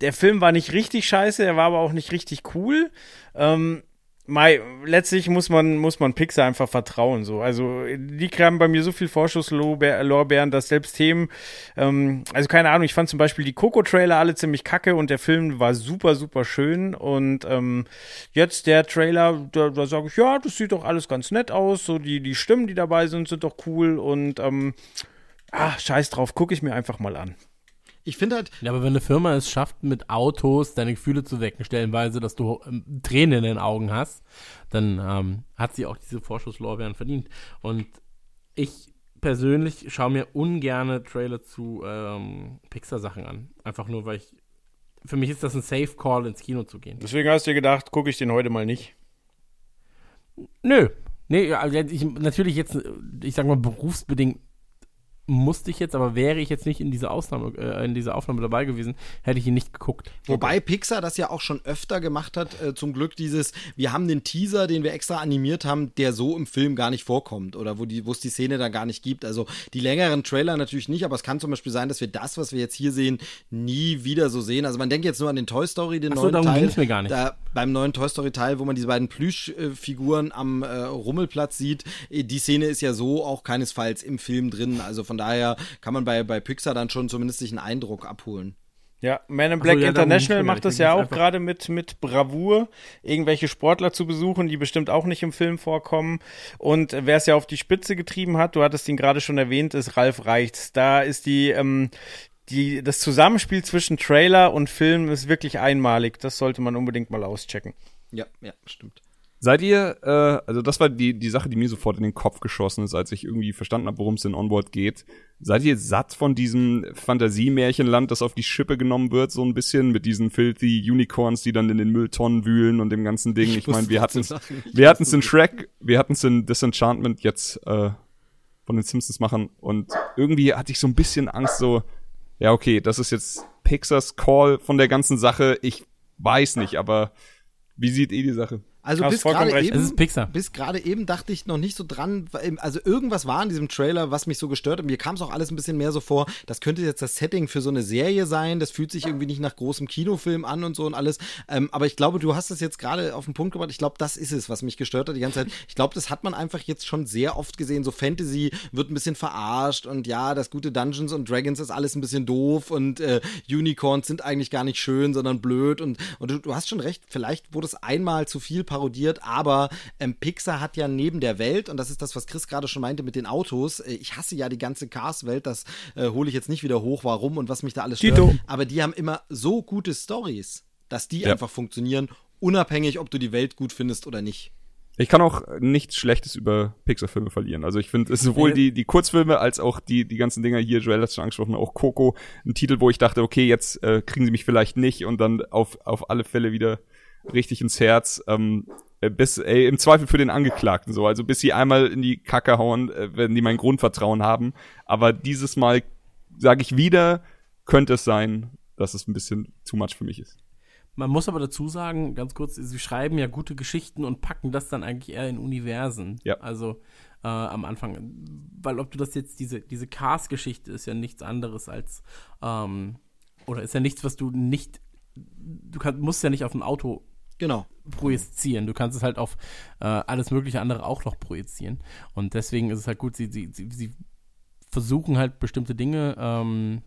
der Film war nicht richtig scheiße, er war aber auch nicht richtig cool. Ähm, Mai, letztlich muss man, muss man Pixar einfach vertrauen, so. Also, die haben bei mir so viel Vorschusslorbeeren, dass selbst Themen, ähm, also keine Ahnung, ich fand zum Beispiel die Coco-Trailer alle ziemlich kacke und der Film war super, super schön und, ähm, jetzt der Trailer, da, da sage ich, ja, das sieht doch alles ganz nett aus, so die, die Stimmen, die dabei sind, sind doch cool und, ähm, Ah, scheiß drauf, gucke ich mir einfach mal an. Ich finde halt, Ja, aber wenn eine Firma es schafft, mit Autos deine Gefühle zu wecken, stellenweise, dass du ähm, Tränen in den Augen hast, dann ähm, hat sie auch diese Vorschusslorbeeren verdient. Und ich persönlich schaue mir ungerne Trailer zu ähm, Pixar-Sachen an. Einfach nur, weil ich. Für mich ist das ein Safe Call, ins Kino zu gehen. Deswegen hast du dir gedacht, gucke ich den heute mal nicht. Nö. Nee, also ich, natürlich jetzt, ich sag mal, berufsbedingt musste ich jetzt, aber wäre ich jetzt nicht in dieser Ausnahme, äh, in dieser Aufnahme dabei gewesen, hätte ich ihn nicht geguckt. Wobei Pixar das ja auch schon öfter gemacht hat, äh, zum Glück dieses, wir haben den Teaser, den wir extra animiert haben, der so im Film gar nicht vorkommt oder wo die, wo es die Szene da gar nicht gibt. Also die längeren Trailer natürlich nicht, aber es kann zum Beispiel sein, dass wir das, was wir jetzt hier sehen, nie wieder so sehen. Also man denkt jetzt nur an den Toy Story, den Ach so, neuen darum Teil. mir gar nicht. Da, beim neuen Toy Story Teil, wo man diese beiden Plüschfiguren am äh, Rummelplatz sieht. Die Szene ist ja so auch keinesfalls im Film drin. Also von daher kann man bei, bei Pixar dann schon zumindest sich einen Eindruck abholen. Ja, Man in Ach so, Black ja, International macht das ja auch gerade mit, mit Bravour, irgendwelche Sportler zu besuchen, die bestimmt auch nicht im Film vorkommen. Und wer es ja auf die Spitze getrieben hat, du hattest ihn gerade schon erwähnt, ist Ralf Reichts. Da ist die, ähm, die, das Zusammenspiel zwischen Trailer und Film ist wirklich einmalig. Das sollte man unbedingt mal auschecken. Ja, ja, stimmt. Seid ihr, äh, also das war die, die Sache, die mir sofort in den Kopf geschossen ist, als ich irgendwie verstanden habe, worum es in Onboard geht. Seid ihr satt von diesem Fantasiemärchenland, das auf die Schippe genommen wird, so ein bisschen mit diesen filthy Unicorns, die dann in den Mülltonnen wühlen und dem ganzen Ding? Ich, meine, wir hatten. Ich wir hatten es wusste in Shrek, wir hatten es in Disenchantment jetzt äh, von den Simpsons machen und irgendwie hatte ich so ein bisschen Angst, so, ja, okay, das ist jetzt Pixars Call von der ganzen Sache. Ich weiß nicht, aber wie sieht ihr die Sache? Also bis gerade eben, Es ist Pixar. bis gerade eben dachte ich noch nicht so dran, also irgendwas war in diesem Trailer, was mich so gestört hat. Mir kam es auch alles ein bisschen mehr so vor, das könnte jetzt das Setting für so eine Serie sein, das fühlt sich irgendwie nicht nach großem Kinofilm an und so und alles. Ähm, aber ich glaube, du hast es jetzt gerade auf den Punkt gebracht. Ich glaube, das ist es, was mich gestört hat die ganze Zeit. Ich glaube, das hat man einfach jetzt schon sehr oft gesehen. So Fantasy wird ein bisschen verarscht und ja, das gute Dungeons und Dragons ist alles ein bisschen doof und äh, Unicorns sind eigentlich gar nicht schön, sondern blöd und, und du, du hast schon recht, vielleicht wurde es einmal zu viel parodiert, aber ähm, Pixar hat ja neben der Welt, und das ist das, was Chris gerade schon meinte mit den Autos, äh, ich hasse ja die ganze Cars-Welt, das äh, hole ich jetzt nicht wieder hoch, warum und was mich da alles stört, Tito. aber die haben immer so gute Stories, dass die Ja. einfach funktionieren, unabhängig, ob du die Welt gut findest oder nicht. Ich kann auch nichts Schlechtes über Pixar-Filme verlieren. Also ich finde, es sowohl die, die Kurzfilme als auch die, die ganzen Dinger hier, Joel hat schon angesprochen, auch Coco, ein Titel, wo ich dachte, okay, jetzt äh, kriegen sie mich vielleicht nicht und dann auf, auf alle Fälle wieder richtig ins Herz. Ähm, äh, bis, ey, im Zweifel für den Angeklagten so. Also bis sie einmal in die Kacke hauen, äh, werden die mein Grundvertrauen haben. Aber dieses Mal sage ich wieder, könnte es sein, dass es ein bisschen too much für mich ist. Man muss aber dazu sagen, ganz kurz, sie schreiben ja gute Geschichten und packen das dann eigentlich eher in Universen. Ja. Also äh, am Anfang. Weil ob du das jetzt, diese, diese Cars-Geschichte ist ja nichts anderes als, ähm, oder ist ja nichts, was du nicht, du kann, musst ja nicht auf ein Auto Genau. projizieren. Du kannst es halt auf äh, alles mögliche andere auch noch projizieren. Und deswegen ist es halt gut, sie, sie, sie, versuchen halt bestimmte Dinge ähm,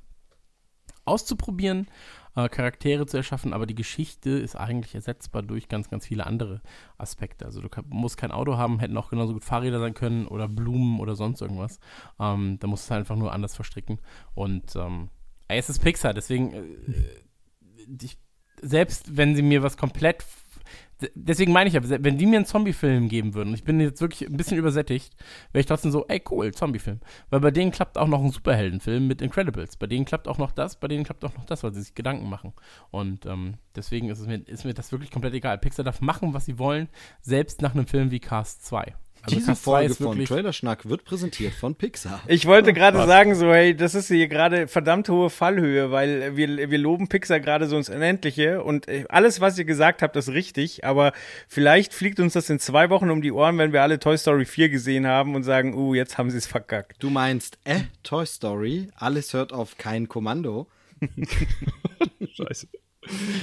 auszuprobieren, äh, Charaktere zu erschaffen, aber die Geschichte ist eigentlich ersetzbar durch ganz, ganz viele andere Aspekte. Also du musst kein Auto haben, hätten auch genauso gut Fahrräder sein können oder Blumen oder sonst irgendwas. Ähm, da musst du es halt einfach nur anders verstricken. Und ähm, es ist Pixar, deswegen äh, ich, selbst wenn sie mir was komplett Deswegen meine ich ja, wenn die mir einen Zombie-Film geben würden, und ich bin jetzt wirklich ein bisschen übersättigt, wäre ich trotzdem so, ey cool, Zombie-Film. Weil bei denen klappt auch noch ein Superheldenfilm mit Incredibles. Bei denen klappt auch noch das, bei denen klappt auch noch das, weil sie sich Gedanken machen. Und ähm, deswegen ist, es mir, ist mir das wirklich komplett egal. Pixar darf machen, was sie wollen, selbst nach einem Film wie Cast 2. Also Diese Cast 2 Folge ist von Trailerschnack wird präsentiert von Pixar. Ich wollte gerade sagen, so, hey, das ist hier gerade verdammt hohe Fallhöhe, weil wir, wir loben Pixar gerade so ins Unendliche und äh, alles, was ihr gesagt habt, ist richtig, aber vielleicht fliegt uns das in zwei Wochen um die Ohren, wenn wir alle Toy Story 4 gesehen haben und sagen, uh, jetzt haben sie es verkackt. Du meinst, äh, Toy Story, alles hört auf kein Kommando. (laughs) Scheiße.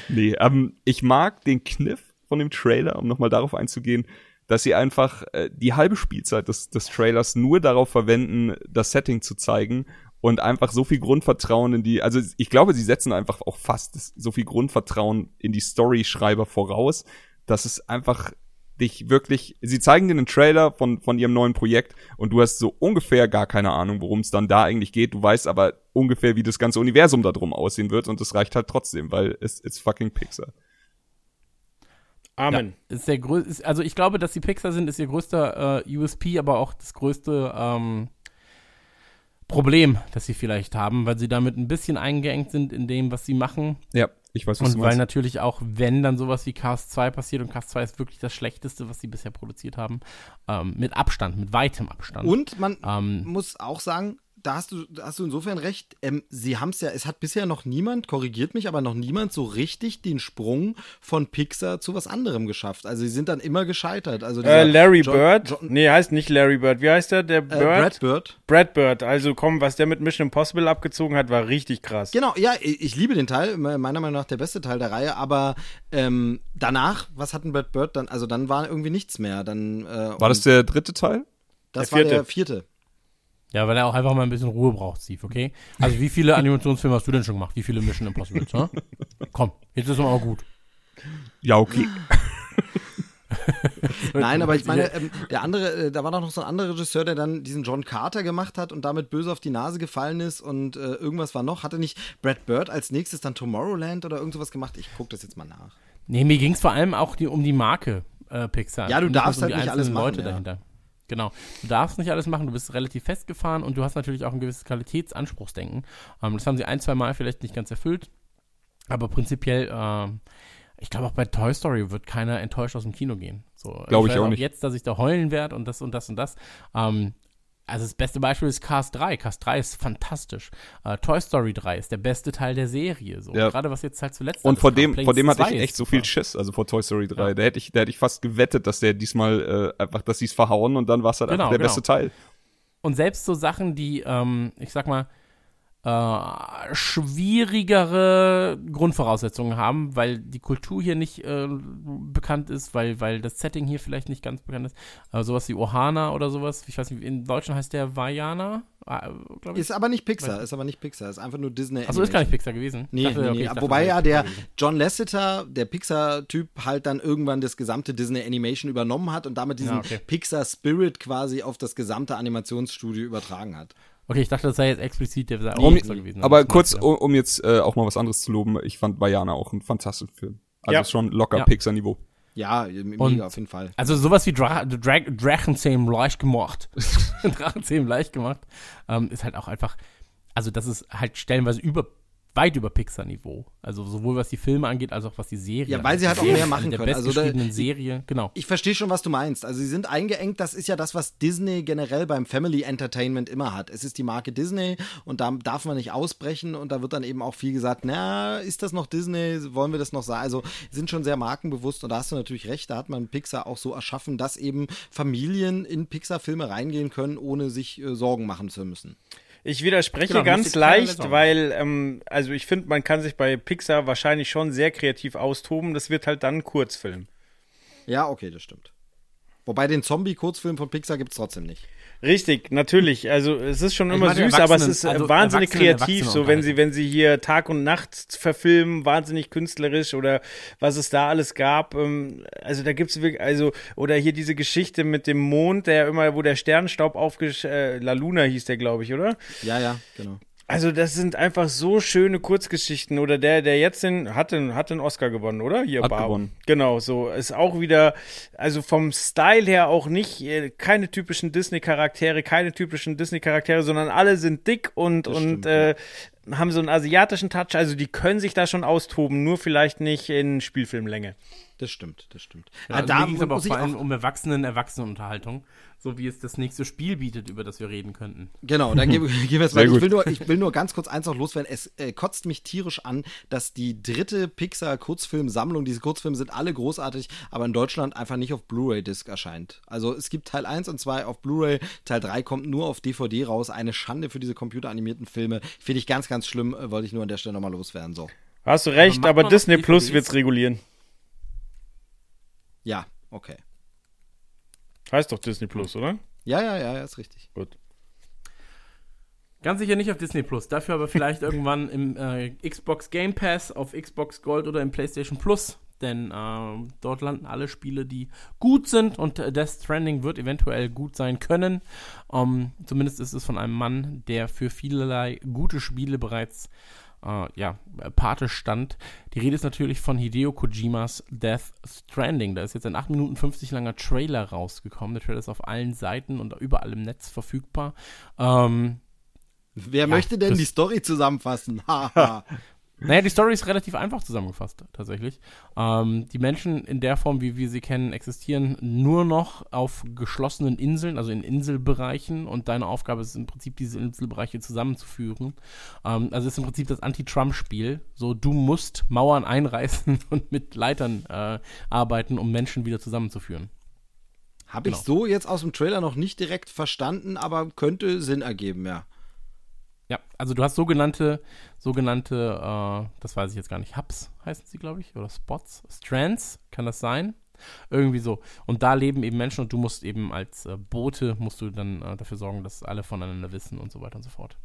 Nee, ähm, ich mag den Kniff von dem Trailer, um nochmal darauf einzugehen, dass sie einfach äh, die halbe Spielzeit des, des Trailers nur darauf verwenden, das Setting zu zeigen und einfach so viel Grundvertrauen in die, also ich glaube, sie setzen einfach auch fast so viel Grundvertrauen in die Storyschreiber voraus, dass es einfach dich wirklich, sie zeigen dir einen Trailer von, von ihrem neuen Projekt und du hast so ungefähr gar keine Ahnung, worum es dann da eigentlich geht. Du weißt aber ungefähr, wie das ganze Universum da drum aussehen wird und das reicht halt trotzdem, weil es ist fucking Pixar. Amen. Ja, ist der grö ist, also ich glaube, dass die Pixar sind, ist ihr größter äh, USP, aber auch das größte ähm, Problem, das sie vielleicht haben, weil sie damit ein bisschen eingeengt sind in dem, was sie machen. Ja, ich weiß, was Und du weil meinst. natürlich auch, wenn dann sowas wie Cast 2 passiert und Cast 2 ist wirklich das Schlechteste, was sie bisher produziert haben, ähm, mit Abstand, mit weitem Abstand. Und man Ähm, muss auch sagen, da hast du, da hast du insofern recht. Ähm, sie haben es ja, es hat bisher noch niemand, korrigiert mich, aber noch niemand so richtig den Sprung von Pixar zu was anderem geschafft. Also sie sind dann immer gescheitert. Also Äh, Larry John- Bird? John- nee, heißt nicht Larry Bird. Wie heißt der? Der äh, Bird? Brad Bird. Brad Bird. Also komm, was der mit Mission Impossible abgezogen hat, war richtig krass. Genau, ja, ich ich liebe den Teil, meiner Meinung nach der beste Teil der Reihe, aber ähm, danach, was hat denn Brad Bird dann? Also dann war irgendwie nichts mehr. Dann, äh, War das der dritte Teil? das der war vierte? der vierte. Ja, weil er auch einfach mal ein bisschen Ruhe braucht, Steve, okay? Also wie viele (laughs) Animationsfilme hast du denn schon gemacht? Wie viele Mission Impossibles, ne? Komm, jetzt ist mal gut. Ja, okay. (laughs) Nein, aber ich meine, ähm, der andere, äh, da war doch noch so ein anderer Regisseur, der dann diesen John Carter gemacht hat und damit böse auf die Nase gefallen ist und äh, irgendwas war noch. Hatte nicht Brad Bird als nächstes dann Tomorrowland oder irgend sowas gemacht? Ich gucke das jetzt mal nach. Nee, mir ging es vor allem auch die, um die Marke äh, Pixar. Ja, du darfst um halt nicht einzelnen alles machen, Leute ja. dahinter. Genau. Du darfst nicht alles machen, du bist relativ festgefahren und du hast natürlich auch ein gewisses Qualitätsanspruchsdenken. Ähm, das haben sie ein, zwei Mal vielleicht nicht ganz erfüllt. Aber prinzipiell, ähm, ich glaube auch bei Toy Story wird keiner enttäuscht aus dem Kino gehen. So, Glaube ich auch nicht. Jetzt, dass ich da heulen werde und das und das und das. Ähm, also das beste Beispiel ist Cast 3. Cast 3 ist fantastisch. Äh, Toy Story 3 ist der beste Teil der Serie. So. Ja. Gerade was jetzt halt zuletzt Und vor dem, vor dem hatte 2 ich echt so viel Schiss, also vor Toy Story 3. Ja. Da hätte ich, da hätte ich fast gewettet, dass der diesmal äh, einfach, dass sie es verhauen und dann war es halt Genau, einfach der genau. beste Teil. Und selbst so Sachen, die, ähm, ich sag mal, äh, schwierigere Grundvoraussetzungen haben, weil die Kultur hier nicht äh, bekannt ist, weil, weil das Setting hier vielleicht nicht ganz bekannt ist. Äh, sowas wie Ohana oder sowas. Ich weiß nicht, in Deutschland heißt der Vajana, äh, glaube ich. Ist aber nicht Pixar, ist aber nicht Pixar, ist einfach nur Disney. Achso, ist gar nicht. Pixar gewesen. Nee, dachte, nee, okay, nee. dachte, Wobei ja der. John Lasseter, der Pixar-Typ, halt dann irgendwann das gesamte Disney Animation übernommen hat und damit diesen Ja, okay. Pixar-Spirit quasi auf das gesamte Animationsstudio übertragen hat. Okay, ich dachte, das sei jetzt explizit der Um, Pixar gewesen. aber kurz, um, um jetzt äh, auch mal was anderes zu loben, ich fand Vajana auch ein fantastischer Film. Also Ja. schon locker Ja. Pixar-Niveau. Ja, mega Und- auf jeden Fall. Also sowas wie Dra Dra Drachenzähmen leicht gemacht. (laughs) Drachenzähmen leicht gemacht. Ähm, ist halt auch einfach, also das ist halt stellenweise über, weit über Pixar-Niveau. Also sowohl was die Filme angeht, als auch was die Serie Ja, weil sie halt auch mehr machen der können. Also da- bestgeschriebenen Serie, genau. Ich verstehe schon, was du meinst. Also sie sind eingeengt, das ist ja das, was Disney generell beim Family Entertainment immer hat. Es ist die Marke Disney und da darf man nicht ausbrechen und da wird dann eben auch viel gesagt, na, ist das noch Disney? Wollen wir das noch sagen? Also sind schon sehr markenbewusst und da hast du natürlich recht, da hat man Pixar auch so erschaffen, dass eben Familien in Pixar-Filme reingehen können, ohne sich äh, Sorgen machen zu müssen. Ich widerspreche Genau, ganz leicht, weil, ähm, also ich finde, man kann sich bei Pixar wahrscheinlich schon sehr kreativ austoben. Das wird halt dann ein Kurzfilm. Ja, okay, das stimmt. Wobei den Zombie-Kurzfilm von Pixar gibt es trotzdem nicht. Richtig, natürlich. Also es ist schon Ich immer süß, aber es ist äh, also wahnsinnig kreativ, so wenn sie, wenn sie hier Tag und Nacht verfilmen, wahnsinnig künstlerisch oder was es da alles gab. Ähm, also da gibt's wirklich, also, oder hier diese Geschichte mit dem Mond, der immer, wo der Sternstaub aufgesch... Äh, La Luna hieß der, glaube ich, oder? Ja, ja, genau. Also das sind einfach so schöne Kurzgeschichten. Oder der, der jetzt den, hat den, hat den Oscar gewonnen, oder? Hier, Hat Barb. gewonnen. Genau, so. Ist auch wieder, also vom Style her auch nicht, äh, keine typischen Disney-Charaktere, keine typischen Disney-Charaktere, sondern alle sind dick und, und stimmt, äh, haben so einen asiatischen Touch. Also die können sich da schon austoben, nur vielleicht nicht in Spielfilmlänge. Das stimmt, das stimmt. Ja, also da ging es aber auch muss ich vor allem um Erwachsenen-Erwachsenenunterhaltung, so wie es das nächste Spiel bietet, über das wir reden könnten. Genau, dann gehen wir (laughs) jetzt weiter. Ich will, nur, ich will nur ganz kurz eins noch loswerden. Es äh, kotzt mich tierisch an, dass die dritte Pixar-Kurzfilmsammlung, diese Kurzfilme sind alle großartig, aber in Deutschland einfach nicht auf Blu-ray-Disc erscheint. Also es gibt Teil 1 und 2 auf Blu-ray, Teil 3 kommt nur auf DVD raus. Eine Schande für diese computeranimierten Filme. Finde ich ganz, ganz schlimm, äh, wollte ich nur an der Stelle nochmal loswerden. So. Hast du recht, aber, noch Disney Plus DVDs? wird's regulieren. Ja, okay. Heißt doch Disney Plus, oder? Ja, ja, ja, ja, ist richtig. Gut. Ganz sicher nicht auf Disney Plus, dafür aber vielleicht (laughs) irgendwann im äh, Xbox Game Pass, auf Xbox Gold oder im PlayStation Plus. denn äh, dort landen alle Spiele, die gut sind und äh, Death Stranding wird eventuell gut sein können. Ähm, zumindest ist es von einem Mann, der für vielerlei gute Spiele bereits äh, ja, Pate stand. Die Rede ist natürlich von Hideo Kojimas Death Stranding. Da ist jetzt ein 8 Minuten 50 langer Trailer rausgekommen. Der Trailer ist auf allen Seiten und überall im Netz verfügbar. Ähm, Wer ja, möchte denn die Story zusammenfassen? (laughs) (laughs) Naja, die Story ist relativ einfach zusammengefasst, tatsächlich. Ähm, die Menschen in der Form, wie wir sie kennen, existieren nur noch auf geschlossenen Inseln, also in Inselbereichen. Und deine Aufgabe ist im Prinzip, diese Inselbereiche zusammenzuführen. Ähm, also ist im Prinzip das Anti-Trump-Spiel. So, du musst Mauern einreißen (laughs) und mit Leitern äh, arbeiten, um Menschen wieder zusammenzuführen. Habe genau. ich so jetzt aus dem Trailer noch nicht direkt verstanden, aber könnte Sinn ergeben, ja. Ja, also du hast sogenannte, sogenannte, äh, das weiß ich jetzt gar nicht, Hubs heißen sie, glaube ich, oder Spots, Strands, kann das sein? Irgendwie so. Und da leben eben Menschen und du musst eben als äh, Bote, musst du dann äh, dafür sorgen, dass alle voneinander wissen und so weiter und so fort.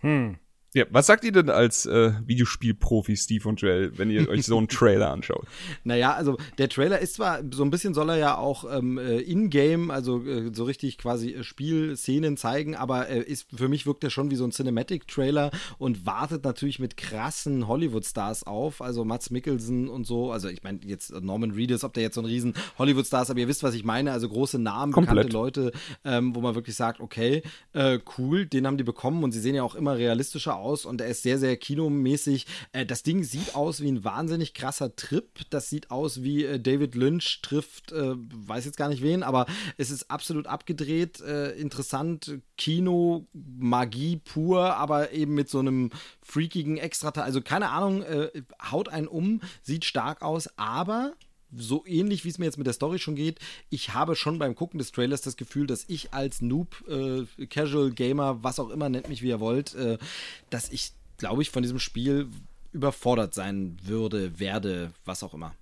Hm. Ja, was sagt ihr denn als äh, Videospielprofi Steve und Joel, wenn ihr euch so einen (laughs) Trailer anschaut? Naja, also der Trailer ist zwar, so ein bisschen soll er ja auch ähm, äh, in-game, also äh, so richtig quasi äh, Spielszenen zeigen, aber äh, ist für mich wirkt er schon wie so ein Cinematic-Trailer und wartet natürlich mit krassen Hollywood-Stars auf, also Mats Mikkelsen und so, also ich meine jetzt Norman Reedus, ob der jetzt so ein riesen Hollywood-Star ist, aber ihr wisst, was ich meine, also große Namen, Komplett. bekannte Leute, ähm, wo man wirklich sagt, okay, äh, cool, den haben die bekommen und sie sehen ja auch immer realistischer aus aus und er ist sehr, sehr kinomäßig. Äh, das Ding sieht aus wie ein wahnsinnig krasser Trip. Das sieht aus wie äh, David Lynch trifft, äh, weiß jetzt gar nicht wen, aber es ist absolut abgedreht, interessant, Kino, Magie pur, aber eben mit so einem freakigen Extra, also keine Ahnung, haut einen um, sieht stark aus, aber so ähnlich wie es mir jetzt mit der Story schon geht, ich habe schon beim Gucken des Trailers das Gefühl, dass ich als Noob, äh, Casual Gamer, was auch immer, nennt mich wie ihr wollt, äh, dass ich, glaube ich, von diesem Spiel überfordert sein würde, werde, was auch immer.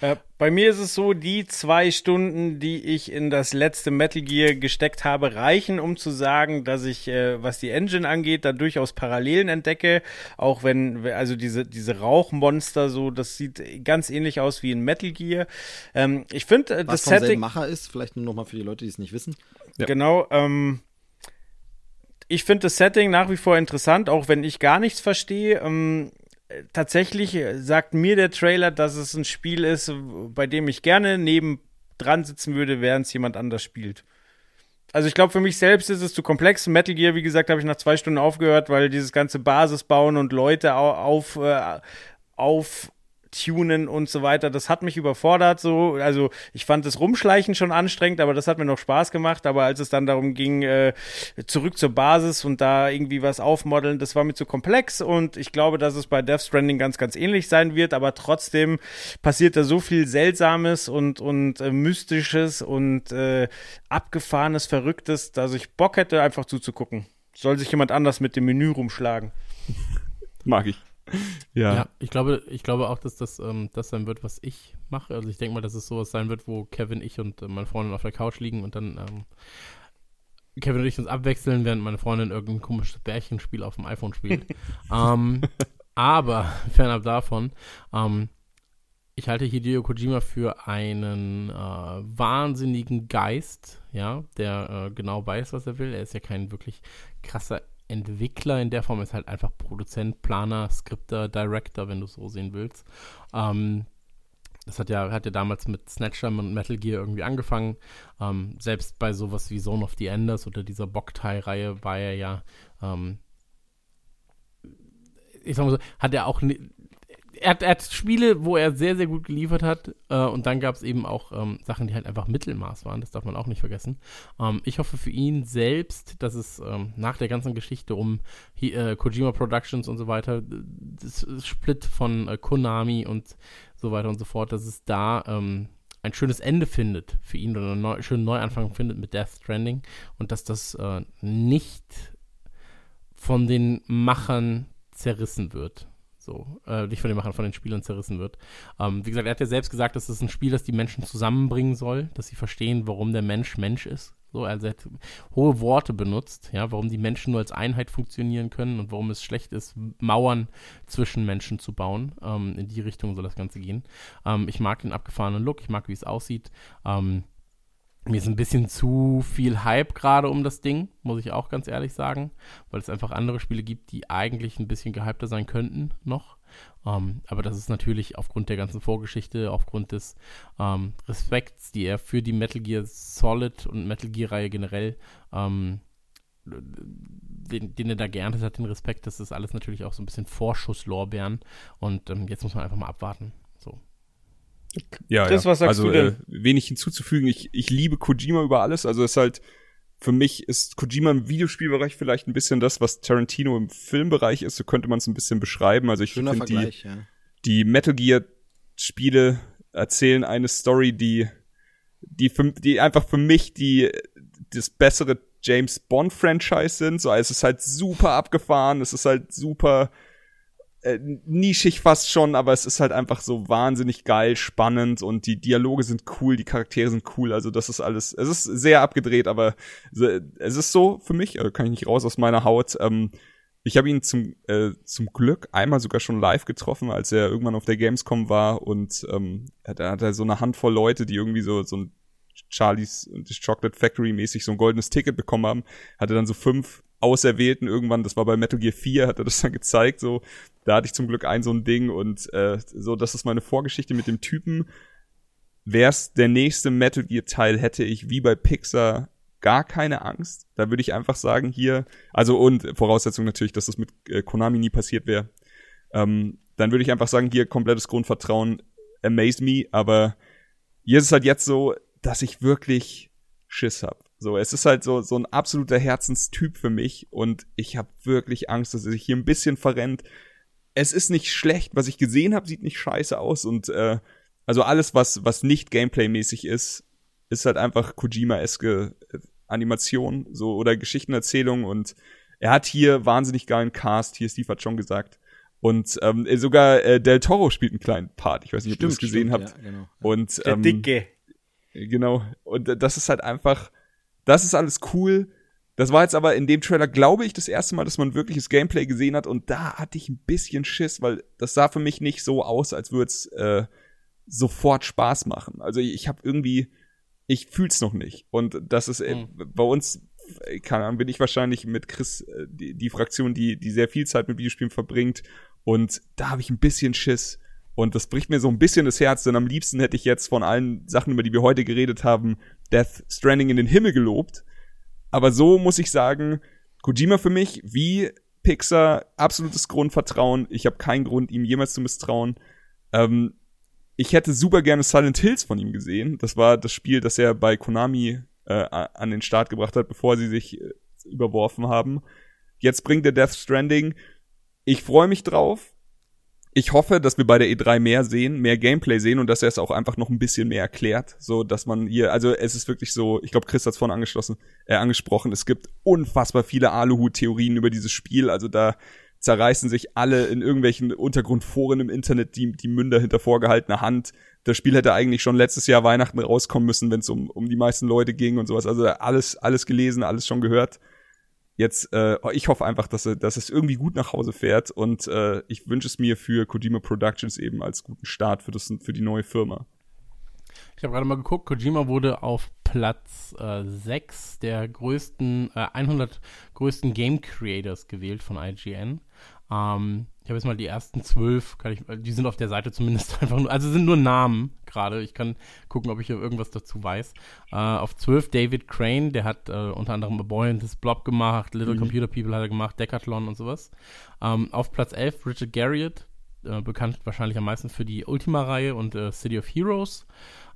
Äh, bei mir ist es so, die zwei Stunden, die ich in das letzte Metal Gear gesteckt habe, reichen, um zu sagen, dass ich, äh, was die Engine angeht, da durchaus Parallelen entdecke. Auch wenn, also diese, diese Rauchmonster so, das sieht ganz ähnlich aus wie in Metal Gear. Ähm, ich finde, äh, das Setting. Macher ist, vielleicht nur nochmal für die Leute, die es nicht wissen. Ja. Genau, ähm, ich finde das Setting nach wie vor interessant, auch wenn ich gar nichts verstehe. Ähm, tatsächlich sagt mir der Trailer, dass es ein Spiel ist, bei dem ich gerne neben dran sitzen würde, während es jemand anders spielt. Also ich glaube, für mich selbst ist es zu komplex. Metal Gear, wie gesagt, habe ich nach zwei Stunden aufgehört, weil dieses ganze Basis bauen und Leute auf, äh, auf tunen und so weiter. Das hat mich überfordert so. Also ich fand das Rumschleichen schon anstrengend, aber das hat mir noch Spaß gemacht. Aber als es dann darum ging, äh, zurück zur Basis und da irgendwie was aufmodeln, das war mir zu komplex und ich glaube, dass es bei Death Stranding ganz, ganz ähnlich sein wird, aber trotzdem passiert da so viel Seltsames und, und äh, Mystisches und äh, Abgefahrenes, Verrücktes, dass ich Bock hätte, einfach zuzugucken. Soll sich jemand anders mit dem Menü rumschlagen. Mag ich. (laughs) ja. ja. ich glaube, ich glaube auch, dass das ähm, das sein wird, was ich mache. Also ich denke mal, dass es sowas sein wird, wo Kevin, ich und äh, meine Freundin auf der Couch liegen und dann ähm, Kevin und ich uns abwechseln, während meine Freundin irgendein komisches Bärchenspiel auf dem iPhone spielt. (laughs) ähm, aber (laughs) fernab davon, ähm, ich halte Hideo Kojima für einen äh, wahnsinnigen Geist, ja, der äh, genau weiß, was er will. Er ist ja kein wirklich krasser Entwickler in der Form ist halt einfach Produzent, Planer, Skripter, Director, wenn du so sehen willst. Ähm, das hat ja, hat ja damals mit Snatcher und Metal Gear irgendwie angefangen. Ähm, selbst bei sowas wie Zone of the Enders oder dieser Boktai-Reihe war er ja, ähm, ich sag mal so, hat er auch er hat, er hat, Spiele, wo er sehr, sehr gut geliefert hat. Äh, und dann gab es eben auch ähm, Sachen, die halt einfach Mittelmaß waren. Das darf man auch nicht vergessen. Ähm, ich hoffe für ihn selbst, dass es ähm, nach der ganzen Geschichte um äh, Kojima Productions und so weiter, das Split von äh, Konami und so weiter und so fort, dass es da ähm, ein schönes Ende findet für ihn oder einen neu, schönen Neuanfang findet mit Death Stranding und dass das äh, nicht von den Machern zerrissen wird. So, äh, nicht von den Machern, von den Spielern zerrissen wird. Ähm, wie gesagt, er hat ja selbst gesagt, dass es ein Spiel, das die Menschen zusammenbringen soll, dass sie verstehen, warum der Mensch Mensch ist So, also er hat hohe Worte benutzt, ja, warum die Menschen nur als Einheit funktionieren können und warum es schlecht ist, Mauern zwischen Menschen zu bauen. Ähm, in die Richtung soll das Ganze gehen. Ähm, ich mag den abgefahrenen Look, ich mag, wie es aussieht. Ähm, mir ist ein bisschen zu viel Hype gerade um das Ding, muss ich auch ganz ehrlich sagen, weil es einfach andere Spiele gibt, die eigentlich ein bisschen gehypter sein könnten noch. Ähm, aber das ist natürlich aufgrund der ganzen Vorgeschichte, aufgrund des ähm, Respekts, die er für die Metal Gear Solid und Metal Gear-Reihe generell, ähm, den, den, er da geerntet hat, den Respekt, das ist alles natürlich auch so ein bisschen Vorschusslorbeeren. Und jetzt muss man einfach mal abwarten. Ja, Chris, ja. was sagst also, du denn? Äh, wenig hinzuzufügen. Ich, ich liebe Kojima über alles. Also es ist halt, für mich ist Kojima im Videospielbereich vielleicht ein bisschen das, was Tarantino im Filmbereich ist. So könnte man es ein bisschen beschreiben. Also ich finde die, ja. die Metal Gear Spiele erzählen eine Story, die, die, für, die einfach für mich die, das bessere James Bond Franchise sind. So, es ist halt super abgefahren. Es ist halt super, äh, nischig fast schon, aber es ist halt einfach so wahnsinnig geil, spannend und die Dialoge sind cool, die Charaktere sind cool, also das ist alles, es ist sehr abgedreht, aber es ist so für mich, äh, kann ich nicht raus aus meiner Haut. Ähm, ich habe ihn zum, äh, zum Glück einmal sogar schon live getroffen, als er irgendwann auf der Gamescom war und ähm, da hat er so eine Handvoll Leute, die irgendwie so, so ein Charlie's Chocolate Factory mäßig so ein goldenes Ticket bekommen haben, hatte dann so fünf Auserwählten irgendwann, das war bei Metal Gear 4, hat er das dann gezeigt, so, da hatte ich zum Glück ein so ein Ding und äh, so, das ist meine Vorgeschichte mit dem Typen. Wär's der nächste Metal Gear Teil, hätte ich wie bei Pixar gar keine Angst. Da würde ich einfach sagen, hier, also und Voraussetzung natürlich, dass das mit äh, Konami nie passiert wäre. Ähm, dann würde ich einfach sagen, hier komplettes Grundvertrauen, amaze me, aber hier ist es halt jetzt so, dass ich wirklich Schiss hab. So, es ist halt so, so ein absoluter Herzenstyp für mich und ich habe wirklich Angst, dass er sich hier ein bisschen verrennt. Es ist nicht schlecht, was ich gesehen habe, sieht nicht scheiße aus und äh, also alles, was, was nicht Gameplay-mäßig ist, ist halt einfach Kojima-eske äh, Animation, so oder Geschichtenerzählung und er hat hier wahnsinnig geilen Cast, hier Steve hat schon gesagt. Und ähm, sogar äh, Del Toro spielt einen kleinen Part. Ich weiß nicht, ob ihr das gesehen stimmt, habt. Ja, genau. Und Der ähm, Dicke. Genau. Und äh, das ist halt einfach, das ist alles cool. Das war jetzt aber in dem Trailer, glaube ich, das erste Mal, dass man wirkliches Gameplay gesehen hat. Und da hatte ich ein bisschen Schiss, weil das sah für mich nicht so aus, als würde es äh, sofort Spaß machen. Also ich, habe irgendwie, ich fühl's noch nicht. Und das ist äh, Mhm. bei uns, äh, keine Ahnung, bin ich wahrscheinlich mit Chris äh, die, die Fraktion, die, die sehr viel Zeit mit Videospielen verbringt. Und da habe ich ein bisschen Schiss. Und das bricht mir so ein bisschen das Herz, denn am liebsten hätte ich jetzt von allen Sachen, über die wir heute geredet haben, Death Stranding in den Himmel gelobt. Aber so muss ich sagen, Kojima für mich, wie Pixar, absolutes Grundvertrauen. Ich habe keinen Grund, ihm jemals zu misstrauen. Ähm, ich hätte super gerne Silent Hills von ihm gesehen. Das war das Spiel, das er bei Konami äh, an den Start gebracht hat, bevor sie sich äh, überworfen haben. Jetzt bringt er Death Stranding. Ich freue mich drauf. Ich hoffe, dass wir bei der E3 mehr sehen, mehr Gameplay sehen und dass er es auch einfach noch ein bisschen mehr erklärt, so dass man hier, also es ist wirklich so, ich glaube, Chris hat es vorhin angeschlossen, äh, angesprochen, es gibt unfassbar viele Aluhut-Theorien über dieses Spiel, also da zerreißen sich alle in irgendwelchen Untergrundforen im Internet die, die Münder hinter vorgehaltener Hand. Das Spiel hätte eigentlich schon letztes Jahr Weihnachten rauskommen müssen, wenn es um, um die meisten Leute ging und sowas. Also alles, alles gelesen, alles schon gehört. Jetzt, äh, ich hoffe einfach, dass, dass es irgendwie gut nach Hause fährt und äh, ich wünsche es mir für Kojima Productions eben als guten Start für, das, für die neue Firma. Ich habe gerade mal geguckt, Kojima wurde auf Platz äh, 6 der größten, äh, 100 größten Game Creators gewählt von IGN. Ähm, ich habe jetzt mal die ersten zwölf, kann ich, die sind auf der Seite zumindest (laughs) einfach nur, also sind nur Namen gerade. Ich kann gucken, ob ich hier irgendwas dazu weiß. Äh, auf zwölf David Crane, der hat äh, unter anderem A Boy and His Blob gemacht, Little Computer People hat er gemacht, Decathlon und sowas. Ähm, auf Platz 11 Richard Garriott, äh, bekannt wahrscheinlich am meisten für die Ultima-Reihe und äh, City of Heroes.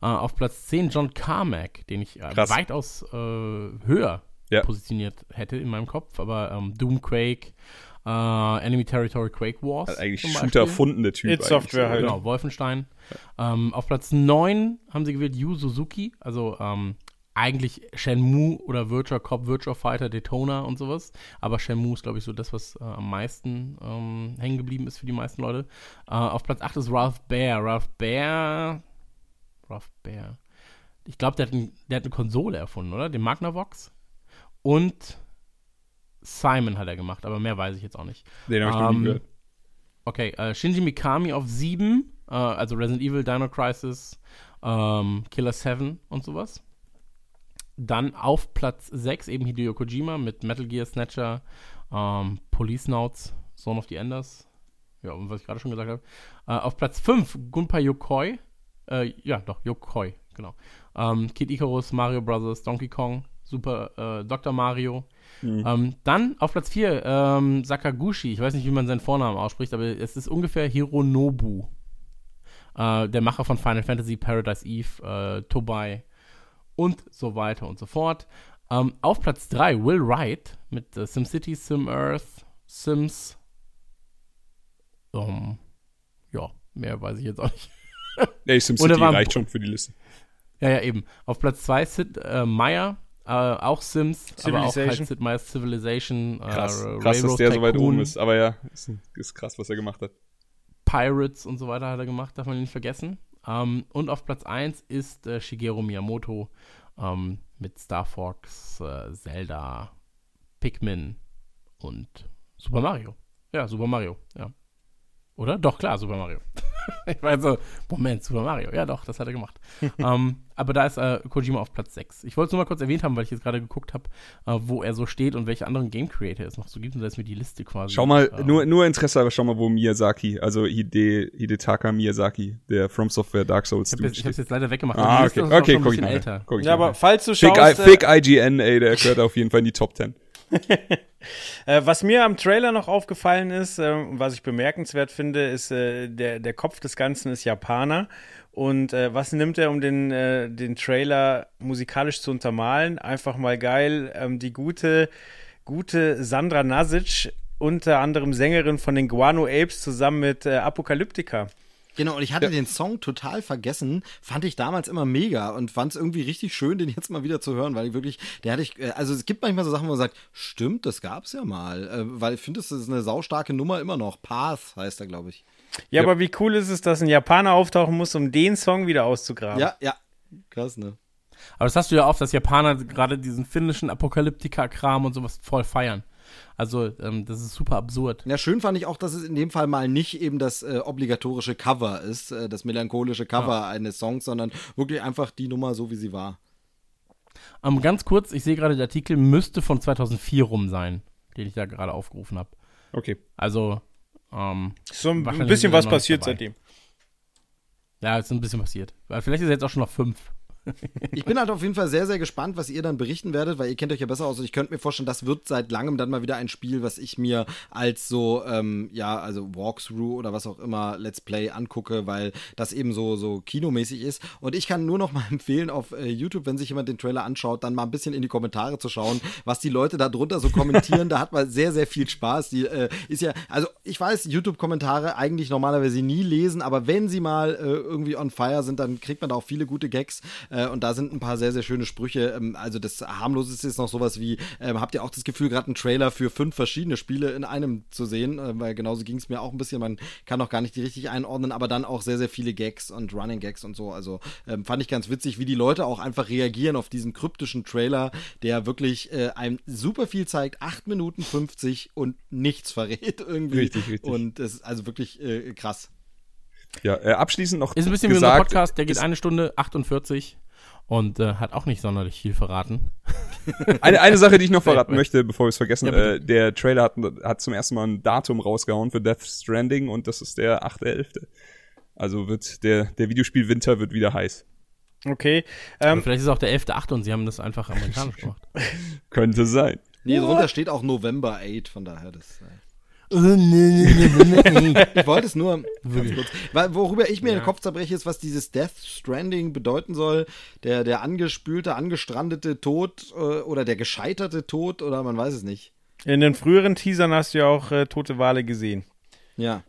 Äh, auf Platz 10 John Carmack, den ich äh, weitaus äh, höher Ja. positioniert hätte in meinem Kopf, aber ähm, Doom Äh, Enemy Territory Quake Wars. Hat eigentlich Shooter Beispiel. erfunden, der Typ. It eigentlich Software so, halt. Genau, Wolfenstein. Ähm, auf Platz 9 haben sie gewählt Yu Suzuki, also ähm, eigentlich Shenmue oder Virtua Cop, Virtua Fighter, Daytona und sowas. Aber Shenmue ist, glaube ich, so das, was äh, am meisten ähm, hängen geblieben ist für die meisten Leute. Äh, auf Platz 8 ist Ralph Baer. Ralph Baer. Ralph Baer. ich glaube, der, der hat eine Konsole erfunden, oder? Den Magnavox. Und Simon hat er gemacht, aber mehr weiß ich jetzt auch nicht. Den habe ich noch nie Ähm, gehört. Okay, äh, Shinji Mikami auf 7, äh, also Resident Evil, Dino Crisis, ähm, Killer 7 und sowas. Dann auf Platz 6 eben Hideo Kojima mit Metal Gear Snatcher, ähm, Police Nauts, Zone of the Enders. Ja, und was ich gerade schon gesagt habe. Äh, auf Platz 5 Gunpei Yokoi. Äh, ja, doch, Yokoi, genau. Ähm, Kid Icarus, Mario Bros., Donkey Kong, Super äh, Dr. Mario. Ähm, dann auf Platz 4 ähm, Sakaguchi. Ich weiß nicht, wie man seinen Vornamen ausspricht, aber es ist ungefähr Hironobu. Äh, der Macher von Final Fantasy, Paradise Eve, äh, Tobai und so weiter und so fort. Ähm, auf Platz 3 Will Wright mit äh, SimCity, SimEarth, Sims. Ähm, ja, mehr weiß ich jetzt auch nicht. Nee, (laughs) SimCity reicht schon für die Liste. Ja, ja, eben. Auf Platz 2 Sid äh, Meier, äh, auch Sims, aber auch Civilization. halt Sid Meier's Civilization. Krass, äh, krass dass der so weit Tycoon, oben ist. Aber ja, ist, ist krass, was er gemacht hat. Pirates und so weiter hat er gemacht, darf man nicht vergessen. Ähm, und auf Platz 1 ist äh, Shigeru Miyamoto ähm, mit Star Fox, äh, Zelda, Pikmin und Super Mario. Ja, Super Mario, ja. Oder? Doch, klar, Super Mario. (laughs) ich war so, Moment, Super Mario. Ja, doch, das hat er gemacht. (laughs) ähm, aber da ist äh, Kojima auf Platz 6. Ich wollte es nur mal kurz erwähnt haben, weil ich jetzt gerade geguckt habe, äh, wo er so steht und welche anderen Game Creator es noch so gibt. Und da ist mir die Liste quasi. Schau mal, ähm, nur, nur Interesse, aber schau mal, wo Miyazaki, also Hide, Hidetaka Miyazaki, der From Software Dark Souls Ich habe Dude jetzt, ich hab's steht. jetzt leider weggemacht. Ah, okay, okay, guck ich älter. Guck ich Ja, aber nachher. falls du Fake, schaust, I, äh, Fake IGN, ey, der gehört auf jeden Fall in die Top 10. (laughs) Äh, was mir am Trailer noch aufgefallen ist, äh, was ich bemerkenswert finde, ist, äh, der, der Kopf des Ganzen ist Japaner. Und was nimmt er, um den, den Trailer musikalisch zu untermalen? Einfach mal geil. Ähm, die gute, gute Sandra Nasic, unter anderem Sängerin von den Guano Apes, zusammen mit Apokalyptika. Genau, und ich hatte den Song total vergessen, fand ich damals immer mega und fand es irgendwie richtig schön, den jetzt mal wieder zu hören, weil ich wirklich, der hatte ich, äh, also es gibt manchmal so Sachen, wo man sagt, stimmt, das gab's ja mal, äh, weil ich finde, das ist eine saustarke Nummer immer noch. Path heißt er, glaube ich. Ja, aber wie cool ist es, dass ein Japaner auftauchen muss, um den Song wieder auszugraben? Ja, ja, krass, ne? Aber das hast du ja oft, dass Japaner gerade diesen finnischen Apokalyptika-Kram und sowas voll feiern. Also, ähm, das ist super absurd. Ja, schön fand ich auch, dass es in dem Fall mal nicht eben das äh, obligatorische Cover ist, äh, das melancholische Cover eines Songs, sondern wirklich einfach die Nummer so, wie sie war. Ähm, ganz kurz, ich sehe gerade, der Artikel müsste von 2004 rum sein, den ich da gerade aufgerufen habe. Okay. Also, ähm, So ein bisschen was passiert dabei. seitdem. ja, ist ein bisschen passiert. Weil Vielleicht ist er jetzt auch schon noch fünf. Ich bin halt auf jeden Fall sehr, sehr gespannt, was ihr dann berichten werdet, weil ihr kennt euch ja besser aus. Und ich könnte mir vorstellen, das wird seit langem dann mal wieder ein Spiel, was ich mir als so, ähm, ja, also Walkthrough oder was auch immer, Let's Play angucke, weil das eben so, so kinomäßig ist. Und ich kann nur noch mal (laughs) empfehlen, auf äh, YouTube, wenn sich jemand den Trailer anschaut, dann mal ein bisschen in die Kommentare zu schauen, was die Leute da drunter so kommentieren. da hat man sehr, sehr viel Spaß. Die äh, ist ja, also ich weiß, YouTube-Kommentare eigentlich normalerweise nie lesen, aber wenn sie mal äh, irgendwie on fire sind, dann kriegt man da auch viele gute Gags. Äh, und da sind ein paar sehr, sehr schöne Sprüche. Ähm, also das harmloseste ist noch sowas wie, ähm, habt ihr auch das Gefühl, gerade einen Trailer für fünf verschiedene Spiele in einem zu sehen? Äh, weil genauso ging es mir auch ein bisschen. Man kann auch gar nicht die richtig einordnen, aber dann auch sehr, sehr viele Gags und Running Gags und so. Also ähm, fand ich ganz witzig, wie die Leute auch einfach reagieren auf diesen kryptischen Trailer, der wirklich äh, einem super viel zeigt. 8 Minuten 50 und nichts verrät irgendwie. Richtig, richtig. Und es ist also wirklich äh, krass. Ja, äh, abschließend noch Ist ein bisschen wie gesagt, unser Podcast, der geht ist- eine Stunde 48 und äh, hat auch nicht sonderlich viel verraten. (laughs) Eine, eine Sache, die ich noch verraten möchte, bevor wir es vergessen, Ja, äh, der Trailer hat, hat zum ersten Mal ein Datum rausgehauen für Death Stranding und das ist der 8.11. Also wird der, der Videospiel-Winter wird wieder heiß. Okay. Ähm, vielleicht ist es auch der 11.8. und sie haben das einfach (laughs) amerikanisch gemacht. Könnte sein. Nee, drunter steht auch November 8, von daher das. Äh, Oh, ja, (laughs) Ich wollte es nur ganz kurz. Weil, worüber ich mir den Kopf zerbreche, ist, was dieses Death Stranding bedeuten soll. Der, der angespülte, angestrandete Tod äh, oder der gescheiterte Tod oder man weiß es nicht. in den früheren Teasern hast du ja auch äh, tote Wale gesehen. Ja.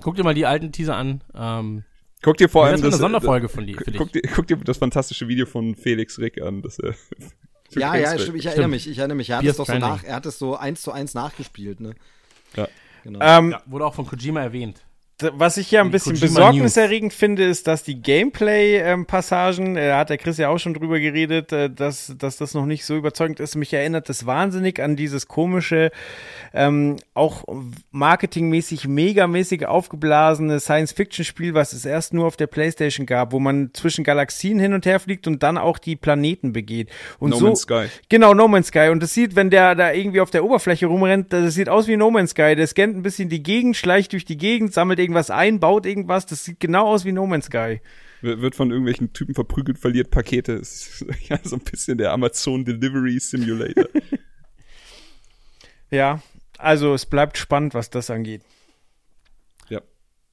guck dir mal die alten Teaser an. Ähm, Guck dir vor das allem ist eine das, Sonderfolge von dich. guck, dir, guck dir das fantastische Video von Felix Rick an. Das, äh, (laughs) Ja, ja, stimmt. Ich erinnere Stimmt. mich. Ich erinnere mich. Er hat es doch so nach, er hat es so eins zu eins nachgespielt, ne? Ja. Genau. Ähm, Ja, wurde auch von Kojima erwähnt. Was ich ja ein bisschen Kojima besorgniserregend finde, ist, dass die Gameplay-Passagen, äh, hat der Chris ja auch schon drüber geredet, äh, dass, dass das noch nicht so überzeugend ist. Mich erinnert das wahnsinnig an dieses komische, ähm, auch marketingmäßig megamäßig aufgeblasene Science-Fiction-Spiel, was es erst nur auf der Playstation gab, wo man zwischen Galaxien hin und her fliegt und dann auch die Planeten begeht. Und No so, Man's Sky. Genau, No Man's Sky. Und das sieht, wenn der da irgendwie auf der Oberfläche rumrennt, das sieht aus wie No Man's Sky. Der scannt ein bisschen die Gegend, schleicht durch die Gegend, sammelt irgendwas ein, baut irgendwas. Das sieht genau aus wie No Man's Sky. Wird von irgendwelchen Typen verprügelt, verliert Pakete. Das ist (laughs) ja so ein bisschen der Amazon Delivery Simulator. (laughs) Ja, also es bleibt spannend, was das angeht. ja,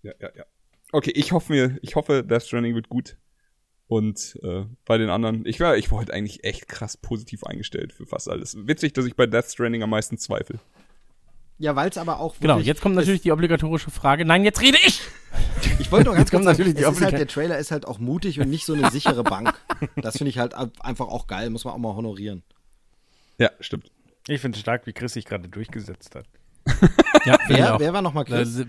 ja, ja, ja. Okay, ich hoffe mir, ich hoffe, Death Stranding wird gut. Und äh, bei den anderen, ich war, ich war heute eigentlich echt krass positiv eingestellt für fast alles. Witzig, dass ich bei Death Stranding am meisten zweifle. Ja, weil es aber auch Genau, jetzt kommt natürlich die obligatorische Frage. Nein, jetzt rede ich! Ich wollte noch (laughs) ganz Jetzt kommt kurz sagen, natürlich die es ist halt, der Trailer ist halt auch mutig und nicht so eine sichere Bank. Das finde ich halt einfach auch geil, muss man auch mal honorieren. Ja, stimmt. Ich finde es stark, wie Chris sich gerade durchgesetzt hat. (laughs) Ja, Wer, wer war nochmal Chris?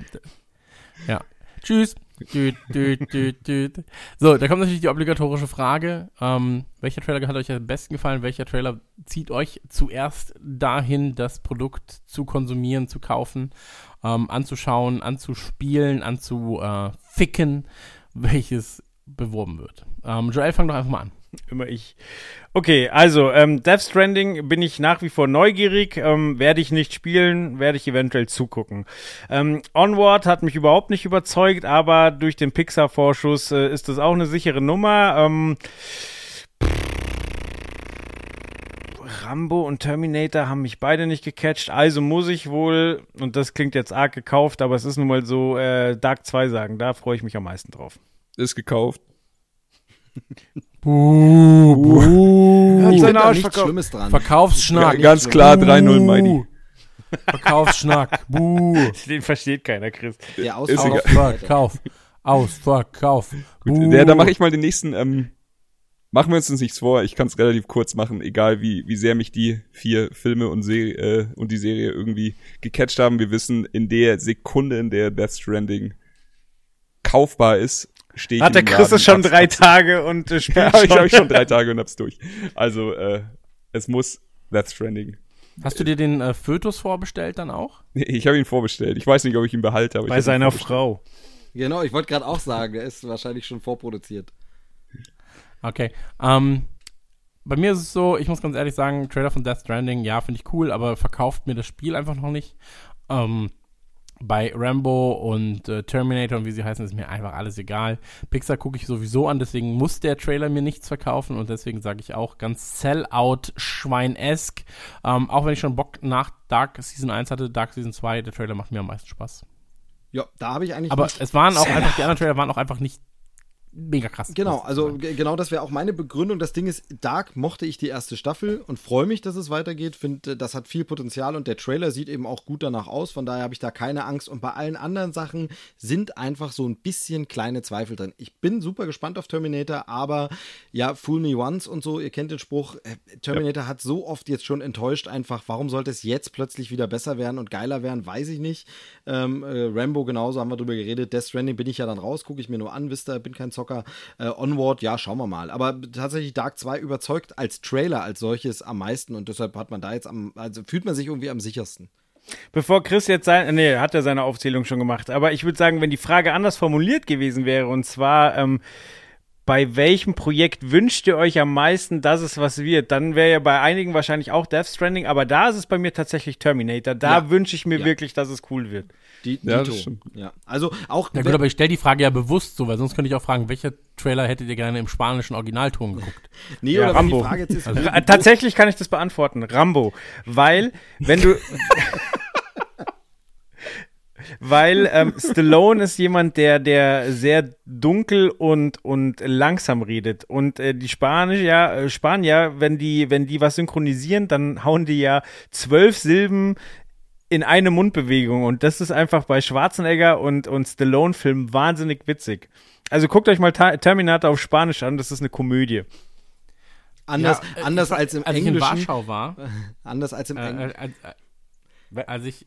Ja. Tschüss. Düt, düt, düt, düt. So, da kommt natürlich die obligatorische Frage. Ähm, welcher Trailer hat euch am besten gefallen? Welcher Trailer zieht euch zuerst dahin, das Produkt zu konsumieren, zu kaufen, ähm, anzuschauen, anzuspielen, anzuficken, welches beworben wird? Ähm, Joel, fang doch einfach mal an. (laughs) Immer ich. Okay, also ähm, Death Stranding bin ich nach wie vor neugierig. Ähm, werde ich nicht spielen, werde ich eventuell zugucken. Ähm, Onward hat mich überhaupt nicht überzeugt, aber durch den Pixar-Vorschuss äh, ist das auch eine sichere Nummer. Ähm, Rambo und Terminator haben mich beide nicht gecatcht, also muss ich wohl, und das klingt jetzt arg gekauft, aber es ist nun mal so, äh, Dark 2 sagen, da freue ich mich am meisten drauf. Ist gekauft. Hat Ich seinen finde da Arsch verkauft. Schlimmes dran. Verkaufsschnack. Ja, ganz klar 3-0 Mighty. Verkaufsschnack. Buh. (laughs) Den versteht keiner, Chris. Der Ist egal. auf Seite. Verkauf. Ausverkauf. Gut, der, da mache ich mal den nächsten. Ähm, machen wir uns das nichts vor. Ich kann es relativ kurz machen, egal wie, wie sehr mich die vier Filme und, Se äh, und die Serie irgendwie gecatcht haben. Wir wissen, in der Sekunde, in der Death Stranding kaufbar ist, stehe ich Hat der Chris es schon drei Tage und äh, (laughs) spielt Ja, hab ich schon. habe ich schon drei (laughs) Tage und hab's durch. Also, äh, es muss Death Stranding. Hast du dir den äh, Fötus vorbestellt dann auch? (laughs) Nee, Ich habe ihn vorbestellt. Ich weiß nicht, ob ich ihn behalte, aber ich bei seiner. Frau. Genau, ich wollte gerade auch sagen, der ist wahrscheinlich schon vorproduziert. Okay. Ähm, bei mir ist es so, ich muss ganz ehrlich sagen, Trailer von Death Stranding, ja, finde ich cool, aber verkauft mir das Spiel einfach noch nicht. Ähm, bei Rambo und äh, Terminator und wie sie heißen, ist mir einfach alles egal. Pixar gucke ich sowieso an, deswegen muss der Trailer mir nichts verkaufen und deswegen sage ich auch ganz Sellout-Schwein-esk. Ähm, auch wenn ich schon Bock nach Dark Season 1 hatte, Dark Season 2, der Trailer macht mir am meisten Spaß. Ja, da habe ich eigentlich Aber es waren auch einfach, die anderen Trailer waren auch einfach nicht mega krass. Genau, also genau das wäre auch meine Begründung. Das Ding ist, Dark mochte ich die erste Staffel und freue mich, dass es weitergeht. Finde, das hat viel Potenzial und der Trailer sieht eben auch gut danach aus. Von daher habe ich da keine Angst. Und bei allen anderen Sachen sind einfach so ein bisschen kleine Zweifel drin. Ich bin super gespannt auf Terminator, aber ja, Fool Me Once und so, ihr kennt den Spruch, äh, Terminator hat so oft jetzt schon enttäuscht einfach. Warum sollte es jetzt plötzlich wieder besser werden und geiler werden, weiß ich nicht. Ähm, äh, Rambo genauso, haben wir drüber geredet. Death Stranding bin ich ja dann raus, gucke ich mir nur an, wisst ihr, bin kein Zocker. Äh, Onward, ja, schauen wir mal. Aber tatsächlich Dark 2 überzeugt als Trailer als solches am meisten und deshalb hat man da jetzt am, also fühlt man sich irgendwie am sichersten. Bevor Chris jetzt sein, nee, hat er seine Aufzählung schon gemacht. Aber ich würde sagen, wenn die Frage anders formuliert gewesen wäre, und zwar, ähm, bei welchem Projekt wünscht ihr euch am meisten, dass es was wird? Dann wäre ja bei einigen wahrscheinlich auch Death Stranding, aber da ist es bei mir tatsächlich Terminator. Da Ja. wünsche ich mir Ja. wirklich, dass es cool wird. Die, Ja. Ja, also auch Ja gut, aber ich stelle die Frage ja bewusst so, weil sonst könnte ich auch fragen, welcher Trailer hättet ihr gerne im spanischen Originalton geguckt? (laughs) nee, Ja, oder wenn die Rambo. Frage jetzt ist, Also- Ra tatsächlich kann ich das beantworten. Rambo. Weil, wenn du. (laughs) Weil ähm, Stallone ist jemand, der, der sehr dunkel und, und langsam redet. Und äh, die Spanisch, ja, äh, Spanier, wenn die, wenn die was synchronisieren, dann hauen die ja zwölf Silben in eine Mundbewegung. Und das ist einfach bei Schwarzenegger und, und Stallone-Filmen wahnsinnig witzig. Also guckt euch mal Ta Terminator auf Spanisch an, das ist eine Komödie. anders, Ja, äh, anders als im als ich in Englischen, Warschau war, (laughs) anders als im äh, Englischen. äh, äh, als ich,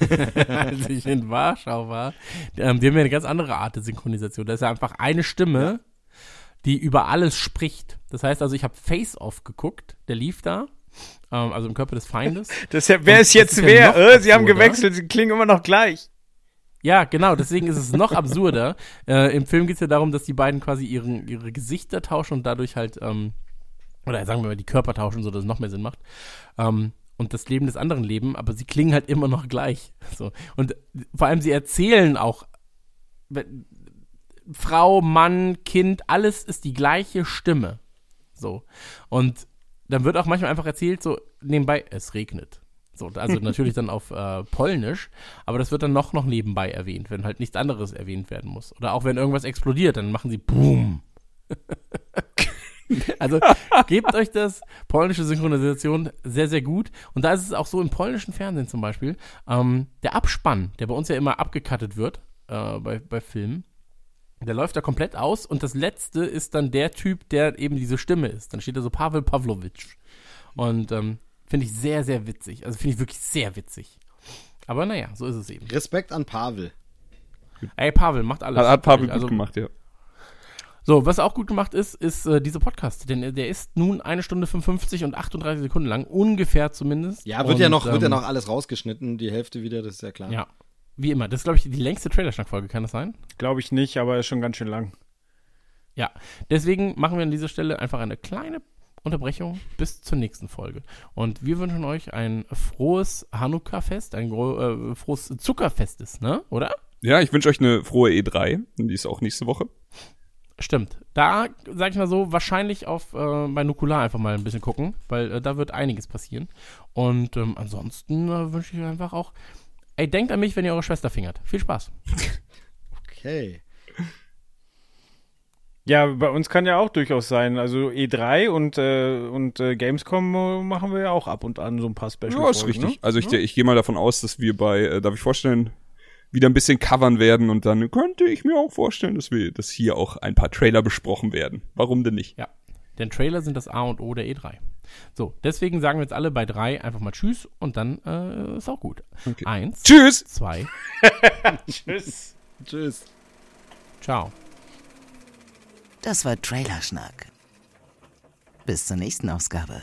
(laughs) als ich in Warschau war, ähm, die haben ja eine ganz andere Art der Synchronisation. Da ist ja einfach eine Stimme, die über alles spricht. Das heißt also, ich habe Face Off geguckt, der lief da, ähm, also im Körper des Feindes. (laughs) Das ist ja, wer Und ist jetzt ist ja wer? noch Äh, sie haben gewechselt, sie klingen immer noch gleich. Ja, genau, deswegen ist es noch absurder. (laughs) Äh, Im Film geht es ja darum, dass die beiden quasi ihren, ihre Gesichter tauschen und dadurch halt, ähm, oder sagen wir mal, die Körper tauschen, sodass es noch mehr Sinn macht. Ähm, und das Leben des anderen leben, aber sie klingen halt immer noch gleich. (laughs) So. Und vor allem, sie erzählen auch, Frau, Mann, Kind, alles ist die gleiche Stimme. So. Und dann wird auch manchmal einfach erzählt, so nebenbei, es regnet. So, also (laughs) natürlich dann auf äh, Polnisch, aber das wird dann noch, noch nebenbei erwähnt, wenn halt nichts anderes erwähnt werden muss. Oder auch wenn irgendwas explodiert, dann machen sie Boom. (laughs) also gebt euch das, polnische Synchronisation, sehr, sehr gut. Und da ist es auch so im polnischen Fernsehen zum Beispiel, ähm, der Abspann, der bei uns ja immer abgekattet wird äh, bei, bei Filmen, der läuft da komplett aus und das letzte ist dann der Typ, der eben diese Stimme ist. Dann steht da so Pavel Pavlovich. Und ähm, finde ich sehr, sehr witzig. Also finde ich wirklich sehr witzig. Aber naja, so ist es eben. Respekt an Pavel. Ey, Pavel macht alles. Hat, hat Pavel gut Also, gemacht, ja. So, was auch gut gemacht ist, ist äh, dieser Podcast. Denn der ist nun eine Stunde 55 und 38 Sekunden lang. Ungefähr zumindest. Ja, wird und, ja noch, wird ja ähm, noch alles rausgeschnitten, die Hälfte wieder, das ist ja klar. Ja, wie immer. Das ist, glaube ich, die längste Trailerschnack-Folge, kann das sein? Glaube ich nicht, aber ist schon ganz schön lang. Ja, deswegen machen wir an dieser Stelle einfach eine kleine Unterbrechung bis zur nächsten Folge. Und wir wünschen euch ein frohes Hanukkah-Fest, ein äh, frohes Zuckerfestes, ne? Oder? Ja, ich wünsche euch eine frohe E3. Die ist auch nächste Woche. Stimmt. Da, sag ich mal so, wahrscheinlich auf äh, bei Nukular einfach mal ein bisschen gucken, weil äh, da wird einiges passieren. Und ähm, ansonsten äh, wünsche ich euch einfach auch, ey, denkt an mich, wenn ihr eure Schwester fingert. Viel Spaß. (laughs) Okay. Ja, bei uns kann ja auch durchaus sein. Also E3 und, äh, und äh, Gamescom machen wir ja auch ab und an so ein paar Special Ja, ist richtig. Ne? Also ich, ich gehe mal davon aus, dass wir bei, äh, darf ich vorstellen, wieder ein bisschen covern werden und dann könnte ich mir auch vorstellen, dass wir, dass hier auch ein paar Trailer besprochen werden. Warum denn nicht? Ja. Denn Trailer sind das A und O der E3. So, deswegen sagen wir jetzt alle bei drei einfach mal Tschüss und dann äh, ist auch gut. Okay. Eins, Tschüss! zwei, (laughs) Tschüss. Tschüss. ciao. Das war Trailerschnack. Bis zur nächsten Ausgabe.